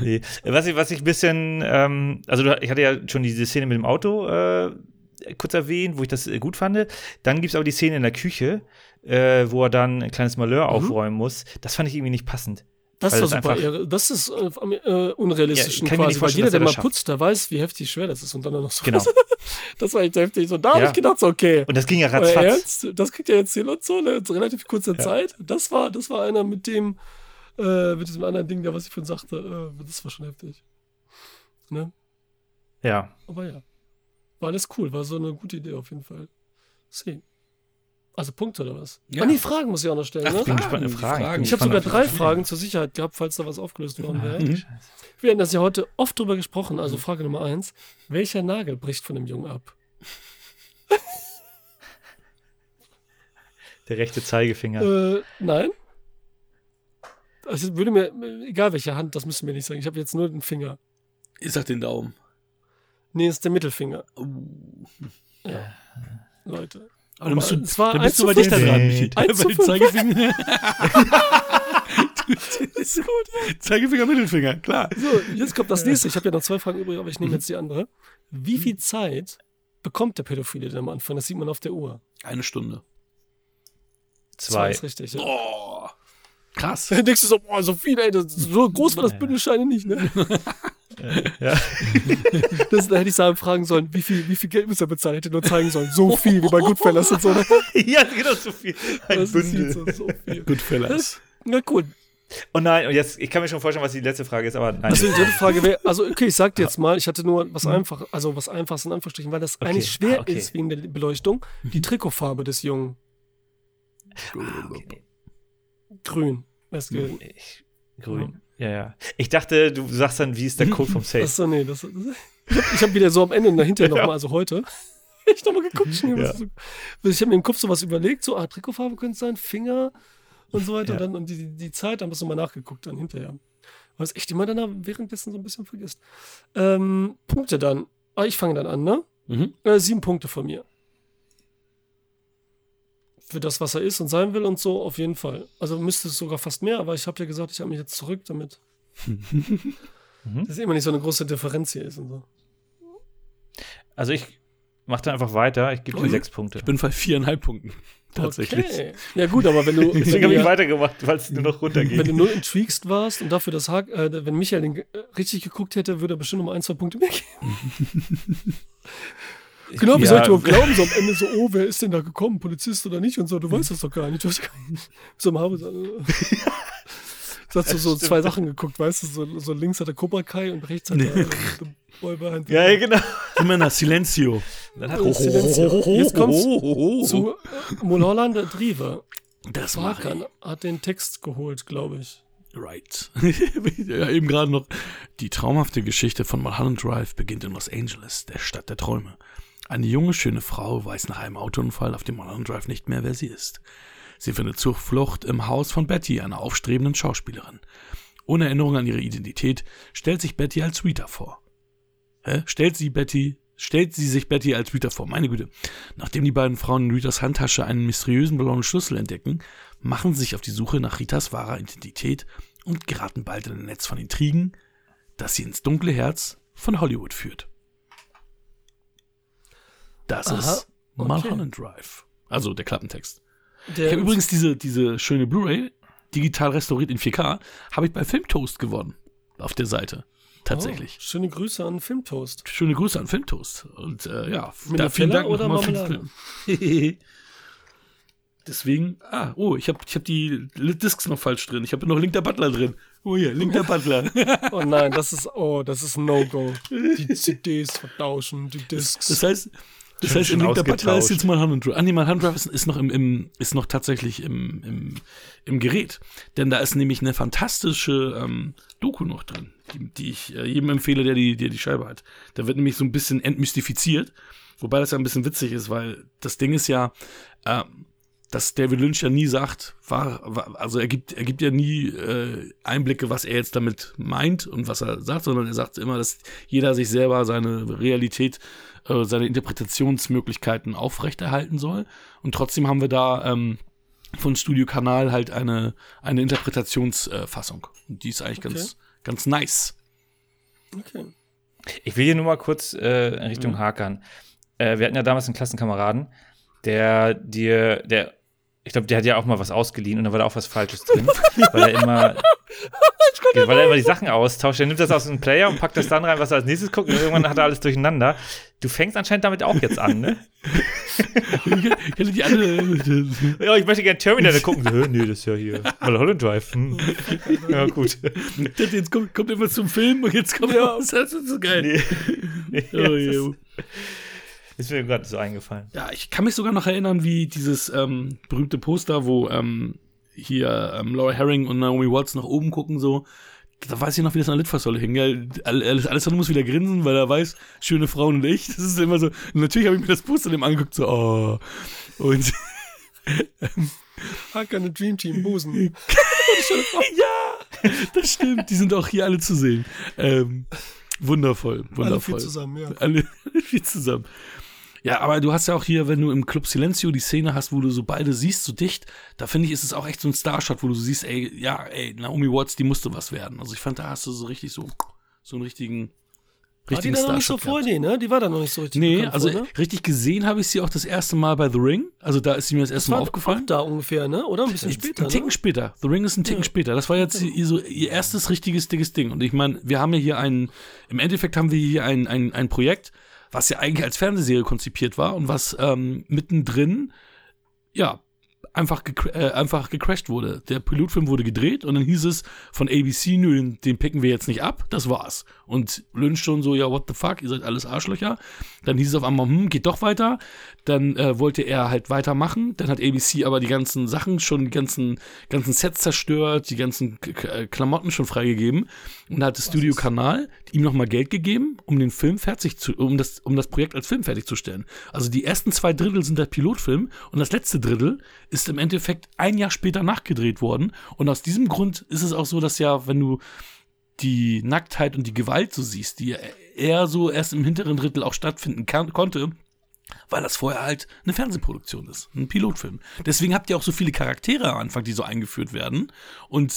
Nee. Was ich, was ich ein bisschen, ähm, also ich hatte ja schon diese Szene mit dem Auto äh, kurz erwähnt, wo ich das äh, gut fand. Dann gibt es aber die Szene in der Küche, äh, wo er dann ein kleines Malheur aufräumen muss. Das fand ich irgendwie nicht passend. Das ist super. einfach-. Das ist äh, äh, unrealistisch Ja, quasi, weil jeder, er der mal schafft. putzt, der weiß, wie heftig schwer das ist und dann noch so. Genau. Das war echt heftig. So, da habe Ja. ich gedacht, so, okay. Und das ging ja ratzfatz. Ernst? Das kriegt ja jetzt hier und so, ne? in relativ kurzer Zeit. Das war, das war einer mit dem, äh, mit diesem anderen Ding, da was ich vorhin sagte. Äh, das war schon heftig. Ne? Ja. Aber ja. War alles cool, war so eine gute Idee auf jeden Fall. See. Also Punkte oder was? Ja. Ah, nee, Fragen muss ich auch noch stellen, ne? bin gespannt auf die Fragen. Ich habe sogar drei Fragen zur Sicherheit gehabt, falls da was aufgelöst worden wäre. Mhm. Wir hatten das ja heute oft drüber gesprochen, also Frage Nummer eins. Welcher Nagel bricht von dem Jungen ab? Der rechte Zeigefinger. Äh, nein. Also würde mir, egal welche Hand, das müssen wir nicht sagen. Ich habe jetzt nur den Finger. Ich sag den Daumen. Nee, ist der Mittelfinger. Oh. Ja. Leute. Aber dann bist du, Es war dann bist du zu dichter fünf. dran, Michi. Zeigefinger, ist gut. Zeigefinger, Mittelfinger, klar. So, jetzt kommt das nächste. Ich habe ja noch zwei Fragen übrig, aber ich nehme jetzt die andere. Wie viel Zeit bekommt der Pädophile denn am Anfang? Das sieht man auf der Uhr. Eine Stunde. Zwei. ist richtig. Ja. Oh, krass. Dann denkst du so, boah, so viel, ey, das, so groß war das Bündelscheine nicht, ne? Ja. Das, da hätte ich Sam fragen sollen, wie viel, wie viel Geld muss er bezahlen? Hätte nur zeigen sollen, so viel wie bei Goodfellas und so. ja, genau so viel. Ein Das ist Bündel. so, so viel. Goodfellas. Na cool. Oh nein, und jetzt, ich kann mir schon vorstellen, was die letzte Frage ist, aber nein. Also die dritte Frage wäre, also okay, ich sag dir jetzt mal, ich hatte nur was einfach, also was einfaches in Anführungsstrichen, weil das eigentlich schwer ah, okay. ist wegen der Beleuchtung, die Trikotfarbe des Jungen. Okay. Grün. Das gilt. Ich, grün. Ja, ja. Ich dachte, du sagst dann, wie ist der Code vom Safe? Achso, nee, das, das ich habe wieder so am Ende und dahinter nochmal, also heute, ich nochmal geguckt, schon, Ja. so, ich habe mir im Kopf sowas überlegt, so, ah, Trikotfarbe könnte es sein, Finger und so weiter Ja. und dann und die, die Zeit, dann hast du mal nachgeguckt dann hinterher. Weil es echt immer dann währenddessen so ein bisschen vergisst. Ähm, Punkte dann. Ah, ich fange dann an, ne? Mhm. Äh, sieben Punkte von mir. Für das, was er ist und sein will und so, auf jeden Fall. Also müsste es sogar fast mehr, aber ich habe ja gesagt, ich habe mich jetzt zurück, damit das immer nicht so eine große Differenz hier ist und so. Also ich mach dann einfach weiter. Ich gebe dir Okay. sechs Punkte. Ich bin bei viereinhalb Punkten. Tatsächlich. Okay. Ja, gut, aber wenn du, wenn Deswegen du, habe ich weitergemacht, weil es nur noch wenn runtergeht. du nur intrigued warst und dafür das Hack, äh, wenn Michael den äh, richtig geguckt hätte, würde er bestimmt um ein, zwei Punkte mehr geben. Genau, wie Ja. soll ich überhaupt glauben, so am Ende so, oh, wer ist denn da gekommen, Polizist oder nicht und so, du weißt das doch gar nicht. Du hast gar nicht so im Habe, so, äh, so hast du so zwei Sachen geguckt, weißt du, so, so links hat der Cobra Kai und rechts hat der äh, The Boy Behind the Ja, ja, genau. Immer nach Silencio. Dann hat Oh, Silencio. Jetzt kommt's oh, zu äh, Mulholland Drive. Das war hat den Text geholt, glaube ich. Right. ja, eben gerade noch. Die traumhafte Geschichte von Mulholland Drive beginnt in Los Angeles, der Stadt der Träume. Eine junge, schöne Frau weiß nach einem Autounfall auf dem Mulholland Drive nicht mehr, wer sie ist. Sie findet Zuflucht im Haus von Betty, einer aufstrebenden Schauspielerin. Ohne Erinnerung an ihre Identität stellt sich Betty als Rita vor. Hä? Stellt sie Betty, stellt sie sich Betty als Rita vor, meine Güte. Nachdem die beiden Frauen in Ritas Handtasche einen mysteriösen blauen Schlüssel entdecken, machen sie sich auf die Suche nach Ritas wahrer Identität und geraten bald in ein Netz von Intrigen, das sie ins dunkle Herz von Hollywood führt. Das Aha, ist okay. Mulholland Drive. Also der Klappentext. Der Ich habe übrigens diese, diese schöne Blu-ray, digital restauriert in 4K, habe ich bei Filmtoast gewonnen. Auf der Seite. Tatsächlich. Oh, schöne Grüße an Filmtoast. Schöne Grüße an Filmtoast. Und äh, ja, Mit da vielen Dank oder nochmal für den Marmelade? Film. Deswegen, ah, oh, ich habe ich hab die Discs noch falsch drin. Ich habe noch Link der Butler drin. Oh ja, Link der Butler. Oh nein, das ist, oh, das ist No-Go. Die CDs vertauschen, die Discs. Das heißt, das heißt, in Link der Butler ist jetzt Mulholland Drive. Ah, nee, Mulholland Drive ist, ist noch im, im, ist noch tatsächlich im, im, im Gerät. Denn da ist nämlich eine fantastische ähm, Doku noch drin, die, die ich äh, jedem empfehle, der die, der die Scheibe hat. Da wird nämlich so ein bisschen entmystifiziert. Wobei das ja ein bisschen witzig ist, weil das Ding ist ja, äh, dass David Lynch ja nie sagt, war, war also er gibt, er gibt ja nie äh, Einblicke, was er jetzt damit meint und was er sagt, sondern er sagt immer, dass jeder sich selber seine Realität, äh, seine Interpretationsmöglichkeiten aufrechterhalten soll. Und trotzdem haben wir da ähm, von Studio Kanal halt eine, eine Interpretationsfassung. Und die ist eigentlich Okay. ganz, ganz nice. Okay. Ich will hier nur mal kurz äh, in Richtung Hakan. Äh, wir hatten ja damals einen Klassenkameraden, der dir, der, ich glaube, der hat ja auch mal was ausgeliehen und da war da auch was Falsches drin, weil er immer, ja, weil er immer die Sachen austauscht. Er nimmt das aus dem Player und packt das dann rein, was er als nächstes guckt und irgendwann hat er alles durcheinander. Du fängst anscheinend damit auch jetzt an, ne? Ich hätte die alle. Ja, ich möchte gerne Terminator gucken. So, nee, das ist ja hier. Mulholland Drive. Hm. Ja, gut. jetzt kommt, kommt immer zum Film und jetzt kommt ja. Das ist so geil. Nee. Oh, Ja, je. das ist mir gerade so eingefallen. Ja, ich kann mich sogar noch erinnern, wie dieses ähm, berühmte Poster, wo ähm, hier ähm, Laura Herring und Naomi Watts nach oben gucken, so. Da weiß ich noch, wie das an der Litfaßsäule hing. Alles andere muss wieder grinsen, weil er weiß, schöne Frauen und ich. Das ist immer so. Und natürlich habe ich mir das Poster dem angeguckt, so, oh. Und Hacker, eine Dream Team, Busen. ja, das stimmt. Die sind auch hier alle zu sehen. Ähm, wundervoll, Alle wundervoll. viel zusammen, ja. Alle viel zusammen. Ja, aber du hast ja auch hier, wenn du im Club Silencio die Szene hast, wo du so beide siehst, so dicht, da finde ich, ist es auch echt so ein Starshot, wo du siehst, ey, ja, ey, Naomi Watts, die musste was werden. Also ich fand, da hast du so richtig so, so einen richtigen War die richtigen da noch nicht so vor? Nee, ne? Die war da noch nicht so richtig Nee, bekannt also vor, ne? richtig gesehen habe ich sie auch das erste Mal bei The Ring. Also da ist sie mir das erste Mal war aufgefallen. auch da ungefähr, ne? Oder ein bisschen später, Ein Ticken ne? später. The Ring ist ein Ticken Ja. später. Das war jetzt ihr, so, ihr erstes richtiges dickes Ding. Und ich meine, wir haben ja hier ein, im Endeffekt haben wir hier ein, ein, ein Projekt, was ja eigentlich als Fernsehserie konzipiert war und was ähm, mittendrin, ja, einfach, gecra äh, einfach gecrashed wurde. Der Pilotfilm wurde gedreht und dann hieß es von ABC, nö, den, den picken wir jetzt nicht ab, das war's. Und Lynch schon so, ja, what the fuck, ihr seid alles Arschlöcher. Dann hieß es auf einmal, hm, geht doch weiter. Dann äh, wollte er halt weitermachen. Dann hat ABC aber die ganzen Sachen schon, die ganzen, ganzen Sets zerstört, die ganzen K K- Klamotten schon freigegeben. Und da hat das Studio Kanal ihm nochmal Geld gegeben, um den Film fertig zu, um das, um das Projekt als Film fertigzustellen. Also die ersten zwei Drittel sind der Pilotfilm und das letzte Drittel ist im Endeffekt ein Jahr später nachgedreht worden. Und aus diesem Grund ist es auch so, dass ja, wenn du die Nacktheit und die Gewalt so siehst, die eher so erst im hinteren Drittel auch stattfinden kann, konnte, weil das vorher halt eine Fernsehproduktion ist, ein Pilotfilm. Deswegen habt ihr auch so viele Charaktere am Anfang, die so eingeführt werden und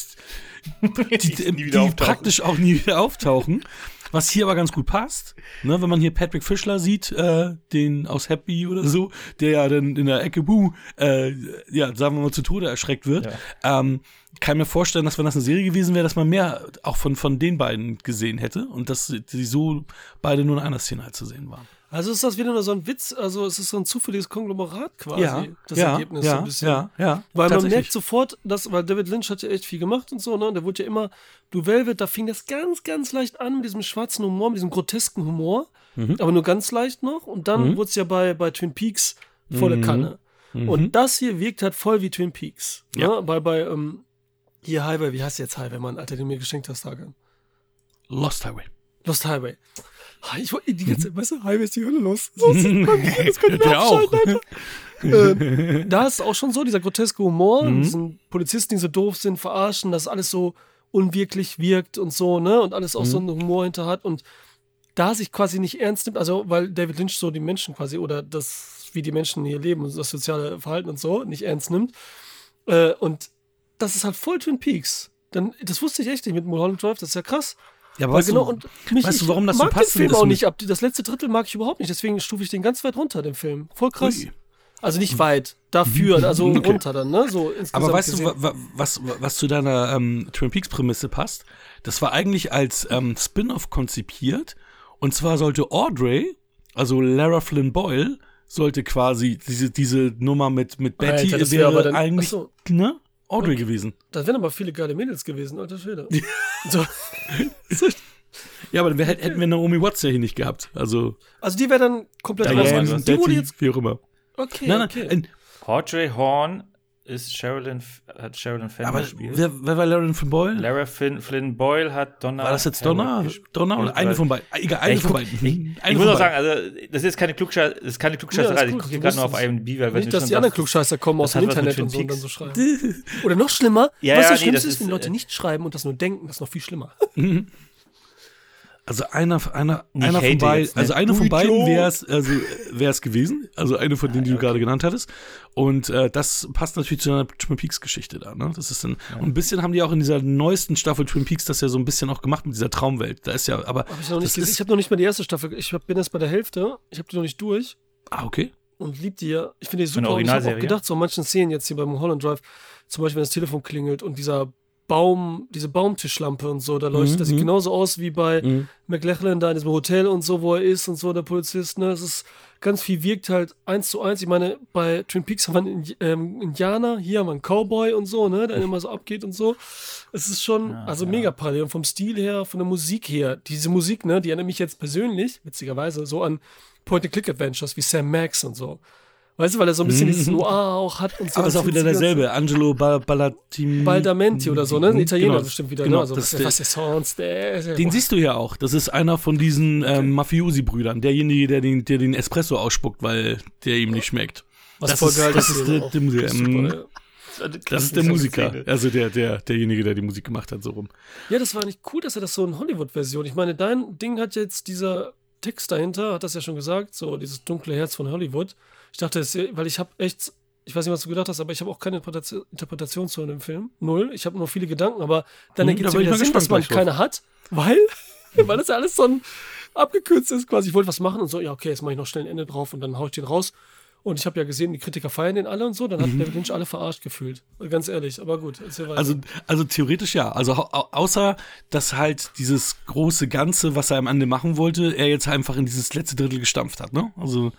die, die, die praktisch auch nie wieder auftauchen. Was hier aber ganz gut passt, ne, wenn man hier Patrick Fischler sieht, äh, den aus Happy oder so, der ja dann in der Ecke Buh, äh, ja, sagen wir mal, zu Tode erschreckt wird, ähm, kann mir vorstellen, dass wenn das eine Serie gewesen wäre, dass man mehr auch von, von den beiden gesehen hätte und dass sie so beide nur in einer Szene halt zu sehen waren. Also ist das wieder nur so ein Witz, also es ist so ein zufälliges Konglomerat quasi, das ja, Ergebnis ja, so ein bisschen. Ja, ja, Weil man merkt sofort, dass, weil David Lynch hat ja echt viel gemacht und so, ne? Der wurde ja immer, Du Velvet, da fing das ganz, ganz leicht an mit diesem schwarzen Humor, mit diesem grotesken Humor, Mhm. aber nur ganz leicht noch. Und dann wurde es ja bei, bei Twin Peaks volle Mhm. Kanne. Und das hier wirkt halt voll wie Twin Peaks. Ja. Ne? Bei, bei, ähm, hier Highway, wie heißt jetzt Highway, Mann, Alter, den du mir geschenkt hast, Tage? Lost Highway. Lost Highway. Ich wollte die ganze Zeit, weißt du, Highway ist die Hölle los. Sonst kommt das könnte ich auch. äh, da ist auch schon so dieser groteske Humor, Mhm. diesen Polizisten, die so doof sind, verarschen, dass alles so unwirklich wirkt und so, ne? Und alles auch so Mhm. einen Humor hinter hat und da sich quasi nicht ernst nimmt, also weil David Lynch so die Menschen quasi oder das, wie die Menschen hier leben und das soziale Verhalten und so nicht ernst nimmt. Äh, und das ist halt voll Twin Peaks. Dann, das wusste ich echt nicht mit Mulholland Drive, das ist ja krass. Ja, aber weißt genau, du, und mich, weißt du, ich warum das so mag den Film ist auch nicht. Ab, das letzte Drittel mag ich überhaupt nicht, deswegen stufe ich den ganz weit runter, den Film. Voll krass. Ui. Also nicht weit, dafür, also Okay. runter dann, ne? So insgesamt Aber weißt gesehen. du, wa- wa- was, was zu deiner ähm, Twin Peaks-Prämisse passt? Das war eigentlich als ähm, Spin-off konzipiert. Und zwar sollte Audrey, also Lara Flynn Boyle, sollte quasi diese, diese Nummer mit, mit Betty Alter, das wär wäre aber dann- eigentlich so. ne, Audrey gewesen. Da wären aber viele geile Mädels gewesen, alter Schwede. so. Ja, aber dann hätten wir Naomi Watts ja hier nicht gehabt. Also Also die wäre dann komplett Also die wurde Betty, jetzt. wie auch immer. Okay, Nein, nein, okay. Audrey Horn ist Sherilyn, hat Sherilyn Fenn aber gespielt. wer, wer war Lara Flynn Boyle? Lara Flynn, Flynn Boyle hat Donna. war das jetzt Donna? Donna oder eine von beiden? Egal, eine ich von guck- beiden. Ich, ich muss auch sagen, also das ist keine Klugscheißerei, das ist keine Ja, Klugscheißerei. ich cool, gucke hier du gerade nur auf IMDb, weil wenn Nicht, dass die anderen Klugscheißer kommen aus dem Internet und so und dann so schreiben. Oder noch schlimmer, Ja, was ja, das Schlimmste ist, wenn Leute äh, nicht schreiben und das nur denken, das ist noch viel schlimmer. Also einer, einer, Ich einer von beiden, jetzt, ne? also eine Du von beiden wäre es also, wär's gewesen. Also eine von denen, die du gerade genannt hattest. Und äh, das passt natürlich zu einer Twin Peaks-Geschichte da. Ne? Das ist dann, Und ein bisschen haben die auch in dieser neuesten Staffel Twin Peaks das ja so ein bisschen auch gemacht mit dieser Traumwelt. Da ist ja, aber. Hab ich noch nicht Ich habe noch nicht mal die erste Staffel. Ich hab, bin jetzt bei der Hälfte. Ich habe die noch nicht durch ah, okay. und lieb die ja. Ich finde die super. Und ich habe auch Originalserie? gedacht, so an manchen Szenen jetzt hier beim Holland Drive, zum Beispiel, wenn das Telefon klingelt und dieser Baum, diese Baumtischlampe und so, da leuchtet, Mhm, das sieht mhm. genauso aus wie bei Mhm. McLachlan da in diesem Hotel und so, wo er ist und so, der Polizist, ne? Es ist ganz viel wirkt halt eins zu eins. Ich meine, bei Twin Peaks haben wir einen ähm, Indianer, hier haben wir einen Cowboy und so, ne, der immer so abgeht und so. Es ist schon, also mega parallel. Und vom Stil her, von der Musik her, diese Musik, ne, die erinnert mich jetzt persönlich, witzigerweise, so an Point-and-Click-Adventures wie Sam Max und so. Weißt du, weil er so ein bisschen dieses Noir auch hat und so. Aber das ist auch wieder derselbe. Angelo Ba- Ballatini. Baldamenti oder so, ne? Ein Italiener Genau, bestimmt wieder, genau, ne? Also, das was, ist sonst? Der, Den siehst du ja auch. Das ist einer von diesen ähm, Mafiosi-Brüdern. Derjenige, der den, der den Espresso ausspuckt, weil der ihm nicht schmeckt. was das voll ist- geil das ist der- der super, ähm. Das ist der Musiker. Also der, der, derjenige, der die Musik gemacht hat, so rum. Ja, das war nicht cool, dass er das so in Hollywood-Version. Ich meine, dein Ding hat jetzt dieser Text dahinter, hat das ja schon gesagt, so dieses dunkle Herz von Hollywood. Ich dachte, es, weil ich habe echt, ich weiß nicht, was du gedacht hast, aber ich habe auch keine Interpretation, Interpretation zu dem Film. Null. Ich habe nur viele Gedanken, aber dann Hm, ergibt es ja wieder Sinn, dass man keine hat, weil, weil das ja alles so ein, abgekürzt ist quasi. Ich wollte was machen und so, ja, okay, jetzt mache ich noch schnell ein Ende drauf und dann hau ich den raus. Und ich habe ja gesehen, die Kritiker feiern den alle und so, dann hat David Lynch alle verarscht gefühlt. Ganz ehrlich, aber gut. Also, also theoretisch ja. Also au- au- außer, dass halt dieses große Ganze, was er am Ende machen wollte, er jetzt einfach in dieses letzte Drittel gestampft hat, ne? Also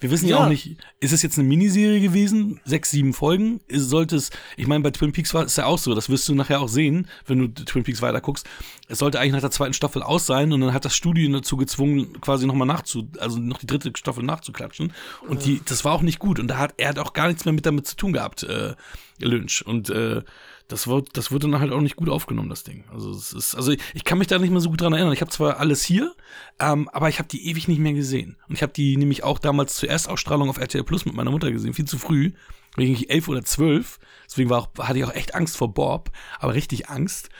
wir wissen ja, Ja. auch nicht, ist es jetzt eine Miniserie gewesen? Sechs, sieben Folgen? Sollte es, ich meine, bei Twin Peaks war es ja auch so, das wirst du nachher auch sehen, wenn du Twin Peaks weiter guckst. Es sollte eigentlich nach der zweiten Staffel aus sein und dann hat das Studio dazu gezwungen, quasi nochmal nachzu, also noch die dritte Staffel nachzuklatschen. Und die, das war auch nicht gut. Und da hat er hat auch gar nichts mehr mit damit zu tun gehabt, äh, Lynch. Und äh, das wird, das wurde dann halt auch nicht gut aufgenommen, das Ding. Also es ist, also ich, kann mich da nicht mehr so gut dran erinnern. Ich habe zwar alles hier, ähm, aber ich habe die ewig nicht mehr gesehen. Und ich habe die nämlich auch damals zur Erstausstrahlung auf RTL Plus mit meiner Mutter gesehen, viel zu früh. Wegen ich elf oder zwölf. Deswegen war auch, hatte ich auch echt Angst vor Bob, aber richtig Angst.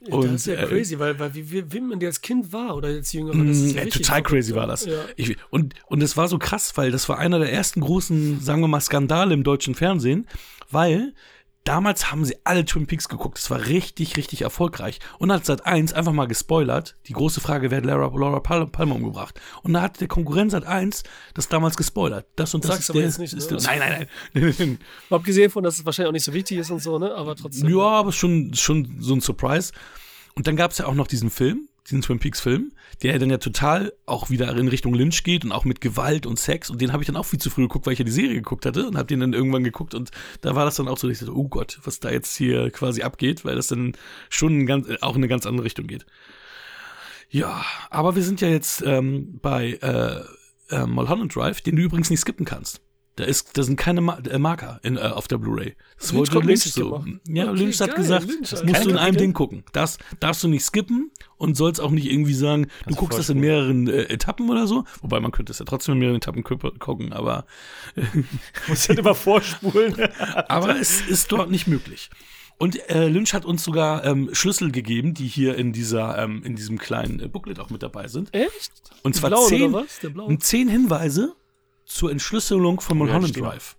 das ist ja äh, crazy, weil, weil wie, wie, wie man der als Kind war oder als Jüngerer, das ist ja ja, richtig total crazy war das. Ja. Ich, und, und es war so krass, weil das war einer der ersten großen, sagen wir mal, Skandale im deutschen Fernsehen, weil damals haben sie alle Twin Peaks geguckt. Es war richtig, richtig erfolgreich. Und hat Sat 1 einfach mal gespoilert. Die große Frage, wer hat Laura, Laura Pal Palmer umgebracht? Und da hat der Konkurrent Sat 1 das damals gespoilert. Das und das Sag's ist der, jetzt nicht, ist ne? der, Nein, nein, nein. Abgesehen von, dass es wahrscheinlich auch nicht so wichtig ist und so, ne? Aber trotzdem. Ja, aber schon, schon so ein Surprise. Und dann gab es ja auch noch diesen Film, diesen Twin Peaks Film, der dann ja total auch wieder in Richtung Lynch geht und auch mit Gewalt und Sex. Und den habe ich dann auch viel zu früh geguckt, weil ich ja die Serie geguckt hatte und habe den dann irgendwann geguckt. Und da war das dann auch so, ich dachte, oh Gott, was da jetzt hier quasi abgeht, weil das dann schon ganz, auch in eine ganz andere Richtung geht. Ja, aber wir sind ja jetzt ähm, bei äh, äh, Mulholland Drive, den du übrigens nicht skippen kannst. Da, ist, da sind keine äh, Marker in, äh, auf der Blu-ray. Das Lynch wollte Lynch so. gemacht. Ja, Okay, Lynch hat geil, gesagt, Lynch, das musst du in einem. Ding gucken. Das darfst du nicht skippen und sollst auch nicht irgendwie sagen, du guckst das in mehreren äh, Etappen oder so. Wobei man könnte es ja trotzdem in mehreren Etappen gu- gucken, aber, Muss dann immer vorspulen. aber es ist dort nicht möglich. Und äh, Lynch hat uns sogar ähm, Schlüssel gegeben, die hier in dieser, ähm, in diesem kleinen äh, Booklet auch mit dabei sind. Echt? Und zwar blauen, zehn, zehn Hinweise zur Entschlüsselung von Ja, Mulholland stimmt. Drive.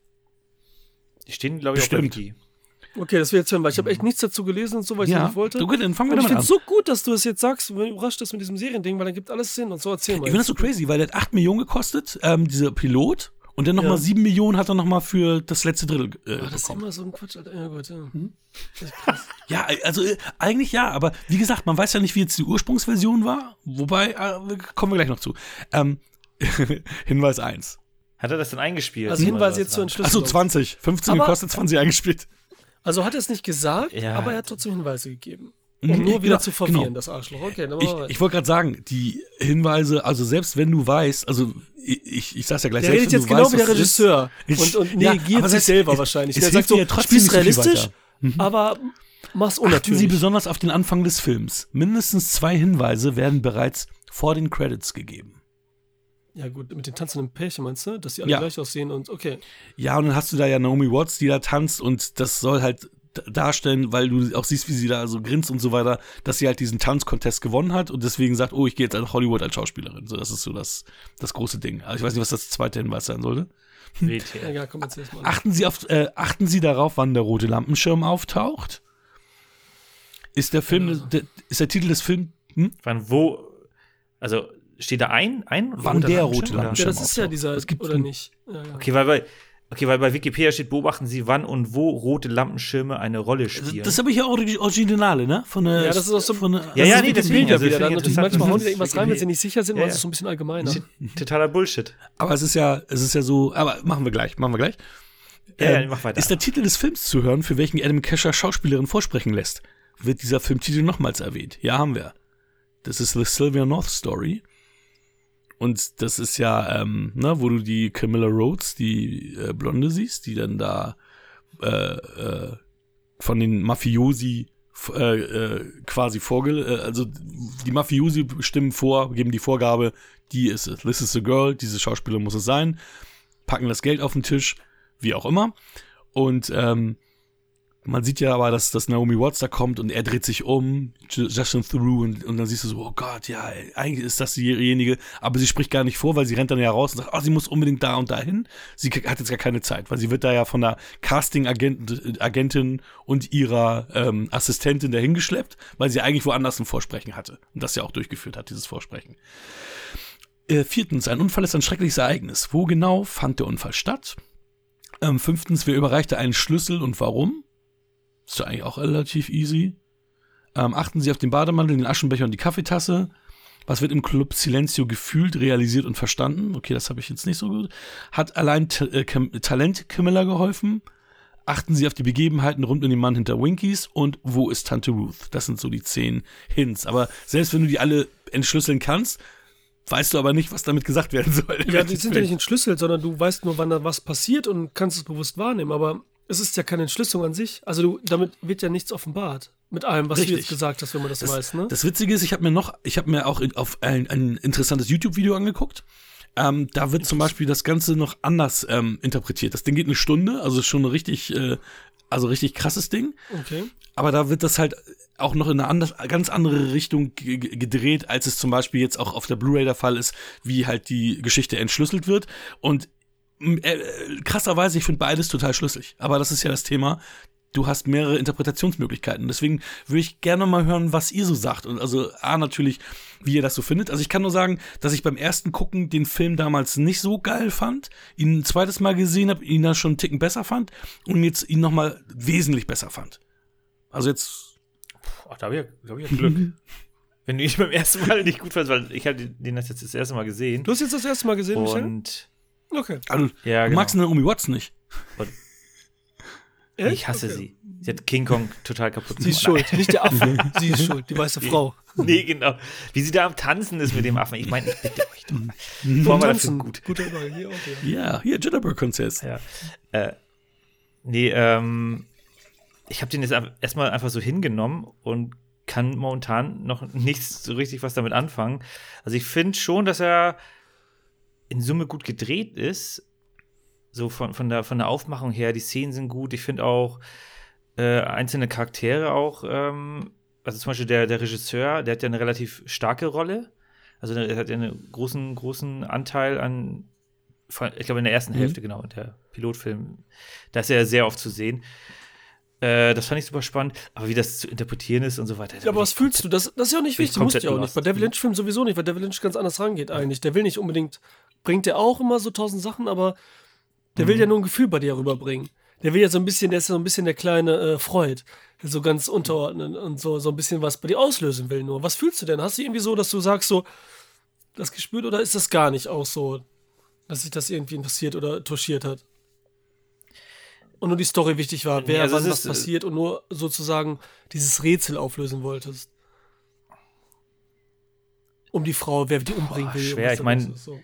Die stehen, glaube ich, auch bei Bestimmt. Wiki. Okay, das will ich jetzt hören, weil ich habe echt nichts dazu gelesen und so, weil ich Ja, nicht wollte. du, gut, dann fangen wir Und ich damit finde an. es so gut, dass du es jetzt sagst, wenn du überrascht bist mit diesem Seriending, weil dann gibt alles Sinn und so erzähl mal. Ich finde das so crazy, weil der hat 8 Millionen gekostet, ähm, dieser Pilot. Und dann nochmal Ja. mal 7 Millionen hat er nochmal für das letzte Drittel äh, Ah, das ist bekommen. immer so ein Quatsch, Alter. Ja, gut, ja. Mhm. Ja, also äh, eigentlich ja, aber wie gesagt, man weiß ja nicht, wie jetzt die Ursprungsversion war. Wobei, äh, kommen wir gleich noch zu. Ähm, Hinweis 1. Hat er das denn eingespielt? Also Hinweis jetzt zur? Entschlüsselung. Achso, 20. 15 Aber- gekostet, 20 eingespielt. Also hat er es nicht gesagt, Ja. aber er hat trotzdem Hinweise gegeben. Um Mhm, nur wieder genau, zu verwirren, genau. das Arschloch. Okay, dann Ich, ich wollte gerade sagen, die Hinweise, also selbst wenn du weißt, also ich, ich, ich sag's ja gleich, Der selbst redet wenn jetzt du genau weißt, wie der ist, Regisseur Ich- und, und ja, negiert sich es- selber es- wahrscheinlich. es Der sagt so, ja trotzdem spiel's realistisch, aber mach's Achten Sie unnatürlich. besonders auf den Anfang des Films. Mindestens zwei Hinweise werden bereits vor den Credits gegeben. Ja gut, mit den tanzenden Pärchen meinst du, dass die alle Ja. gleich aussehen und okay. Ja, und dann hast du da ja Naomi Watts, die da tanzt und das soll halt darstellen, weil du auch siehst, wie sie da so grinst und so weiter, dass sie halt diesen Tanzcontest gewonnen hat und deswegen sagt, oh, ich gehe jetzt nach Hollywood als Schauspielerin. So, das ist so das, das große Ding. Also ich weiß nicht, was das zweite Hinweis sein sollte. Ja, komm. Achten Sie auf, äh, achten Sie darauf, wann der rote Lampenschirm auftaucht. Ist der Film, Genau. der, ist der Titel des Films, hm? Wann, wo, also steht da ein, ein Wann der rote oder? Lampenschirm Ja, das ist ja dieser, Es gibt oder nicht? Ja, ja. Okay, weil bei, okay, weil bei Wikipedia steht, beobachten Sie, wann und wo rote Lampenschirme eine Rolle spielen. Das habe ich ja Origi- Originale, ne? Von der, Ja, das ist auch so- von der, Ja, ja, das nee, deswegen, Wikipedia also wieder. ich natürlich manchmal das hauen ist die da irgendwas rein, wenn sie nicht sicher sind, Ja, weil ja. es ist so ein bisschen allgemeiner. Totaler Bullshit. Aber es ist ja, es ist ja so, aber machen wir gleich, machen wir gleich. Ja, ja, Ähm, mach weiter. Ist der Titel des Films zu hören, für welchen Adam Kesher Schauspielerin vorsprechen lässt? Wird dieser Filmtitel nochmals erwähnt? Ja, haben wir. Das ist The Sylvia North Story. Und das ist ja, ähm, ne, wo du die Camilla Rhodes, die äh, Blonde siehst, die dann da äh, äh, von den Mafiosi äh, äh, quasi vorge... Äh, also die Mafiosi stimmen vor, geben die Vorgabe, die ist es. This is the girl, diese Schauspieler muss es sein. Packen das Geld auf den Tisch, wie auch immer. Und ähm, man sieht ja aber, dass, dass Naomi Watts da kommt und er dreht sich um, Justin Theroux, und, und dann siehst du so, oh Gott, ja, eigentlich ist das diejenige, aber sie spricht gar nicht vor, weil sie rennt dann ja raus und sagt, oh, sie muss unbedingt da und dahin. Sie hat jetzt gar keine Zeit, weil sie wird da ja von der Casting-Agentin und ihrer ähm, Assistentin dahingeschleppt, weil sie eigentlich woanders ein Vorsprechen hatte und das ja auch durchgeführt hat, dieses Vorsprechen. Äh, viertens, ein Unfall ist ein schreckliches Ereignis. Wo genau fand der Unfall statt? Ähm, fünftens, wer überreichte einen Schlüssel und warum? Ist ja eigentlich auch relativ easy. Ähm, achten Sie auf den Bademantel, den Aschenbecher und die Kaffeetasse. Was wird im Club Silencio gefühlt, realisiert und verstanden? Okay, das habe ich jetzt nicht so gut. Hat allein T äh, Talent Camilla geholfen? Achten Sie auf die Begebenheiten rund um den Mann hinter Winkies und wo ist Tante Ruth? Das sind so die zehn Hints. Aber selbst wenn du die alle entschlüsseln kannst, weißt du aber nicht, was damit gesagt werden soll. Ja, die sind ja nicht entschlüsselt, sondern du weißt nur, wann da was passiert und kannst es bewusst wahrnehmen. Aber es ist ja keine Entschlüsselung an sich. Also du, damit wird ja nichts offenbart. Mit allem, was Richtig. du jetzt gesagt hast, wenn man das, das weiß. Ne? Das Witzige ist, ich habe mir noch, ich habe mir auch auf ein, ein interessantes YouTube-Video angeguckt. Ähm, da wird zum Beispiel das Ganze noch anders ähm, interpretiert. Das Ding geht eine Stunde, also schon ein richtig, äh, also richtig krasses Ding. Okay. Aber da wird das halt auch noch in eine anders, ganz andere Richtung gedreht, als es zum Beispiel jetzt auch auf der Blu-ray der Fall ist, wie halt die Geschichte entschlüsselt wird. Und krasserweise, ich finde beides total schlüssig. Aber das ist ja das Thema. Du hast mehrere Interpretationsmöglichkeiten. Deswegen würde ich gerne mal hören, was ihr so sagt. Und also, A, natürlich, wie ihr das so findet. Also, ich kann nur sagen, dass ich beim ersten Gucken den Film damals nicht so geil fand, ihn ein zweites Mal gesehen habe, ihn dann schon einen Ticken besser fand und jetzt ihn nochmal wesentlich besser fand. Also jetzt Ach, da habe ich, ja, hab ich ja Glück. Wenn du ihn beim ersten Mal nicht gut fandest, weil ich habe den das jetzt das erste Mal gesehen. Du hast jetzt das erste Mal gesehen, Michel? Und okay. Also, ja, du genau. magst Naomi Watts nicht. Und ich hasse okay. sie. Sie hat King Kong total kaputt gemacht. Sie ist schuld, nicht der Affe. sie ist schuld, die weiße Frau. Nee, genau. Wie sie da am Tanzen ist mit dem Affen. Ich meine, ich bitte euch doch. Vor Tanzen, gut. Guter Übergang, hier auch, ja. Ja, hier, Jitterbug-Konzert. Ja. Äh, nee, ähm, ich habe den jetzt erstmal einfach so hingenommen und kann momentan noch nichts so richtig was damit anfangen. Also ich finde schon, dass er in Summe gut gedreht ist. So von, von, der, von der Aufmachung her, die Szenen sind gut. Ich finde auch äh, einzelne Charaktere auch, ähm, also zum Beispiel der, der Regisseur, der hat ja eine relativ starke Rolle. Also er hat ja einen großen, großen Anteil an, ich glaube in der ersten mhm. Hälfte, genau, der Pilotfilm, da ist er sehr oft zu sehen. Äh, das fand ich super spannend. Aber wie das zu interpretieren ist und so weiter. Ja, aber was fühlst du? Das, das ist ja auch nicht wichtig. Muss ja auch nicht. Bei David Lynch-Filmen sowieso nicht, weil David Lynch ganz anders rangeht eigentlich. Der will nicht unbedingt, bringt der auch immer so tausend Sachen, aber der mhm. will ja nur ein Gefühl bei dir rüberbringen. Der will ja so ein bisschen, der ist ja so ein bisschen der kleine äh, Freud, der so ganz unterordnen und so, so ein bisschen was bei dir auslösen will nur. Was fühlst du denn? Hast du irgendwie so, dass du sagst, so, das gespürt oder ist das gar nicht auch so, dass sich das irgendwie interessiert oder touchiert hat? und nur die Story wichtig war, wer nee, also wann was äh, passiert und nur sozusagen dieses Rätsel auflösen wolltest. Um die Frau, wer die umbringen will. Schwer, ich meine. So.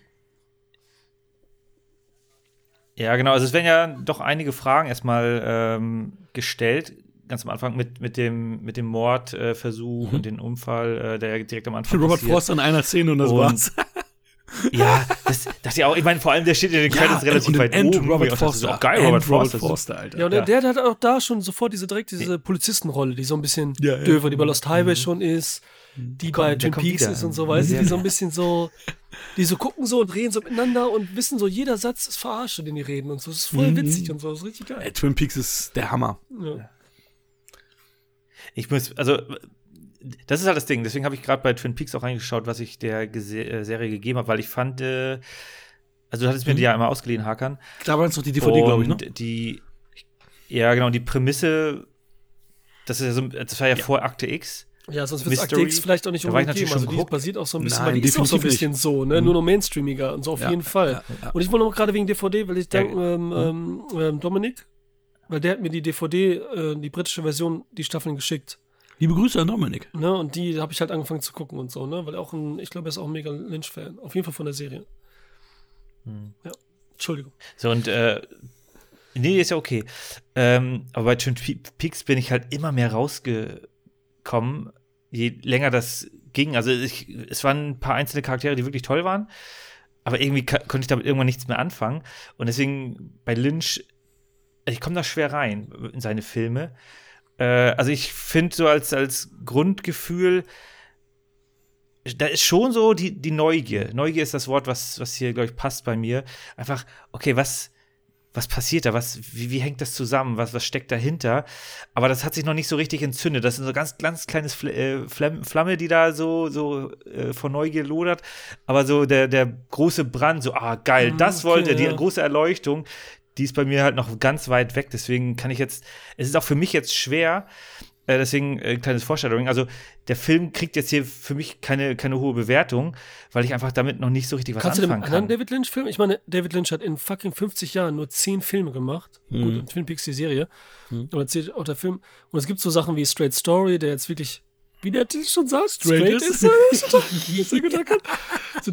Ja, genau. Also es werden ja doch einige Fragen erstmal ähm, gestellt, ganz am Anfang mit, mit dem, mit dem Mordversuch äh, mhm. und dem Unfall, äh, der direkt am Anfang. Robert passiert. Frost in einer Szene und das und, war's. Ja, das dachte ich auch. Ich meine, vor allem, der steht in den Credits ja, relativ weit and oben. Robert Foster. auch geil, Robert, Robert Foster. Foster Alter. Ja, und der, der, hat auch da schon sofort diese direkt diese Polizistenrolle, die so ein bisschen ja, döver, die bei Lost Highway mhm. schon ist, die Komm, bei Twin Peaks ist und so, weißt du, die so ein bisschen so, die so gucken so und reden so miteinander und wissen so, jeder Satz ist verarscht, den die reden und so. Das ist voll mhm. witzig und so, das ist richtig geil. Ey, Twin Peaks ist der Hammer. Ja. Ich muss, also das ist halt das Ding. Deswegen habe ich gerade bei Twin Peaks auch reingeschaut, was ich der Gese äh, Serie gegeben habe, weil ich fand, äh, also du hattest mir mhm. die ja immer ausgeliehen, Hakan. Da war es noch die DVD, glaube ich, ne? Die, ja, genau, die Prämisse, das, ist ja so, das war ja, ja. vor Akte X. Ja, sonst wird es Akte X vielleicht auch nicht unbedingt geben. Also die basiert auch so ein bisschen, Nein, weil die ist auch so ein bisschen nicht. so, ne? Mhm. Nur noch mainstreamiger und so auf ja, jeden Fall. Ja, ja. Und ich wollte noch gerade wegen DVD, weil ich denke, ähm, mhm. ähm, Dominik, weil der hat mir die DVD, äh, die britische Version, die Staffeln geschickt. Liebe Grüße an Dominik. Ne, und die habe ich halt angefangen zu gucken und so, ne? Weil auch ein, ich glaube, er ist auch ein mega Lynch-Fan. Auf jeden Fall von der Serie. Hm. Ja. Entschuldigung. So, und äh, nee, ist ja okay. Ähm, aber bei Twin Peaks bin ich halt immer mehr rausgekommen, je länger das ging. Also ich, es waren ein paar einzelne Charaktere, die wirklich toll waren, aber irgendwie konnte ich damit irgendwann nichts mehr anfangen. Und deswegen bei Lynch ich komme da schwer rein in seine Filme. Äh, also ich finde so als, als Grundgefühl, da ist schon so die, die Neugier. Neugier ist das Wort, was, was hier, glaube ich, passt bei mir. Einfach, okay, was, was passiert da? Was, wie, wie hängt das zusammen? Was, was steckt dahinter? Aber das hat sich noch nicht so richtig entzündet. Das ist so ganz, ganz kleines Fl äh, Flamme, die da so, so äh, vor Neugier lodert. Aber so der, der große Brand, so, ah, geil, Mhm, das wollte, okay, die ja. große Erleuchtung, die ist bei mir halt noch ganz weit weg. Deswegen kann ich jetzt, es ist auch für mich jetzt schwer, äh, deswegen äh, kleines Vorstellung. Also der Film kriegt jetzt hier für mich keine, keine hohe Bewertung, weil ich einfach damit noch nicht so richtig was Kannst du den anfangen anderen kann. David Lynch-Film? Ich meine, David Lynch hat in fucking 50 Jahren nur 10 Filme gemacht. Mhm. Gut, und Twin Peaks die Serie. Oder zählt auch der Film. Und es gibt so Sachen wie Straight Story, der jetzt wirklich, wie der Titel schon sagt, Straight ist. ist. Der gedacht hat. So,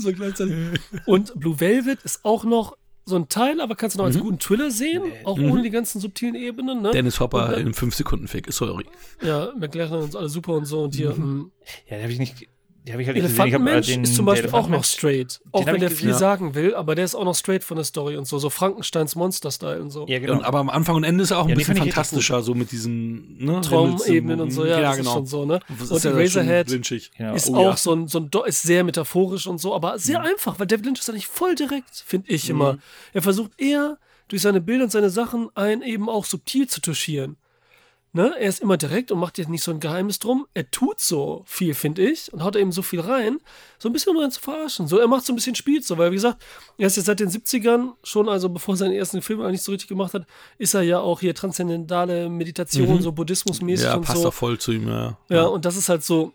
so gleichzeitig. Und Blue Velvet ist auch noch so ein Teil, aber kannst du noch als guten Thriller sehen, auch ohne die ganzen subtilen Ebenen. Ne? Dennis Hopper dann- in 5 Sekunden Fick. Sorry. Ja, McLaren und so alle super und so. Und hier, ähm, Ja, die habe ich nicht, die habe ich halt nicht gesehen. Ich hab, äh, Elefantenmensch den- ist zum der Beispiel auch noch straight. Auch wenn der viel ja. sagen will, aber der ist auch noch straight von der Story und so. So Frankensteins Monster-Style und so. Ja, genau. Und, aber am Anfang und Ende ist er auch ein Ja, bisschen fantastischer, so mit diesen ne, Traumebenen und so, ja, ja das genau. ist schon so, ne? Das Und ist ja Eraserhead ist Oh, auch ja. so ein, so ein, Do- ist sehr metaphorisch und so, aber sehr einfach, weil David Lynch ist eigentlich voll direkt, finde ich immer. Mhm. Er versucht eher durch seine Bilder und seine Sachen einen eben auch subtil zu touchieren. Ne? Er ist immer direkt und macht jetzt nicht so ein Geheimnis drum. Er tut so viel, finde ich, und haut eben so viel rein, so ein bisschen um einen zu verarschen. So, er macht so ein bisschen Spiel so, weil wie gesagt, er ist jetzt seit den 70ern schon, also bevor er seinen ersten Film eigentlich so richtig gemacht hat, ist er ja auch hier transzendentale Meditation, so buddhismusmäßig Mhm. Ja, und passt so. voll zu ihm, ja. Ja, und das ist halt so,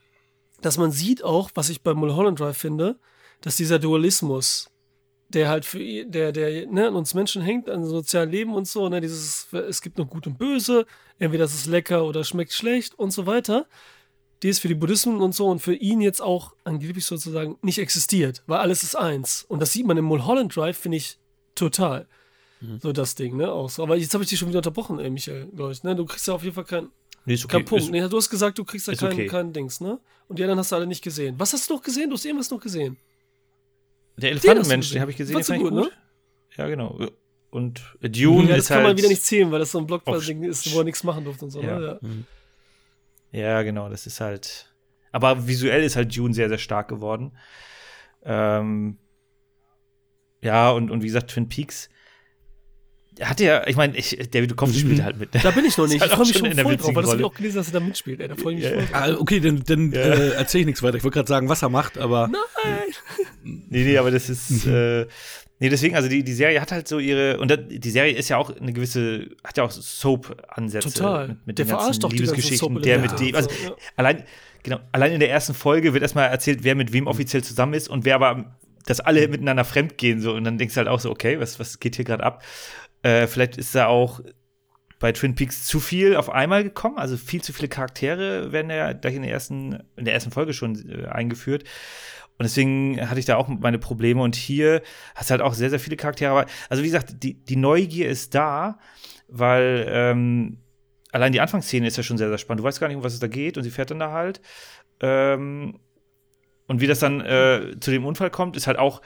dass man sieht auch, was ich bei Mulholland Drive finde, dass dieser Dualismus, der halt für der, der ne, an uns Menschen hängt, an sozialen Leben und so, ne, dieses, es gibt noch Gut und Böse, entweder es ist lecker oder schmeckt schlecht und so weiter, die ist für die Buddhismen und so und für ihn jetzt auch angeblich sozusagen nicht existiert, weil alles ist eins. Und das sieht man im Mulholland Drive, finde ich, total. So das Ding, ne, auch so. Aber jetzt habe ich dich schon wieder unterbrochen, ey, Michael, glaube ich, ne? Du kriegst ja auf jeden Fall kein, Nee, ist kein Punkt. Ist, Nee, du hast gesagt, du kriegst da ist kein, okay. kein Dings, ne? Und die anderen hast du alle nicht gesehen. Was hast du noch gesehen? Du hast irgendwas noch gesehen. Der Den Elefantenmensch, du den habe ich gesehen, den fand ich Fandst gut. du Ja, genau. Und Dune ja, das ist kann halt. man wieder nicht zählen, weil das so ein Blockbuster-Ding ist, wo er nichts machen durfte und so. Ja. Ne? Ja. Ja, genau, das ist halt. Aber visuell ist halt Dune sehr, sehr stark geworden. Ähm, ja, und, und wie gesagt, Twin Peaks. Er hatte ja, ich meine, ich, David Duchovny spielt halt mit. Da bin ich noch nicht. Halt Ich freue auch mich schon schon in der voll drauf, weil witzigen das habe ich auch gelesen, dass er da mitspielt. Ey, da freue ich mich Ja, voll drauf. Ah, okay, dann, dann Ja. äh, erzähle ich nichts weiter. Ich wollte gerade sagen, was er macht, aber Nein! Nee, nee, aber das ist. äh, nee, deswegen, also die, die Serie hat halt so ihre. Und das, die Serie ist ja auch eine gewisse. Hat ja auch Soap-Ansätze. Total. Mit, mit Der den ganzen verarscht doch die Liebesgeschichten. Der mit dem. Also, so, ja. allein, genau, allein in der ersten Folge wird erstmal erzählt, wer mit wem offiziell zusammen ist und wer aber. Dass alle miteinander fremdgehen. So. Und dann denkst du halt auch so, okay, was, was geht hier gerade ab? Äh, vielleicht ist da auch bei Twin Peaks zu viel auf einmal gekommen. Also viel zu viele Charaktere werden ja gleich in der ersten, in der ersten Folge schon äh, eingeführt. Und deswegen hatte ich da auch meine Probleme. Und hier hast du halt auch sehr, sehr viele Charaktere. Aber, also wie gesagt, die, die Neugier ist da, weil ähm, allein die Anfangsszene ist ja schon sehr, sehr spannend. Du weißt gar nicht, um was es da geht. Und sie fährt dann da halt. Ähm, und wie das dann äh, zu dem Unfall kommt, ist halt auch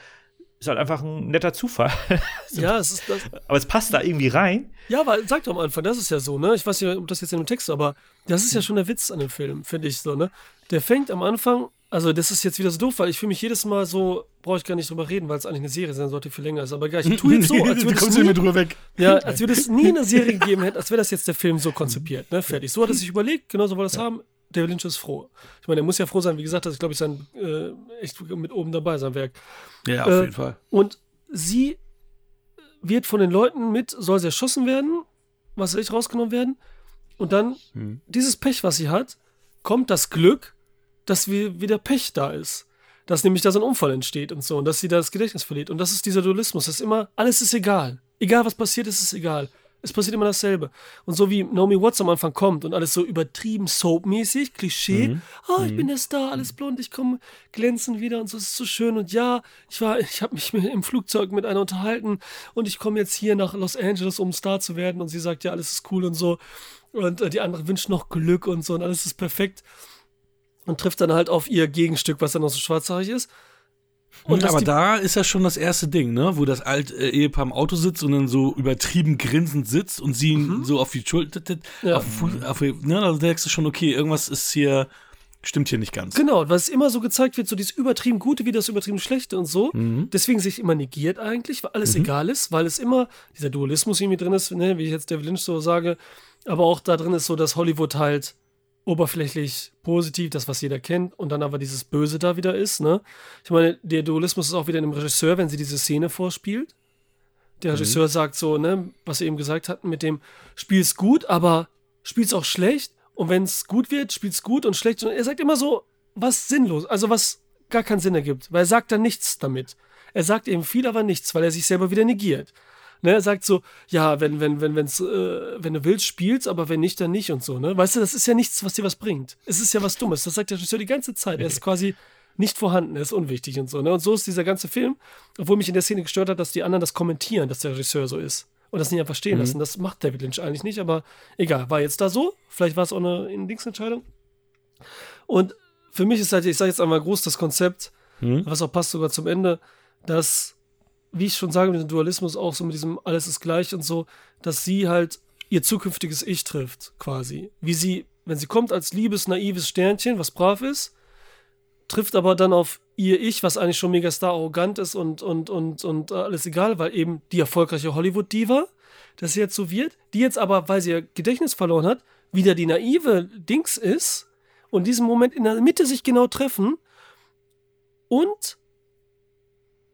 ist halt einfach ein netter Zufall. Ja, es ist das. Aber es passt da irgendwie rein. Ja, weil sag doch am Anfang, das ist ja so, ne? Ich weiß nicht, ob das jetzt in dem Text ist, aber das ist ja schon der Witz an dem Film, finde ich so, ne? Der fängt am Anfang, also das ist jetzt wieder so doof, weil ich fühle mich jedes Mal so, brauche ich gar nicht drüber reden, weil es eigentlich eine Serie sein sollte, viel länger ist. Aber egal, ich tue jetzt so, als würde es nie, drüber weg. ja, als würde es nie eine Serie gegeben hätte, als wäre das jetzt der Film so konzipiert, ne? Fertig. So hat er sich überlegt, genau so wollte es haben. David Lynch ist froh. Ich meine, er muss ja froh sein, wie gesagt, dass ich glaube ich sein äh, echt mit oben dabei sein Werk. Ja, auf Äh, jeden Fall. Und sie wird von den Leuten mit, soll sie erschossen werden, was soll ich rausgenommen werden. Und dann Hm. dieses Pech, was sie hat, kommt das Glück, dass wir wieder Pech da ist. Dass nämlich da so ein Unfall entsteht und so und dass sie da das Gedächtnis verliert. Und das ist dieser Dualismus. Das ist immer, alles ist egal. Egal was passiert, ist es egal. Es passiert immer dasselbe. Und so wie Naomi Watts am Anfang kommt und alles so übertrieben soapmäßig, Klischee. Ah, ich bin der Star, alles blond, ich komme glänzend wieder und so, es ist so schön. Und ja, ich war, ich habe mich im Flugzeug mit einer unterhalten und ich komme jetzt hier nach Los Angeles, um Star zu werden. Und sie sagt, ja, alles ist cool und so. Und äh, die andere wünscht noch Glück und so und alles ist perfekt. Und trifft dann halt auf ihr Gegenstück, was dann noch so schwarzhaarig ist. Und dass aber da ist ja schon das erste Ding, ne? Wo das alte äh, Ehepaar im Auto sitzt und dann so übertrieben grinsend sitzt und sie ihn so auf die Schulter, Mhm. Ja. auf, den Fuß- auf, die- ne? Da denkst du schon, okay, irgendwas ist hier, stimmt hier nicht ganz. Genau, weil es immer so gezeigt wird, so dieses übertrieben Gute wie das übertrieben Schlechte und so. Mhm. Deswegen sich immer negiert eigentlich, weil alles egal ist, weil es immer dieser Dualismus irgendwie drin ist, ne, wie ich jetzt David Lynch so sage. Aber auch da drin ist so, dass Hollywood halt oberflächlich positiv, das, was jeder kennt, und dann aber dieses Böse da wieder ist, ne? Ich meine, der Dualismus ist auch wieder in dem Regisseur, wenn sie diese Szene vorspielt. Der Regisseur sagt so, ne, was wir eben gesagt hatten, mit dem Spiel's gut, aber spiel's auch schlecht. Und wenn es gut wird, spiel's gut und schlecht. Und er sagt immer so, was sinnlos, also was gar keinen Sinn ergibt, weil er sagt dann nichts damit. Er sagt eben viel, aber nichts, weil er sich selber wieder negiert. Ne, er sagt so, ja, wenn, wenn, wenn, wenn's, äh, wenn du willst, spielst, aber wenn nicht, dann nicht und so, ne? Weißt du, das ist ja nichts, was dir was bringt. Es ist ja was Dummes. Das sagt der Regisseur die ganze Zeit. Er ist quasi nicht vorhanden, er ist unwichtig und so, ne? Und so ist dieser ganze Film, obwohl mich in der Szene gestört hat, dass die anderen das kommentieren, dass der Regisseur so ist. Und das nicht einfach stehen lassen. Das macht David Lynch eigentlich nicht, aber egal, war jetzt da so. Vielleicht war es auch eine Dingsentscheidung. Und für mich ist halt, ich sage jetzt einmal groß das Konzept, was auch passt sogar zum Ende, dass, wie ich schon sage, mit dem Dualismus auch so mit diesem alles ist gleich und so, dass sie halt ihr zukünftiges Ich trifft, quasi. Wie sie, wenn sie kommt als liebes, naives Sternchen, was brav ist, trifft aber dann auf ihr Ich, was eigentlich schon mega star arrogant ist und, und, und, und alles egal, weil eben die erfolgreiche Hollywood-Diva, dass sie jetzt so wird, die jetzt aber, weil sie ihr Gedächtnis verloren hat, wieder die naive Dings ist und in diesem Moment in der Mitte sich genau treffen und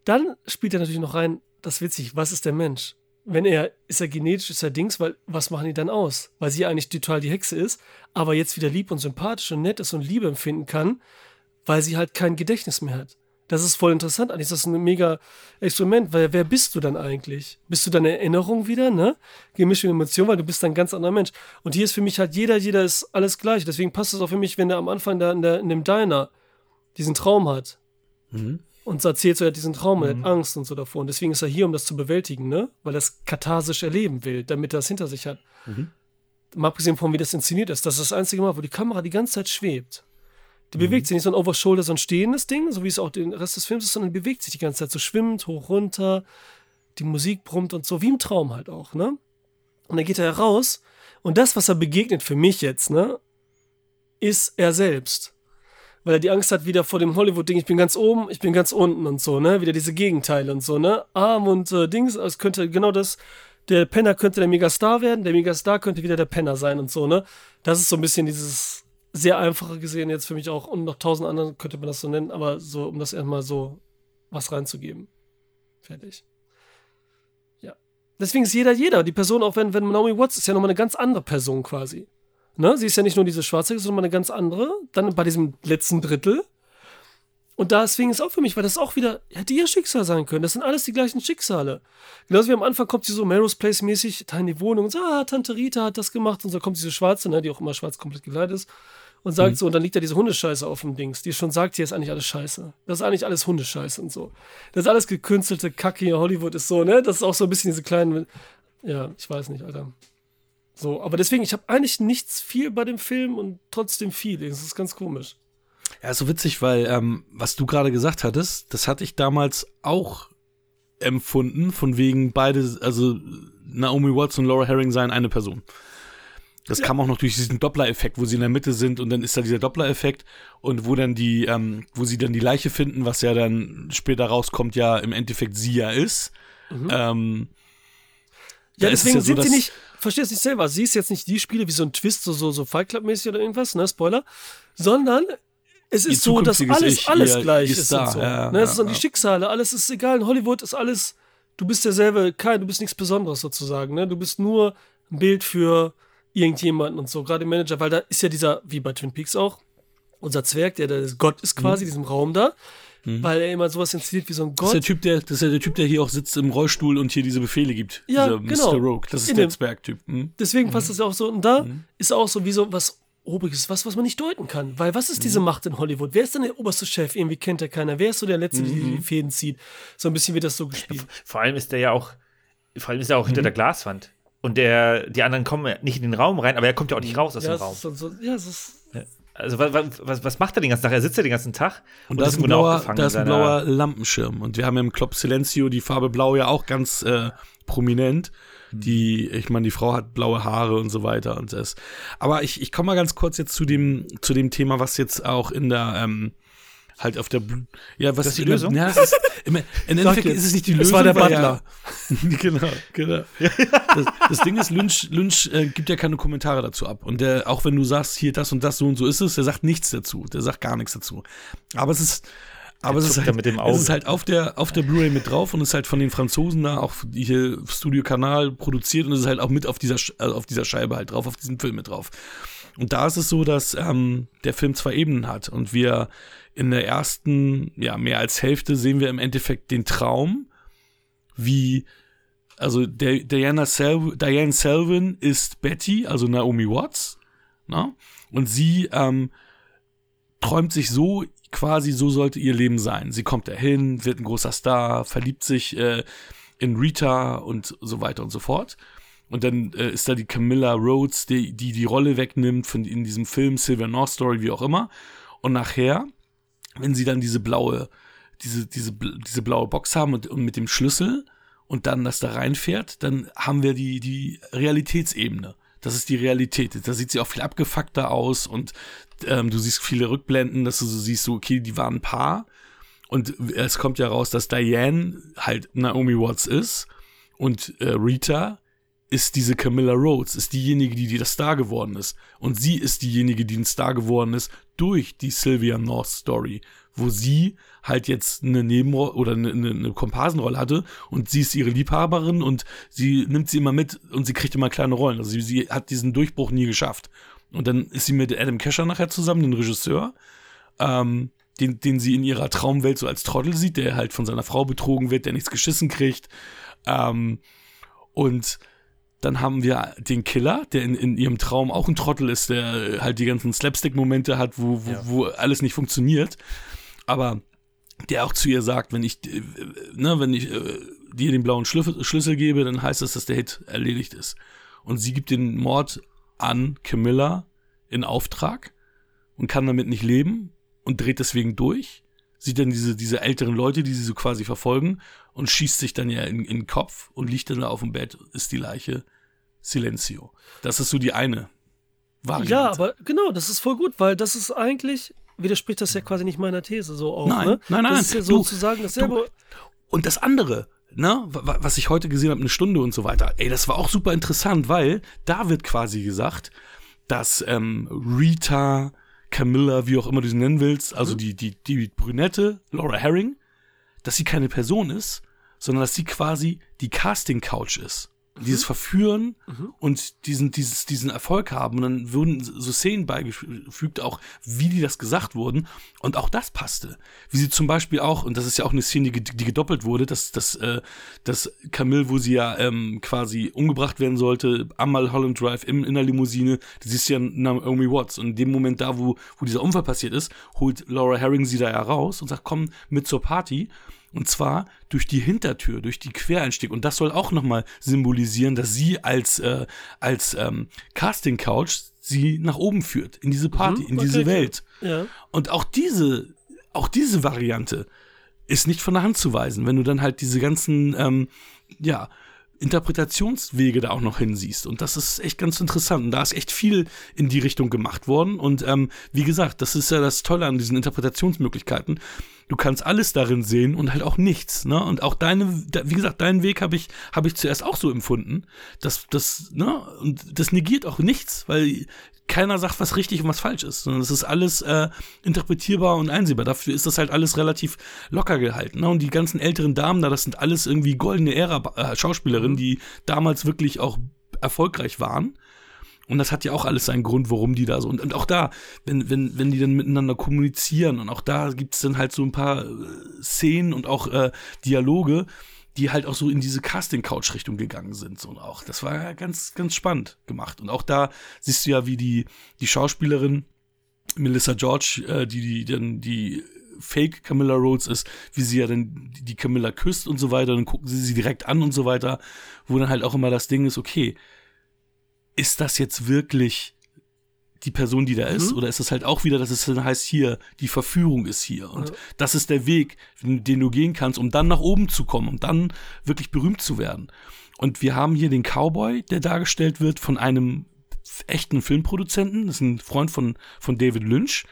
dann spielt er natürlich noch rein, das ist witzig, was ist der Mensch? Wenn er, ist er genetisch, ist er Dings, weil was machen die dann aus? Weil sie eigentlich total die Hexe ist, aber jetzt wieder lieb und sympathisch und nett ist und Liebe empfinden kann, weil sie halt kein Gedächtnis mehr hat. Das ist voll interessant. Eigentlich ist das ein mega Experiment, weil wer bist du dann eigentlich? Bist du deine Erinnerung wieder, ne? Gemischt mit Emotionen, weil du bist ein ganz anderer Mensch. Und hier ist für mich halt jeder, jeder ist alles gleich. Deswegen passt es auch für mich, wenn er am Anfang da in, der, in dem Diner diesen Traum hat. Und erzählt so, er hat diesen Traum, er hat Angst und so davor. Und deswegen ist er hier, um das zu bewältigen, ne? Weil er es katharsisch erleben will, damit er es hinter sich hat. Mal abgesehen von, wie das inszeniert ist. Das ist das einzige Mal, wo die Kamera die ganze Zeit schwebt. Die bewegt sich nicht so ein Overshoulder, so ein stehendes Ding, so wie es auch den Rest des Films ist, sondern bewegt sich die ganze Zeit so schwimmend, hoch, runter. Die Musik brummt und so, wie im Traum halt auch, ne? Und dann geht er raus und das, was er begegnet für mich jetzt, ne, ist er selbst. Weil er die Angst hat wieder vor dem Hollywood-Ding, ich bin ganz oben, ich bin ganz unten und so, ne? Wieder diese Gegenteile und so, ne? Arm und äh, Dings, es könnte genau das, der Penner könnte der Megastar werden, der Megastar könnte wieder der Penner sein und so, ne? Das ist so ein bisschen dieses sehr einfache gesehen jetzt für mich auch und noch tausend anderen könnte man das so nennen, aber so, um das erstmal so was reinzugeben. Fertig. Ja. Deswegen ist jeder jeder. Die Person, auch wenn, wenn Naomi Watts ist ja nochmal eine ganz andere Person quasi. Ne? Sie ist ja nicht nur diese schwarze, sondern mal eine ganz andere. Dann bei diesem letzten Drittel. Und deswegen ist auch für mich, weil das auch wieder, hätte ihr Schicksal sein können. Das sind alles die gleichen Schicksale. Genauso wie am Anfang kommt sie so Melrose Place-mäßig da in die Wohnung und sagt, ah, Tante Rita hat das gemacht. Und so kommt diese Schwarze, ne, die auch immer schwarz komplett gekleidet ist. Und sagt so, und dann liegt da diese Hundescheiße auf dem Dings, die schon sagt, hier ist eigentlich alles scheiße. Das ist eigentlich alles Hundescheiße und so. Das ist alles gekünstelte Kacke hier, Hollywood ist so, ne? Das ist auch so ein bisschen diese kleinen, ja, ich weiß nicht, Alter. So, aber deswegen, ich habe eigentlich nichts viel bei dem Film und trotzdem viel. Das ist ganz komisch. Ja, ist so witzig, weil ähm, was du gerade gesagt hattest, das hatte ich damals auch empfunden, von wegen beide, also Naomi Watts und Laura Herring seien eine Person. Das kam auch noch durch diesen Doppler-Effekt, wo sie in der Mitte sind und dann ist da dieser Doppler-Effekt und wo dann die, ähm, wo sie dann die Leiche finden, was ja dann später rauskommt, ja im Endeffekt sie ja ist. Ähm, Ja, da ist deswegen ja so, sind sie dass- nicht, verstehst nicht selber, sie ist jetzt nicht die Spiele wie so ein Twist, so, so, so Fight Club-mäßig oder irgendwas, ne, Spoiler, sondern es ist so, dass alles, Ich, alles ihr- gleich ist ist, da, und so. ja, ne, es ja, sind die. Schicksale, alles ist egal, in Hollywood ist alles, du bist derselbe, kein, du bist nichts Besonderes sozusagen, ne, du bist nur ein Bild für irgendjemanden und so, gerade im Manager, weil da ist ja dieser, wie bei Twin Peaks auch, unser Zwerg, der, der Gott ist Mhm. quasi in diesem Raum da, weil er immer sowas inszeniert wie so ein das ist Gott. der Typ, der, das ist ja der Typ, der hier auch sitzt im Rollstuhl und hier diese Befehle gibt. Ja, Dieser genau. Mr. Rogue. Das ist In der Zwergtyp. Hm? Deswegen passt das ja auch so. Und da ist auch so wie so was Obriges, was, was man nicht deuten kann. Weil was ist diese Macht in Hollywood? Wer ist denn der oberste Chef? Irgendwie kennt er keiner. Wer ist so der Letzte, der die Fäden zieht? So ein bisschen wird das so gespielt. Vor allem ist der ja auch, vor allem ist er auch Mhm. hinter der Glaswand. Und der, die anderen kommen ja nicht in den Raum rein, aber er kommt ja auch nicht raus aus ja, dem Raum. so, so, ja, es ist Also was, was, was macht er den ganzen Tag? Er sitzt ja den ganzen Tag und, und da ist ein blauer, da ist ein blauer Lampenschirm. Und wir haben im Club Silencio die Farbe Blau ja auch ganz äh, prominent. Hm. Die, ich meine, die Frau hat blaue Haare und so weiter und das. Aber ich, ich komme mal ganz kurz jetzt zu dem, zu dem Thema, was jetzt auch in der, ähm, halt auf der ja was das ist die Lösung? Ja, ist, im, im Endeffekt ist es nicht die Lösung das war der Butler. ja, genau genau. Das, das, Ding ist Lynch Lynch äh, gibt ja keine Kommentare dazu ab. Und der auch wenn du sagst hier das und das so und so ist es der sagt nichts dazu. Der sagt gar nichts dazu. Aber es ist aber es ist, halt, es ist halt auf der, auf der Blu-ray mit drauf und ist halt von den Franzosen da auch hier Studio Kanal produziert und es ist halt auch mit auf dieser, also auf dieser Scheibe halt drauf, auf diesem Film mit drauf. Und da ist es so, dass ähm, der Film zwei Ebenen hat. Und wir in der ersten, ja, mehr als Hälfte sehen wir im Endeffekt den Traum, wie, also Diana Sel Diane Selvin ist Betty, also Naomi Watts, ne? und sie ähm, träumt sich so quasi, so sollte ihr Leben sein. Sie kommt dahin, wird ein großer Star, verliebt sich äh, in Rita und so weiter und so fort. Und dann äh, ist da die Camilla Rhodes, die, die die Rolle wegnimmt von in diesem Film Silver North Story, wie auch immer. Und nachher, wenn sie dann diese blaue, diese, diese, diese blaue Box haben und, und mit dem Schlüssel und dann das da reinfährt, dann haben wir die, die Realitätsebene. Das ist die Realität. Da sieht sie auch viel abgefuckter aus und ähm, du siehst viele Rückblenden, dass du so siehst, so, okay, die waren ein Paar. Und es kommt ja raus, dass Diane halt Naomi Watts ist und äh, Rita ist diese Camilla Rhodes, ist diejenige, die, die das Star geworden ist. Und sie ist diejenige, die ein Star geworden ist durch die Sylvia North Story, wo sie halt jetzt eine Nebenrolle oder eine, eine, Komparsenrolle hatte und sie ist ihre Liebhaberin und sie nimmt sie immer mit und sie kriegt immer kleine Rollen. Also sie, sie hat diesen Durchbruch nie geschafft. Und dann ist sie mit Adam Kesher nachher zusammen, den Regisseur, ähm, den, den sie in ihrer Traumwelt so als Trottel sieht, der halt von seiner Frau betrogen wird, der nichts geschissen kriegt. Ähm, und dann haben wir den Killer, der in, in ihrem Traum auch ein Trottel ist, der halt die ganzen Slapstick-Momente hat, wo, wo, ja. wo alles nicht funktioniert. Aber der auch zu ihr sagt, wenn ich, äh, ne, wenn ich äh, dir den blauen Schlüssel, Schlüssel gebe, dann heißt das, dass der Hit erledigt ist. Und sie gibt den Mord an Camilla in Auftrag und kann damit nicht leben und dreht deswegen durch. Sieht dann diese, diese älteren Leute, die sie so quasi verfolgen und schießt sich dann ja in, in den Kopf und liegt dann da auf dem Bett, ist die Leiche. Silencio. Das ist so die eine Variante. Ja, aber genau, das ist voll gut, weil das ist eigentlich, widerspricht das ja quasi nicht meiner These so auch. Nein, ne? nein, nein. Das ist ja sozusagen dasselbe. und das andere, ne, was ich heute gesehen habe, eine Stunde und so weiter, ey, das war auch super interessant, weil da wird quasi gesagt, dass ähm, Rita, Camilla, wie auch immer du sie nennen willst, also mhm. die, die, die Brünette, Laura Herring, dass sie keine Person ist, sondern dass sie quasi die Casting-Couch ist. Mhm. Dieses Verführen mhm. und diesen, dieses, diesen Erfolg haben. Und dann wurden so Szenen beigefügt, auch wie die das gesagt wurden. Und auch das passte. Wie sie zum Beispiel auch, und das ist ja auch eine Szene, die, die gedoppelt wurde, dass, dass, äh, dass Camille, wo sie ja ähm, quasi umgebracht werden sollte, am Holland Drive in, in der Limousine, das ist ja Naomi Watts. Und in dem Moment da, wo, wo dieser Unfall passiert ist, holt Laura Herring sie da ja raus und sagt, komm mit zur Party. Und zwar durch die Hintertür, durch die Quereinstieg. Und das soll auch nochmal symbolisieren, dass sie als, äh, als ähm, Casting-Couch sie nach oben führt, in diese Party, mhm, in diese Welt. Ja. Und auch diese, auch diese Variante ist nicht von der Hand zu weisen, wenn du dann halt diese ganzen, ähm, ja, Interpretationswege da auch noch hinsiehst. Und das ist echt ganz interessant. Und da ist echt viel in die Richtung gemacht worden. Und ähm, wie gesagt, das ist ja das Tolle an diesen Interpretationsmöglichkeiten du kannst alles darin sehen und halt auch nichts, ne? Und auch deine, wie gesagt, deinen Weg habe ich, habe ich zuerst auch so empfunden. dass das, ne? Und das negiert auch nichts, weil keiner sagt, was richtig und was falsch ist, sondern es ist alles äh, interpretierbar und einsehbar. Dafür ist das halt alles relativ locker gehalten. Ne? Und die ganzen älteren Damen da, das sind alles irgendwie goldene Ära-Schauspielerinnen, die damals wirklich auch erfolgreich waren. Und das hat ja auch alles seinen Grund, warum die da so. Und, und auch da, wenn, wenn, wenn die dann miteinander kommunizieren und auch da gibt es dann halt so ein paar äh, Szenen und auch äh, Dialoge, die halt auch so in diese Casting-Couch-Richtung gegangen sind. So auch. Das war ja ganz, ganz spannend gemacht. Und auch da siehst du ja, wie die, die Schauspielerin Melissa George, äh, die, die dann die Fake Camilla Rhodes ist, wie sie ja dann die Camilla küsst und so weiter, dann gucken sie sie direkt an und so weiter, wo dann halt auch immer das Ding ist, okay, ist das jetzt wirklich die Person, die da ist? Oder ist es halt auch wieder, dass es dann heißt, hier, die Verführung ist hier. Und Ja. das ist der Weg, den du gehen kannst, um dann nach oben zu kommen, um dann wirklich berühmt zu werden. Und wir haben hier den Cowboy, der dargestellt wird von einem echten Filmproduzenten. Das ist ein Freund von, von David Lynch,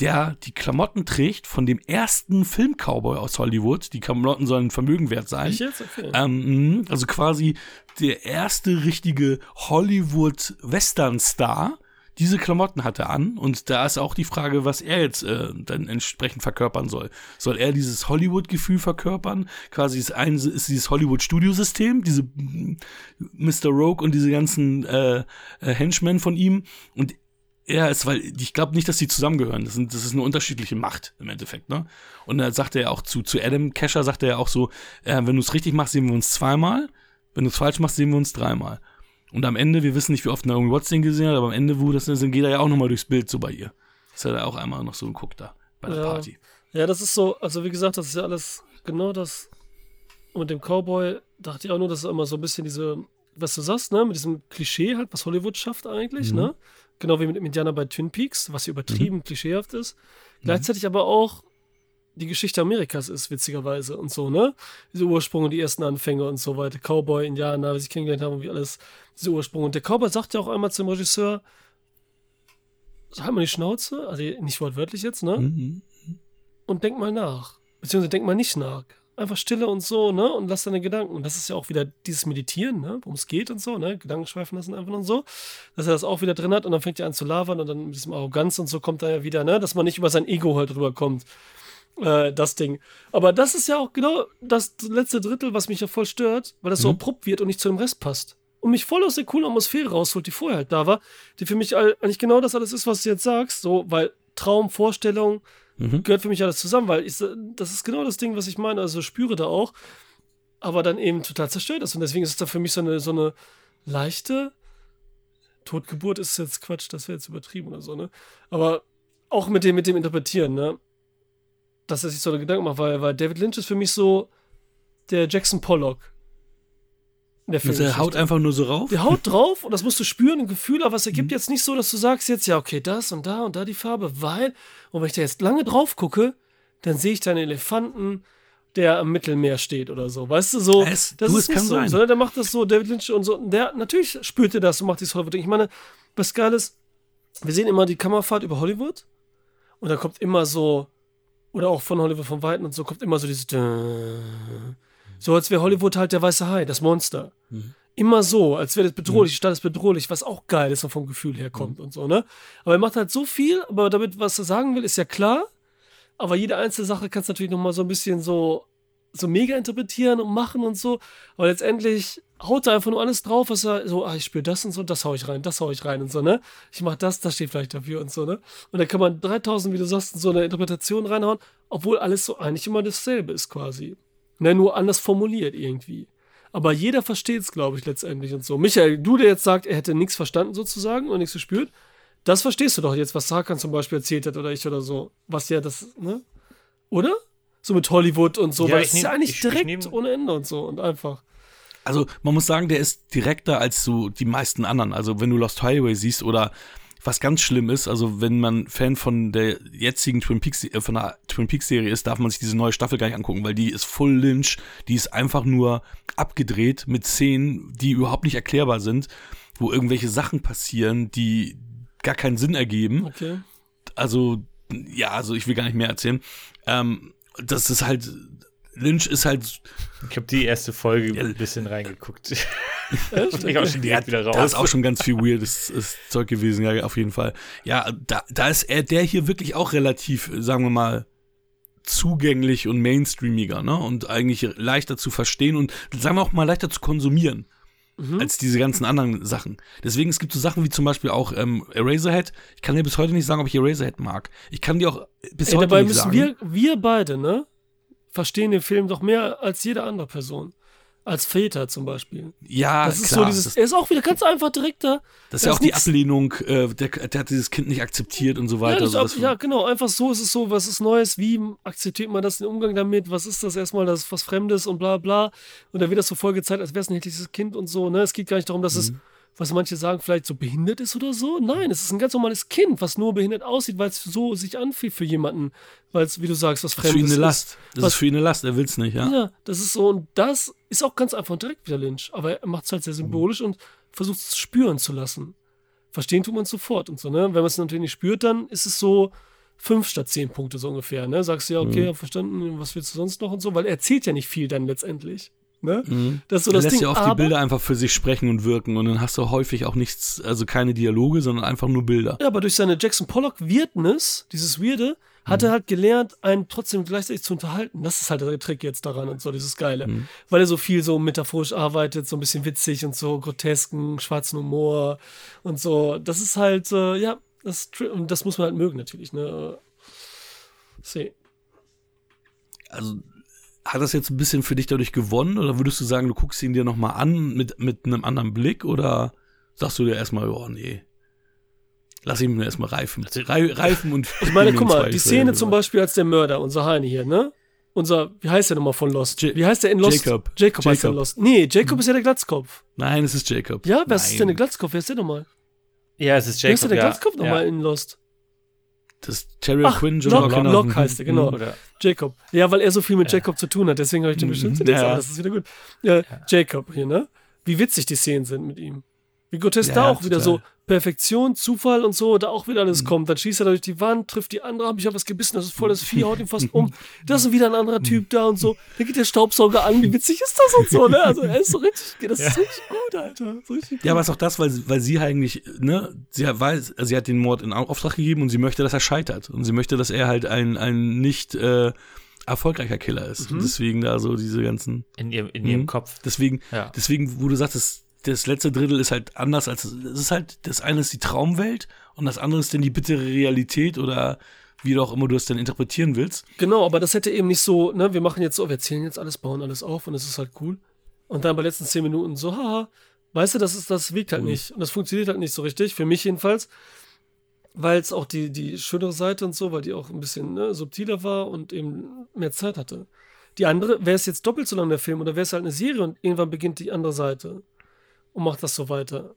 der die Klamotten trägt von dem ersten Film-Cowboy aus Hollywood. Die Klamotten sollen Vermögen wert sein. Ich jetzt? Okay. Ähm, mh, also quasi der erste richtige Hollywood-Western-Star. Diese Klamotten hat er an und da ist auch die Frage, was er jetzt äh, dann entsprechend verkörpern soll. Soll er dieses Hollywood-Gefühl verkörpern? Quasi ist, ein, ist dieses Hollywood-Studiosystem, diese mm, Mr. Rogue und diese ganzen äh, äh, Henchmen von ihm und er ist, weil ich glaube nicht, dass die zusammengehören. Das, sind, das ist eine unterschiedliche Macht im Endeffekt, ne? Und da sagt er ja auch zu, zu Adam Kesher, sagt er ja auch so, äh, wenn du es richtig machst, sehen wir uns zweimal. Wenn du es falsch machst, sehen wir uns dreimal. Und am Ende, wir wissen nicht, wie oft Naomi Watts den gesehen hat, aber am Ende, wo das ist, geht er ja auch nochmal durchs Bild so bei ihr. Das hat er auch einmal noch so geguckt da bei der Ja. Party. Ja, das ist so, also wie gesagt, das ist ja alles genau das. Und mit dem Cowboy dachte ich auch nur, dass er immer so ein bisschen diese, was du sagst, ne, mit diesem Klischee halt, was Hollywood schafft eigentlich, Mhm. ne? Genau wie mit dem Indianer bei Twin Peaks, was übertrieben klischeehaft ist. Gleichzeitig aber auch die Geschichte Amerikas ist, witzigerweise und so, ne? Diese Ursprünge, die ersten Anfänge und so weiter. Cowboy, Indianer, wie sie kennengelernt haben und wie alles, diese Ursprünge. Und der Cowboy sagt ja auch einmal zum Regisseur, halt mal die Schnauze, also nicht wortwörtlich jetzt, ne? Mhm. und denk mal nach. Beziehungsweise denk mal nicht nach. Einfach Stille und so, ne? Und lass deine Gedanken. Und das ist ja auch wieder dieses Meditieren, ne? Worum es geht und so, ne? Gedanken schweifen lassen einfach und so. Dass er das auch wieder drin hat und dann fängt er an zu labern und dann mit diesem Arroganz und so kommt er ja wieder, ne? Dass man nicht über sein Ego halt drüber kommt. Äh, das Ding. Aber das ist ja auch genau das letzte Drittel, was mich ja voll stört, weil das so Mhm. abrupt wird und nicht zu dem Rest passt. Und mich voll aus der coolen Atmosphäre rausholt, die vorher halt da war, die für mich eigentlich genau das alles ist, was du jetzt sagst, so, weil Traum, Vorstellung, Mhm. gehört für mich alles zusammen, weil ich, das ist genau das Ding, was ich meine, also spüre da auch, aber dann eben total zerstört ist. Und deswegen ist es da für mich so eine, so eine leichte Totgeburt ist jetzt Quatsch, das wäre jetzt übertrieben oder so, ne? Aber auch mit dem, mit dem Interpretieren, ne? Dass er sich so eine Gedanken macht, weil, weil David Lynch ist für mich so der Jackson Pollock. Der Also er Filmgeschichte. haut einfach nur so rauf. Der haut drauf und das musst du spüren, ein Gefühl, aber es ergibt jetzt nicht so, dass du sagst jetzt, ja, okay, das und da und da die Farbe, weil, und wenn ich da jetzt lange drauf gucke, dann sehe ich da einen Elefanten, der am Mittelmeer steht oder so. Weißt du, so, Es- das du, ist nicht so, sein. sondern der macht das so, David Lynch und so, und der, natürlich spürt er das und macht dieses Hollywood-Ding. Ich meine, was geil ist, wir sehen immer die Kamerafahrt über Hollywood und da kommt immer so, oder auch von Hollywood von Weitem und so, kommt immer so dieses, so als wäre Hollywood halt der weiße Hai, das Monster immer so, als wäre das bedrohlich, die Stadt ist bedrohlich, was auch geil ist und vom Gefühl her kommt und so, ne? Aber er macht halt so viel, aber damit, was er sagen will, ist ja klar. Aber jede einzelne Sache kannst du natürlich nochmal so ein bisschen so, so mega interpretieren und machen und so. Aber letztendlich haut er einfach nur alles drauf, was er so, ah, ich spüre das und so, das hau ich rein, das hau ich rein und so, ne? Ich mach das, das steht vielleicht dafür und so, ne? Und dann kann man 3000, wie du sagst, in so eine Interpretation reinhauen, obwohl alles so eigentlich immer dasselbe ist quasi. Ne, nur anders formuliert irgendwie. Aber jeder versteht es, glaube ich, letztendlich und so. Michael, du, der jetzt sagt, er hätte nichts verstanden sozusagen und nichts gespürt, das verstehst du doch jetzt, was Sarkan zum Beispiel erzählt hat oder ich oder so. Was ja das, ne? Oder? So mit Hollywood und so, Ja, weil ich es ist ja eigentlich ich- ich direkt nehm- ohne Ende und so und einfach. Also man muss sagen, der ist direkter als so die meisten anderen. Also wenn du Lost Highway siehst oder was ganz schlimm ist, also wenn man Fan von der jetzigen Twin Peaks, äh, von der Twin Peaks Serie ist, darf man sich diese neue Staffel gar nicht angucken, weil die ist full Lynch, die ist einfach nur abgedreht mit Szenen, die überhaupt nicht erklärbar sind, wo irgendwelche Sachen passieren, die gar keinen Sinn ergeben Okay. also, ja, also ich will gar nicht mehr erzählen. Ähm, das ist halt, Lynch ist halt, Ich habe die erste Folge Ja. ein bisschen reingeguckt. Ich auch schon direkt wieder raus. da ist auch schon ganz viel weirdes ist Zeug gewesen, ja, auf jeden Fall. Ja, da, da ist er, der hier wirklich auch relativ, sagen wir mal, zugänglich und mainstreamiger, ne? Und eigentlich leichter zu verstehen und, sagen wir auch mal, leichter zu konsumieren. Mhm. Als diese ganzen anderen Sachen. Deswegen, es gibt so Sachen wie zum Beispiel auch ähm, Eraserhead. Ich kann dir bis heute nicht sagen, ob ich Eraserhead mag. Ich kann dir auch bis Ey, heute dabei nicht müssen sagen. wir, wir beide, ne? Verstehen den Film doch mehr als jede andere Person. Als Väter zum Beispiel. ja, Das ist klar, so dieses, das, er ist auch wieder ganz einfach direkt da. Das ist ja Da auch die Ablehnung, äh, der, der hat dieses Kind nicht akzeptiert und so Ja, weiter. das, also ab, ja, genau, einfach so ist es so, was ist Neues, wie akzeptiert man das, den Umgang damit, was ist das erstmal, das ist was Fremdes und bla bla. Und dann wird das so voll gezeigt, als wäre es ein hässliches Kind und so, ne? Es geht gar nicht darum, dass Mhm. es was manche sagen, vielleicht so behindert ist oder so. Nein, es ist ein ganz normales Kind, was nur behindert aussieht, weil es so sich anfühlt für jemanden, weil es, wie du sagst, was Das ist für ihn Fremdes eine Last. Das Was- ist für ihn eine Last, er will's nicht, ja. Ja, das ist so, und das ist auch ganz einfach und direkt wieder Lynch. Aber er macht es halt sehr symbolisch und versucht es spüren zu lassen. Verstehen tut man es sofort und so, ne? Wenn man es natürlich nicht spürt, dann ist es so fünf statt zehn Punkte so ungefähr, ne? Sagst du ja, okay, hab verstanden, was willst du sonst noch und so, weil er erzählt ja nicht viel dann letztendlich. Ne? Das ist so er das lässt Ding. ja oft die aber, Bilder einfach für sich sprechen und wirken und dann hast du häufig auch nichts, also keine Dialoge, sondern einfach nur Bilder. Ja, aber durch seine Jackson Pollock Weirdness, dieses Weirde, hat er halt gelernt, einen trotzdem gleichzeitig zu unterhalten. Das ist halt der Trick jetzt daran und so, dieses Geile. Weil er so viel so metaphorisch arbeitet, so ein bisschen witzig und so grotesken, schwarzen Humor und so. Das ist halt, äh, ja, das, ist tri- und das muss man halt mögen natürlich, ne? See. Also hat das jetzt ein bisschen für dich dadurch gewonnen oder würdest du sagen, du guckst ihn dir nochmal an mit, mit einem anderen Blick oder sagst du dir erstmal, oh nee, lass ihn mir erstmal reifen. Rei- reifen und Ich meine, guck mal, die Szene zum Beispiel als der Mörder, unser Heini hier, ne? Unser, wie heißt der nochmal von Lost? Wie heißt der in Lost? Jacob. Jacob heißt der in Jacob. Lost. Nee, Jacob ist ja der Glatzkopf. Nein, es ist Jacob. Ja, wer ist denn der Glatzkopf? Wer ist der nochmal? Ja, es ist Wer ist Jacob. der ja. Glatzkopf nochmal ja. in Lost? Das Terry Ach, Quinn, John Locke, genau. Locke heißt er, genau. Oder, Jacob. Ja, weil er so viel mit Jacob zu tun hat, deswegen habe ich den bestimmt Ja. das ist wieder gut. Ja, Jacob hier, ne? Wie witzig die Szenen sind mit ihm. Wie grotesk Ja, da ja, auch wieder so Perfektion, Zufall und so, da auch wieder Mhm. alles kommt. Dann schießt er durch die Wand, trifft die andere, hab ich hab was gebissen, das ist voll das Vieh, haut ihn fast um. Da ist wieder ein anderer Mhm. Typ da und so. Dann geht der Staubsauger an, wie witzig ist das und so, ne? Also er ist so richtig, das ist richtig gut, Alter. So richtig gut. Ja, aber ist auch das, weil, weil sie eigentlich, ne, sie hat, weiß, also sie hat den Mord in Auftrag gegeben und sie möchte, dass er scheitert. Und sie möchte, dass er halt ein, ein nicht äh, erfolgreicher Killer ist. Mhm. Und deswegen da so diese ganzen. in, ihrem, in ihrem Mhm. Kopf. Deswegen, Ja. deswegen, wo du sagst, das, das letzte Drittel ist halt anders als es ist halt, das eine ist die Traumwelt und das andere ist dann die bittere Realität oder wie du auch immer du es dann interpretieren willst. Genau, aber das hätte eben nicht so, ne, wir machen jetzt so, wir erzählen jetzt alles, bauen alles auf und es ist halt cool. Und dann bei den letzten zehn Minuten so, haha, weißt du, das ist, das wirkt halt nicht. Und das funktioniert halt nicht so richtig, für mich jedenfalls. Weil es auch die, die schönere Seite und so, weil die auch ein bisschen ne, subtiler war und eben mehr Zeit hatte. Die andere, wäre es jetzt doppelt so lang der Film oder wäre es halt eine Serie und irgendwann beginnt die andere Seite und macht das so weiter.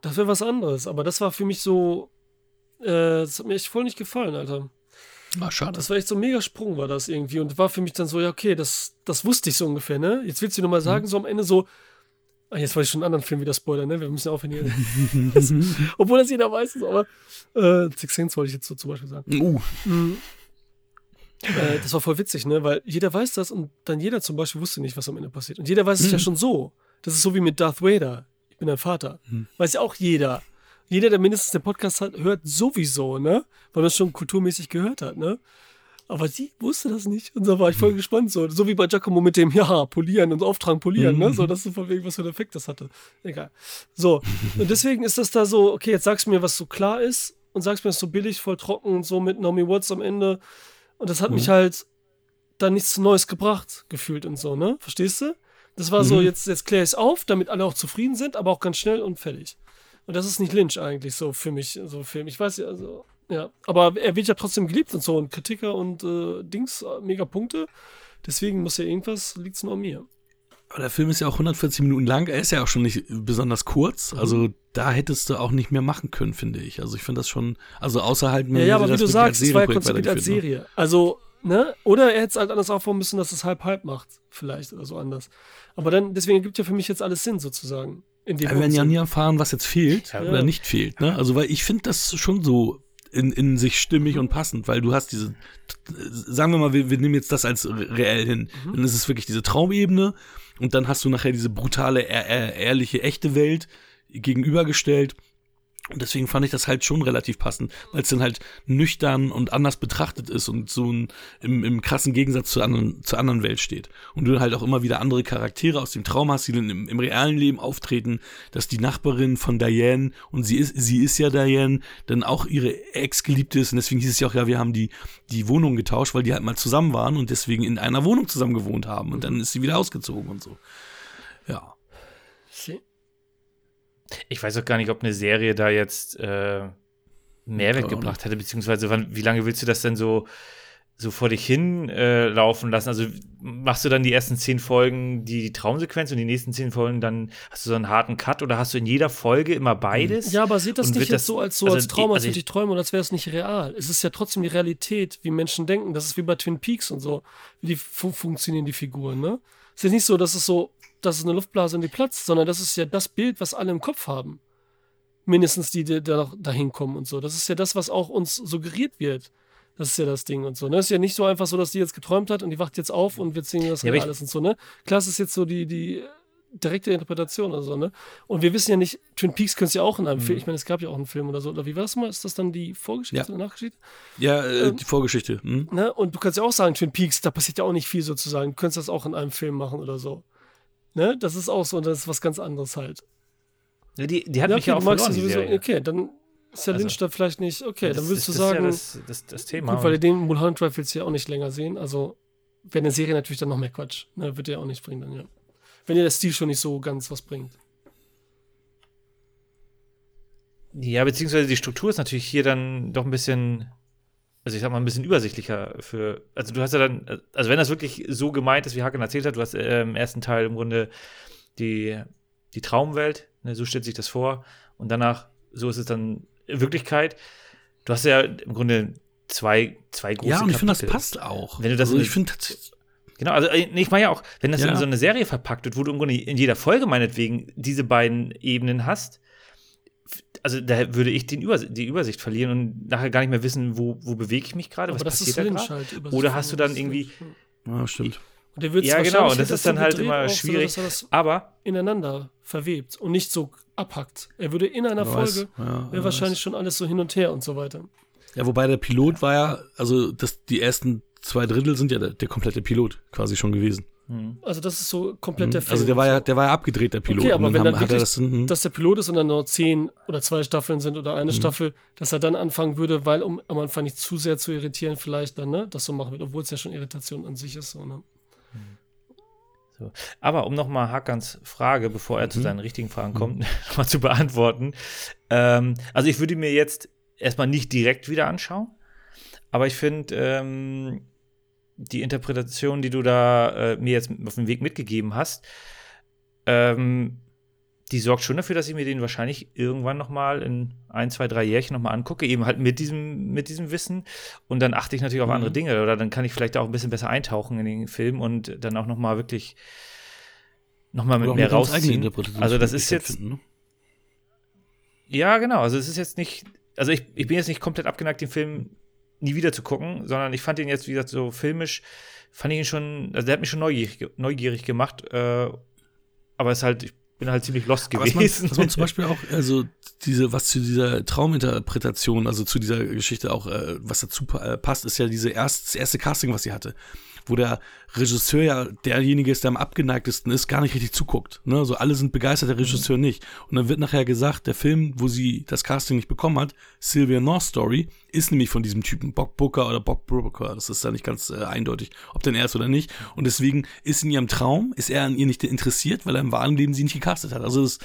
Das wäre was anderes, aber das war für mich so, äh, das hat mir echt voll nicht gefallen, Alter. Ah, schade. Das war echt so ein mega Sprung, war das irgendwie. Und war für mich dann so, ja, okay, das, das wusste ich so ungefähr, ne? Jetzt willst du nur mal sagen, so am Ende so, ah, jetzt wollte ich schon einen anderen Film wieder spoilern, ne? Wir müssen aufhören hier. das, obwohl das jeder weiß, ist, aber äh, Six Sense wollte ich jetzt so zum Beispiel sagen. Uh, Äh, das war voll witzig, ne? Weil jeder weiß das und dann jeder zum Beispiel wusste nicht, was am Ende passiert. Und jeder weiß es ja schon so. Das ist so wie mit Darth Vader. Ich bin dein Vater. Weiß ja auch jeder. Jeder, der mindestens den Podcast hat, hört sowieso, ne? Weil man es schon kulturmäßig gehört hat, ne? Aber sie wusste das nicht. Und da war ich voll gespannt. So, so wie bei Giacomo mit dem, ja, polieren und auftragen, polieren, ne? So, das ist von wegen, was für einen Effekt das hatte. Egal. So. Und deswegen ist das da so, okay, jetzt sagst du mir, was so klar ist und sagst mir, es ist so billig, voll trocken und so mit Naomi Watts am Ende. Und das hat mich halt dann nichts Neues gebracht, gefühlt und so, ne? Verstehst du? Das war so, jetzt, jetzt kläre ich es auf, damit alle auch zufrieden sind, aber auch ganz schnell und fertig. Und das ist nicht Lynch eigentlich so für mich, so ein Film. Ich weiß ja, also, ja. Aber er wird ja trotzdem geliebt und so und Kritiker und äh, Dings, mega Punkte. Deswegen muss ja irgendwas, liegt es nur an mir. aber der Film ist ja auch 140 Minuten lang. Er ist ja auch schon nicht besonders Mhm. kurz. Also da hättest du auch nicht mehr machen können, finde ich. Also ich finde das schon, also außerhalb Ja, ja, aber wie du sagst, es war ja konzipiert als Serie. Also, ne? Oder er hätte es halt anders aufbauen müssen, dass es halb-halb macht. Vielleicht oder so anders. Aber dann, deswegen ergibt ja für mich jetzt alles Sinn, sozusagen. In dem Wir werden ja nie erfahren, was jetzt fehlt oder Ja. nicht fehlt. Ne? Also, weil ich finde das schon so in, in sich stimmig und passend, weil du hast diese, sagen wir mal, wir, wir nehmen jetzt das als re- reell hin. Mhm. Dann ist es wirklich diese Traumebene und dann hast du nachher diese brutale, ehr, ehr, ehrliche, echte Welt gegenübergestellt. Und deswegen fand ich das halt schon relativ passend, weil es dann halt nüchtern und anders betrachtet ist und so ein, im, im krassen Gegensatz zur anderen, zur anderen Welt steht. Und du halt auch immer wieder andere Charaktere aus dem Traum hast, die dann im, im realen Leben auftreten, dass die Nachbarin von Diane, und sie ist, sie ist ja Diane, dann auch ihre Ex-Geliebte ist. Und deswegen hieß es ja auch, ja, wir haben die, die Wohnung getauscht, weil die halt mal zusammen waren und deswegen in einer Wohnung zusammen gewohnt haben. Und dann ist sie wieder ausgezogen und so. Ja. Ich weiß auch gar nicht, ob eine Serie da jetzt äh, Mehrwert gebracht hätte, beziehungsweise wann, wie lange willst du das denn so so vor dich hin äh, laufen lassen. Also machst du dann die ersten zehn Folgen die Traumsequenz und die nächsten zehn Folgen dann hast du so einen harten Cut oder hast du in jeder Folge immer beides? Ja, aber sieht das Und nicht jetzt das- so als so also als Traum, die- als also würde ich träumen oder als wäre es nicht real. Es ist ja trotzdem die Realität, wie Menschen denken. Das ist wie bei Twin Peaks und so, wie die fu funktionieren die Figuren, ne? Es ist nicht so, dass es so, dass es eine Luftblase und die platzt, sondern das ist ja das Bild, was alle im Kopf haben. Mindestens die, die da noch dahin kommen und so. Das ist ja das, was auch uns suggeriert wird. Das ist ja das Ding und so. Ne? Es ist ja nicht so einfach so, dass die jetzt geträumt hat und die wacht jetzt auf und wir sehen das Ja, ist und so, ne? Klar, es ist jetzt so die, die direkte Interpretation oder so, ne? Und wir wissen ja nicht, Twin Peaks könnte es ja auch in einem Film, ich meine, es gab ja auch einen Film oder so, oder wie war das mal? Ist das dann die Vorgeschichte Ja. oder Nachgeschichte? Ja, äh, Ähm, die Vorgeschichte. Hm? Ne? Und du kannst ja auch sagen, Twin Peaks, da passiert ja auch nicht viel sozusagen. Du könntest das auch in einem Film machen oder so. Ne? Das ist auch so, und das ist was ganz anderes halt. Ja, die, die hat ja, mich ja auch verloren, sowieso, okay, dann ist der Also- Lynch da vielleicht nicht, okay, Das dann würdest ist- du das sagen, Ist ja das, das, das Thema. gut, weil ihr den Mulholland Drive willst du ja auch nicht länger sehen, also wäre eine Serie natürlich dann noch mehr Quatsch. Ne? Wird ja auch nicht bringen dann, ja. Wenn dir der Stil schon nicht so ganz was bringt. Ja, beziehungsweise die Struktur ist natürlich hier dann doch ein bisschen, also ich sag mal, ein bisschen übersichtlicher für, also du hast ja dann, also wenn das wirklich so gemeint ist, wie Haken erzählt hat, du hast äh, im ersten Teil im Grunde die, die Traumwelt, ne, so stellt sich das vor, und danach, so ist es dann in Wirklichkeit. Du hast ja im Grunde zwei, zwei große Ja, und ich finde, das passt auch. Wenn du das also ich finde, Genau, also äh, ich meine ja auch, wenn das Ja. in so eine Serie verpackt wird, wo du im Grunde in jeder Folge meinetwegen diese beiden Ebenen hast, also da würde ich den Übers die Übersicht verlieren und nachher gar nicht mehr wissen, wo, wo bewege ich mich gerade, was passiert ist da gerade. halt. Oder hast du dann irgendwie- ja, stimmt. Und der wird's Ja, genau, und das wird ist dann so halt immer so, schwierig. dass er das Aber ineinander verwebt und nicht so abhackt. Er würde in einer weiß. Folge, Ja, wer wäre wahrscheinlich schon alles so hin und her und so weiter. Ja, wobei der Pilot war ja, also das, die ersten zwei Drittel sind ja der, der komplette Pilot quasi schon gewesen. Also das ist so komplett der Film. Also der war ja, der war ja abgedreht, der Pilot. Okay, aber wenn dann dann wirklich- das, hm, dass der Pilot ist und dann nur zehn oder zwei Staffeln sind oder Mhm. eine Staffel, dass er dann anfangen würde, weil um am Anfang nicht zu sehr zu irritieren, vielleicht dann, ne, das so machen wird, obwohl es ja schon Irritation an sich ist, so, ne? Aber um nochmal Hakans Frage, bevor er zu seinen richtigen Fragen kommt, nochmal zu beantworten. Ähm, also ich würde mir jetzt erstmal nicht direkt wieder anschauen, aber ich finde ähm, die Interpretation, die du da äh, mir jetzt auf den Weg mitgegeben hast, ähm, die sorgt schon dafür, dass ich mir den wahrscheinlich irgendwann nochmal in ein, zwei, drei Jährchen nochmal angucke, eben halt mit diesem, mit diesem Wissen. Und dann achte ich natürlich auf andere Dinge oder dann kann ich vielleicht auch ein bisschen besser eintauchen in den Film und dann auch nochmal wirklich nochmal mit oder auch mehr eigene rausziehen. Also das ist jetzt, finden, ne? ja genau, also es ist jetzt nicht, also ich, ich bin jetzt nicht komplett abgeneigt, den Film nie wieder zu gucken, sondern ich fand ihn jetzt, wie gesagt, so filmisch, fand ich ihn schon, also der hat mich schon neugierig, neugierig gemacht, äh, aber es ist halt, ich bin halt ziemlich lost Aber Was man, gewesen. was man zum Beispiel auch, also diese, was zu dieser Trauminterpretation, also zu dieser Geschichte auch, äh, was dazu äh, passt, ist ja diese erst, das erste Casting, was sie hatte, wo der Regisseur ja derjenige ist, der am abgeneigtesten ist, gar nicht richtig zuguckt. Ne? Also alle sind begeistert, der Regisseur nicht. Und dann wird nachher gesagt, der Film, wo sie das Casting nicht bekommen hat, Sylvia North Story, ist nämlich von diesem Typen, Bob Booker oder Bob Brooker. Das ist da nicht ganz äh, eindeutig, ob denn er ist oder nicht. Und deswegen ist in ihrem Traum, ist er an ihr nicht interessiert, weil er im wahren Leben sie nicht gecastet hat. Also das,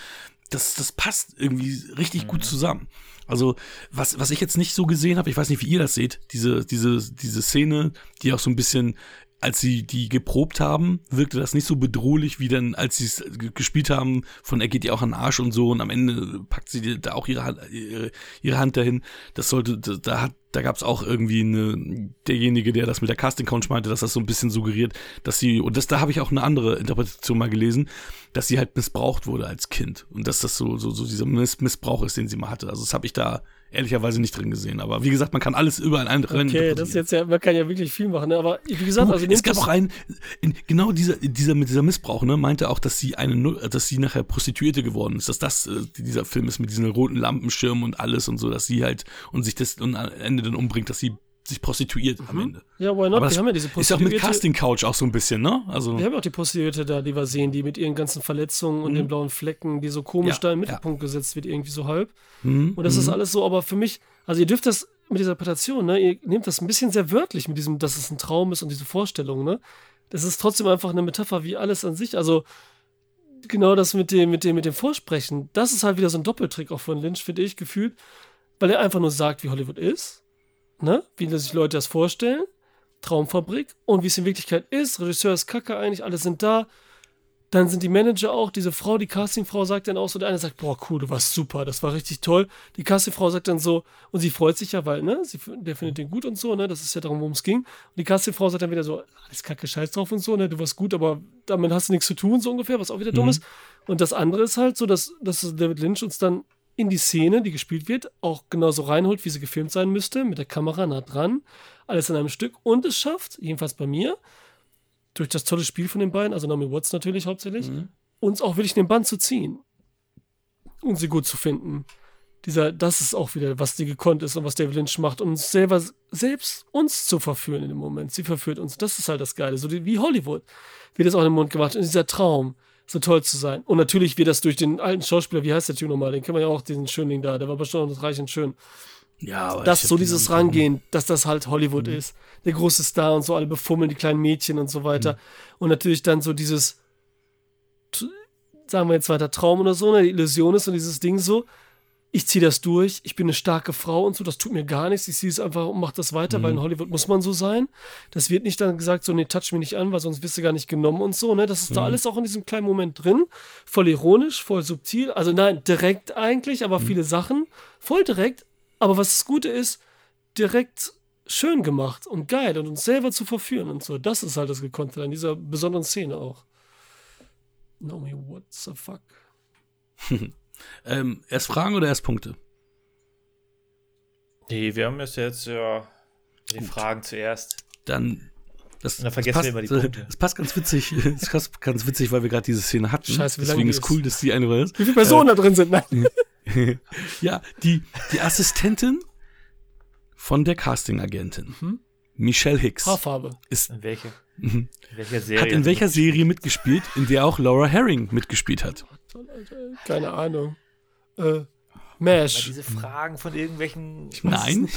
das, das passt irgendwie richtig gut zusammen. Also, was, was ich jetzt nicht so gesehen habe, ich weiß nicht, wie ihr das seht, diese, diese, diese Szene, die auch so ein bisschen, als sie die geprobt haben, wirkte das nicht so bedrohlich, wie dann, als sie es gespielt haben, von er geht ihr auch an den Arsch und so und am Ende packt sie da auch ihre Hand, ihre, ihre Hand dahin. Das sollte, da, da hat, da gab es auch irgendwie eine, derjenige, der das mit der Casting Couch meinte, dass das so ein bisschen suggeriert, dass sie, und das, da habe ich auch eine andere Interpretation mal gelesen, dass sie halt missbraucht wurde als Kind und dass das so, so, so dieser Miss Missbrauch ist, den sie mal hatte. Also das habe ich da ehrlicherweise nicht drin gesehen. Aber wie gesagt, man kann alles überall ein Okay, das ist jetzt ja, man kann ja wirklich viel machen, ne? aber wie gesagt, Du, also es gab auch einen, in, genau dieser, dieser mit dieser Missbrauch, ne, meinte auch, dass sie eine, dass sie nachher Prostituierte geworden ist, dass das äh, dieser Film ist mit diesen roten Lampenschirmen und alles und so, dass sie halt und sich das und am Ende dann umbringt, dass sie sich prostituiert am Ende. Ja, why not? Aber Wir das haben ja diese ist ja auch mit Prostituierte. Casting Couch auch so ein bisschen, ne? Also Wir haben ja auch die Prostituierte da, die wir sehen, die mit ihren ganzen Verletzungen und den blauen Flecken, die so komisch Ja, da im ja. Mittelpunkt gesetzt wird, irgendwie so halb. mhm, Und das ist alles so, aber für mich, also ihr dürft das mit dieser Interpretation, ne, ihr nehmt das ein bisschen sehr wörtlich mit diesem, dass es ein Traum ist und diese Vorstellung, ne? Das ist trotzdem einfach eine Metapher wie alles an sich. Also genau das mit dem, mit dem, mit dem Vorsprechen, das ist halt wieder so ein Doppeltrick auch von Lynch, finde ich, gefühlt, weil er einfach nur sagt, wie Hollywood ist, ne? Wie sich Leute das vorstellen. Traumfabrik und wie es in Wirklichkeit ist. Regisseur ist kacke eigentlich, alle sind da. Dann sind die Manager auch, diese Frau, die Castingfrau sagt dann auch so, der eine sagt, boah, cool, du warst super, das war richtig toll. Die Castingfrau sagt dann so, und sie freut sich ja, weil, ne, sie, der findet den gut und so, ne, das ist ja darum, worum es ging. Und die Castingfrau sagt dann wieder so, alles kacke, scheiß drauf und so, ne, du warst gut, aber damit hast du nichts zu tun, so ungefähr, was auch wieder dumm ist. Und das andere ist halt so, dass, dass David Lynch uns dann in die Szene, die gespielt wird, auch genauso reinholt, wie sie gefilmt sein müsste, mit der Kamera nah dran, alles in einem Stück und es schafft, jedenfalls bei mir, durch das tolle Spiel von den beiden, also Naomi Watts natürlich hauptsächlich, uns auch wirklich in den Bann zu ziehen und sie gut zu finden. Dieser, das ist auch wieder, was die gekonnt ist und was David Lynch macht, um uns selber, selbst uns zu verführen in dem Moment. Sie verführt uns. Das ist halt das Geile. So wie Hollywood wird das auch in den Mund gemacht. Und dieser Traum, so toll zu sein. Und natürlich wird das durch den alten Schauspieler, wie heißt der Typ nochmal? Den kennen wir ja auch, diesen Schönling da. Der war bestimmt auch das Reich und Schön. Ja, aber Das ich hab so die dieses Rangehen, dass das halt Hollywood ist. Der große Star und so, alle befummeln, die kleinen Mädchen und so weiter. Und natürlich dann so dieses, sagen wir jetzt weiter, Traum oder so, ne, die Illusion ist und dieses Ding so, ich ziehe das durch, ich bin eine starke Frau und so, das tut mir gar nichts, ich ziehe es einfach und mach das weiter, weil in Hollywood muss man so sein. Das wird nicht dann gesagt, so, nee, touch mich nicht an, weil sonst wirst du gar nicht genommen und so, ne, das ist da alles auch in diesem kleinen Moment drin, voll ironisch, voll subtil, also nein, direkt eigentlich, aber viele Sachen, voll direkt, aber was das Gute ist, direkt schön gemacht und geil und uns selber zu verführen und so, das ist halt das Gekonnte an dieser besonderen Szene auch. Naomi, what the fuck? Ähm, erst Fragen oder erst Punkte? Nee, wir haben jetzt jetzt ja die Fragen zuerst. Dann. Das, Und dann vergessen das wir immer die passt, Punkte. Das passt ganz witzig. Das passt ganz witzig, weil wir gerade diese Szene hatten. Scheiße, wie Deswegen ist ist. cool, dass die eine ist. Wie viele Personen da drin sind? Nein. Ja, die, die Assistentin von der Casting-Agentin, Mhm. Michelle Hicks, Haarfarbe. ist, In welche? Mhm. In welcher Serie? hat in welcher Serie mitgespielt, in der auch Laura Herring mitgespielt hat? Keine Ahnung. Äh, Mash. diese Fragen von irgendwelchen Nein,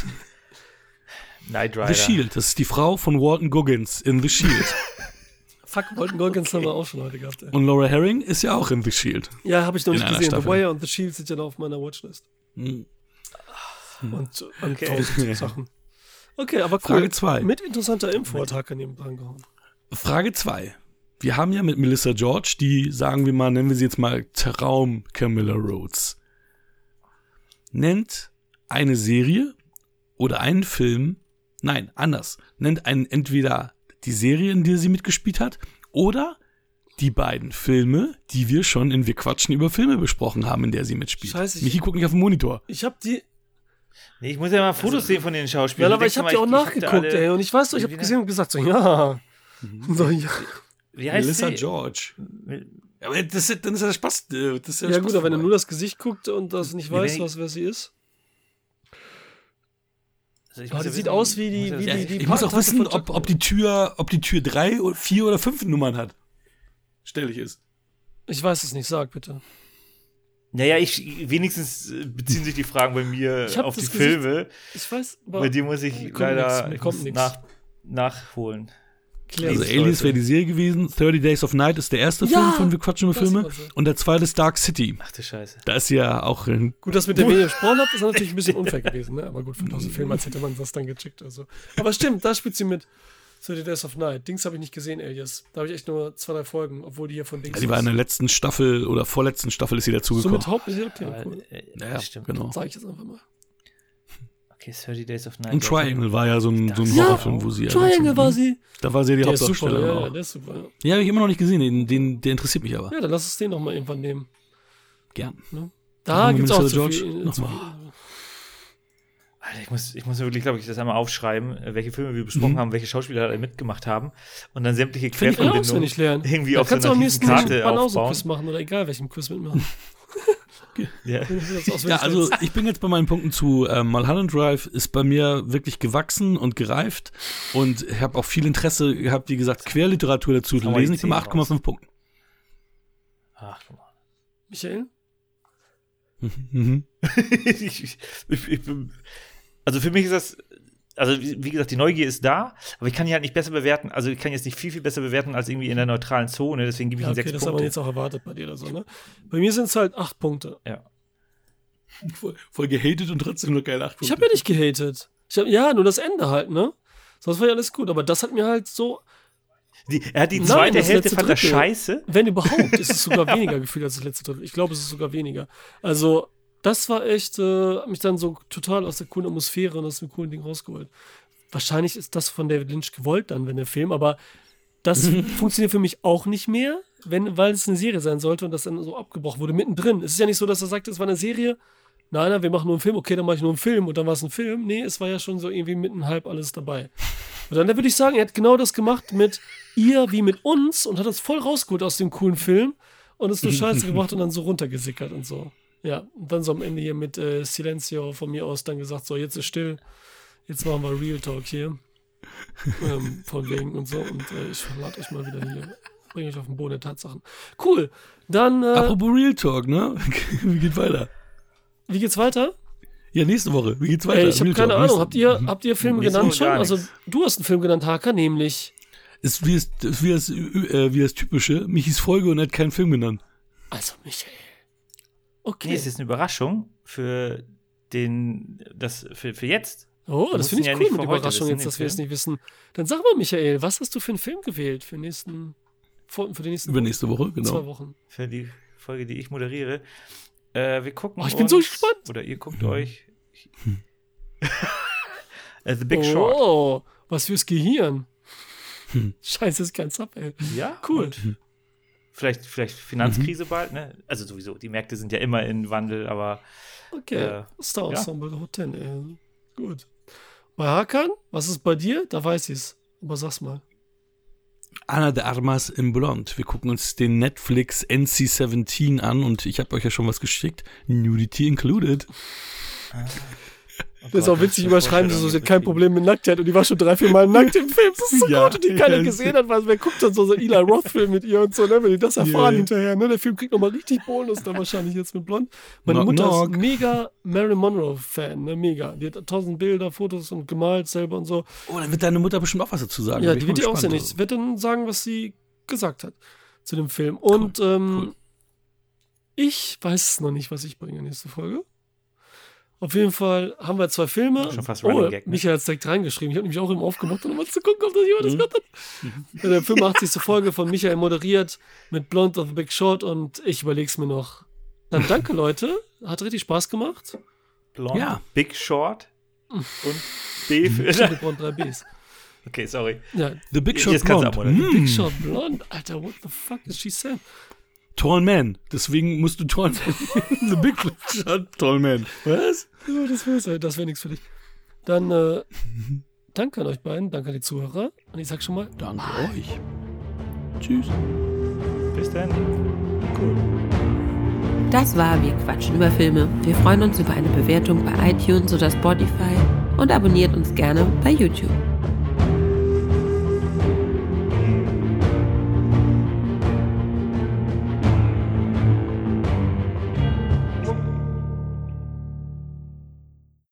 Knight Rider. The Shield. Das ist die Frau von Walton Goggins in The Shield. Fuck, Walton Goggins haben wir auch schon heute gehabt. Ey. Und Laura Herring ist ja auch in The Shield. Ja, habe ich noch In nicht gesehen. The Staffel. Wire und The Shield sind ja noch auf meiner Watchlist. Mhm. Und, und Okay. tausend Sachen. Okay, aber cool. Frage zwei. Mit interessanter Info hat Hacker neben dran gehauen. Frage 2. Wir haben ja mit Melissa George die, sagen wir mal, nennen wir sie jetzt mal Traum Camilla Rhodes. Nennt eine Serie oder einen Film, nein, anders, nennt einen entweder die Serie, in der sie mitgespielt hat, oder die beiden Filme, die wir schon in Wir quatschen über Filme besprochen haben, in der sie mitspielt. Scheiße, ich- Michi guckt nicht auf den Monitor. Ich habe die. Nee, ich muss ja mal Fotos sehen von den Schauspielern. Ja, aber Du ich habe die auch ich- ich nachgeguckt, alle- ey. Und ich weiß, so, ich habe gesehen und gesagt, so, ja. Mhm. So, ja. Wie heißt Melissa sie? George. Aber das ist, dann ist das Spaß. Das ist ja, Ja, Spaß gut, aber wenn er nur das Gesicht guckt und das nicht weiß, ich- was wer sie ist. Also ich die ja sieht wissen- aus wie die- ich muss wie ja die- wissen- die- ich muss auch wissen, ob, ob die Tür, ob die Tür drei, oder vier oder fünf Nummern hat. Stellig ist. Ich weiß es nicht, sag bitte. Naja, ich, wenigstens äh, beziehen sich die Fragen bei mir Ich auf die Gesicht- Filme. Ich weiß, aber Bei dir muss ich leider nix, ich kommt muss nix. nach, nachholen. Klär Also. Aliens wäre die Serie gewesen, 30 Days of Night ist der erste Ja, Film von Wir quatschen über Filme so. und der zweite ist Dark City. Ach du Scheiße. Da ist sie ja auch in, Gut, dass mit der Medien gesprochen habt, ist natürlich ein bisschen unfair gewesen, ne? Aber gut, von tausend Filmen, als hätte man das dann gecheckt oder so. Aber stimmt, da spielt sie mit. 30 Days of Night. Dings habe ich nicht gesehen, Alias. Da habe ich echt nur zwei, drei Folgen, obwohl die hier von Dings ja, die war in der letzten Staffel oder vorletzten Staffel ist sie So dazugekommen. mit Haupt, okay, cool. ja, das stimmt. genau. Sag ich jetzt einfach mal. Okay, 30 Days of Night. Und Triangle war ja so ein, so ein Ja, Horrorfilm, wo sie ja Triangle war sie. Da war sie ja die Der ist super, Hauptdarstellerin ja, ja, der ist super. Ja, Ja, habe ich immer noch nicht gesehen. Den, den, der interessiert mich aber. ja dann lass uns den noch mal irgendwann nehmen. Gern. Da Machen wir gibt es auch zu George viel. noch Zu mal. viel. Alter, ich muss, ich muss mir wirklich, glaube ich, das einmal aufschreiben, äh, welche Filme wir besprochen Mhm. haben, welche Schauspieler da mitgemacht haben und dann sämtliche Querverbindungen irgendwie Da auf so kannst du einer am nächsten Karte Mal aufbauen. Machen oder egal welchem Quiz mitmachen. Ja. Ja, also ich bin jetzt bei meinen Punkten zu ähm, Mulholland Drive ist bei mir wirklich gewachsen und gereift und ich habe auch viel Interesse gehabt, wie gesagt, Querliteratur dazu zu lesen. Ich bin bei zehn raus. 8,5 Punkten. Ach. Michael? Mhm. ich, ich, ich, bin- also für mich ist das, also wie wie gesagt, die Neugier ist da, aber ich kann die halt nicht besser bewerten. Also ich kann jetzt nicht viel, viel besser bewerten als irgendwie in der neutralen Zone, deswegen gebe ich Ja, ihm okay, sechs das hat man Punkte. jetzt auch erwartet bei dir oder so, ne? Bei mir sind es halt acht Punkte. Ja. Voll, voll gehatet und trotzdem nur geil 8 Punkte. Ich habe ja nicht gehatet. Ich hab, ja, nur das Ende halt, ne? Sonst war ja alles gut. Aber das hat mir halt so, Die, er hat die Nein, zweite das Hälfte letzte fand er Drittel. scheiße. wenn überhaupt, ist es sogar weniger gefühlt als das letzte Drittel. Ich glaube, es ist sogar weniger. Also, das war echt, äh, hat mich dann so total aus der coolen Atmosphäre und aus dem coolen Ding rausgeholt. Wahrscheinlich ist das von David Lynch gewollt dann, wenn der Film, aber das funktioniert für mich auch nicht mehr, wenn, weil es eine Serie sein sollte und das dann so abgebrochen wurde, mittendrin. Es ist ja nicht so, dass er sagt, es war eine Serie. Nein, nein, wir machen nur einen Film. Okay, dann mache ich nur einen Film und dann war es ein Film. Nee, es war ja schon so irgendwie mitten halb alles dabei. Und dann würde ich sagen, er hat genau das gemacht mit ihr wie mit uns und hat das voll rausgeholt aus dem coolen Film und ist nur Scheiße gemacht und dann so runtergesickert und so. Ja, und dann so am Ende hier mit äh, Silencio von mir aus dann gesagt, so, jetzt ist still, jetzt machen wir Real Talk hier. ähm, von wegen und so. Und äh, ich lade euch mal wieder hier. Bringe euch auf den Boden der Tatsachen. Cool. Dann, äh, Apropos Real Talk, ne? Wie geht weiter? wie geht's weiter? Ja, nächste Woche. Wie geht's weiter? Ey, ich habe keine Talk, Ahnung. Habt ihr, habt ihr Filme genannt schon? Also, du hast einen Film genannt, Haka, nämlich. Ist wie das, ist wie das, äh, wie das typische. Michis Folge und er hat keinen Film genannt. Also, Michael. Nee, Okay. es ist eine Überraschung für den, das, für, für jetzt. Oh, Wir das finde ich ja cool nicht mit Überraschung wissen, jetzt, dass wir es nicht wissen. Dann sag mal, Michael, was hast du für einen Film gewählt für, nächsten, für, für die nächsten Übernächste Woche, zwei genau. Wochen? Für die Folge, die ich moderiere. Äh, wir gucken Oh, ich bin so gespannt. Oder ihr guckt euch. Äh, The Big Short. oh, was fürs Gehirn. Hm. Scheiße, ist kein Sub, ey. Ja, Cool. und Vielleicht, vielleicht Finanzkrise bald, ne? Also sowieso, die Märkte sind ja immer in Wandel, aber Okay, Äh, Star ja. Ensemble Hotel, ey. Gut. Bei Hakan, was ist bei dir? Da weiß ich's. Aber sag's mal. Anna de Armas in Blond. Wir gucken uns den Netflix NC-17 an und ich habe euch ja schon was geschickt. Nudity included. Das ist auch witzig, überschreiben sie so, sie hat kein Problem mit Nacktheit und die war schon drei, vier Mal nackt im Film. Das ist so Ja, gut und die keiner ja, gesehen hat, weil wer guckt dann so, so Eli Roth-Film mit ihr und so, ne, wenn die das erfahren Ja. hinterher, ne, der Film kriegt nochmal richtig Bonus dann wahrscheinlich jetzt mit Blond. Meine Knock, Mutter knock. ist mega Marilyn Monroe-Fan, ne, mega. Die hat tausend Bilder, Fotos und gemalt selber und so. Oh, dann wird deine Mutter bestimmt auch was dazu sagen. Ja, die wird ja auch sehr nichts. Wird dann sagen, was sie gesagt hat zu dem Film. Und ähm, cool. ich weiß noch nicht, was ich bringe nächste Folge. Auf jeden Fall haben wir zwei Filme. Schon fast oh, Running Gag, ne? Michael hat es direkt reingeschrieben. Ich habe nämlich auch eben aufgemacht, um mal zu gucken, ob das jemand das Mhm. gehört hat. Ja, Der 85. Folge von Michael moderiert mit Blonde of the Big Short und ich überlege es mir noch. Dann danke, Leute. Hat richtig Spaß gemacht. Blond, Ja. Big Short und B für. Mit Blond 3 Bs. okay, sorry. Ja, The Big Jetzt Shot kannst du Blond. abmoderieren. Big Mm, Short Blonde. Alter, what the fuck is she saying? Tall Man. Deswegen musst du Tall Man. The Big Shot Tall Man. Was? Ja, das wäre das wär nichts für dich. Dann äh, danke an euch beiden, danke an die Zuhörer. Und ich sag schon mal, Danke euch. Tschüss. Bis dann. Das war Wir quatschen über Filme. Wir freuen uns über eine Bewertung bei iTunes oder Spotify und abonniert uns gerne bei YouTube.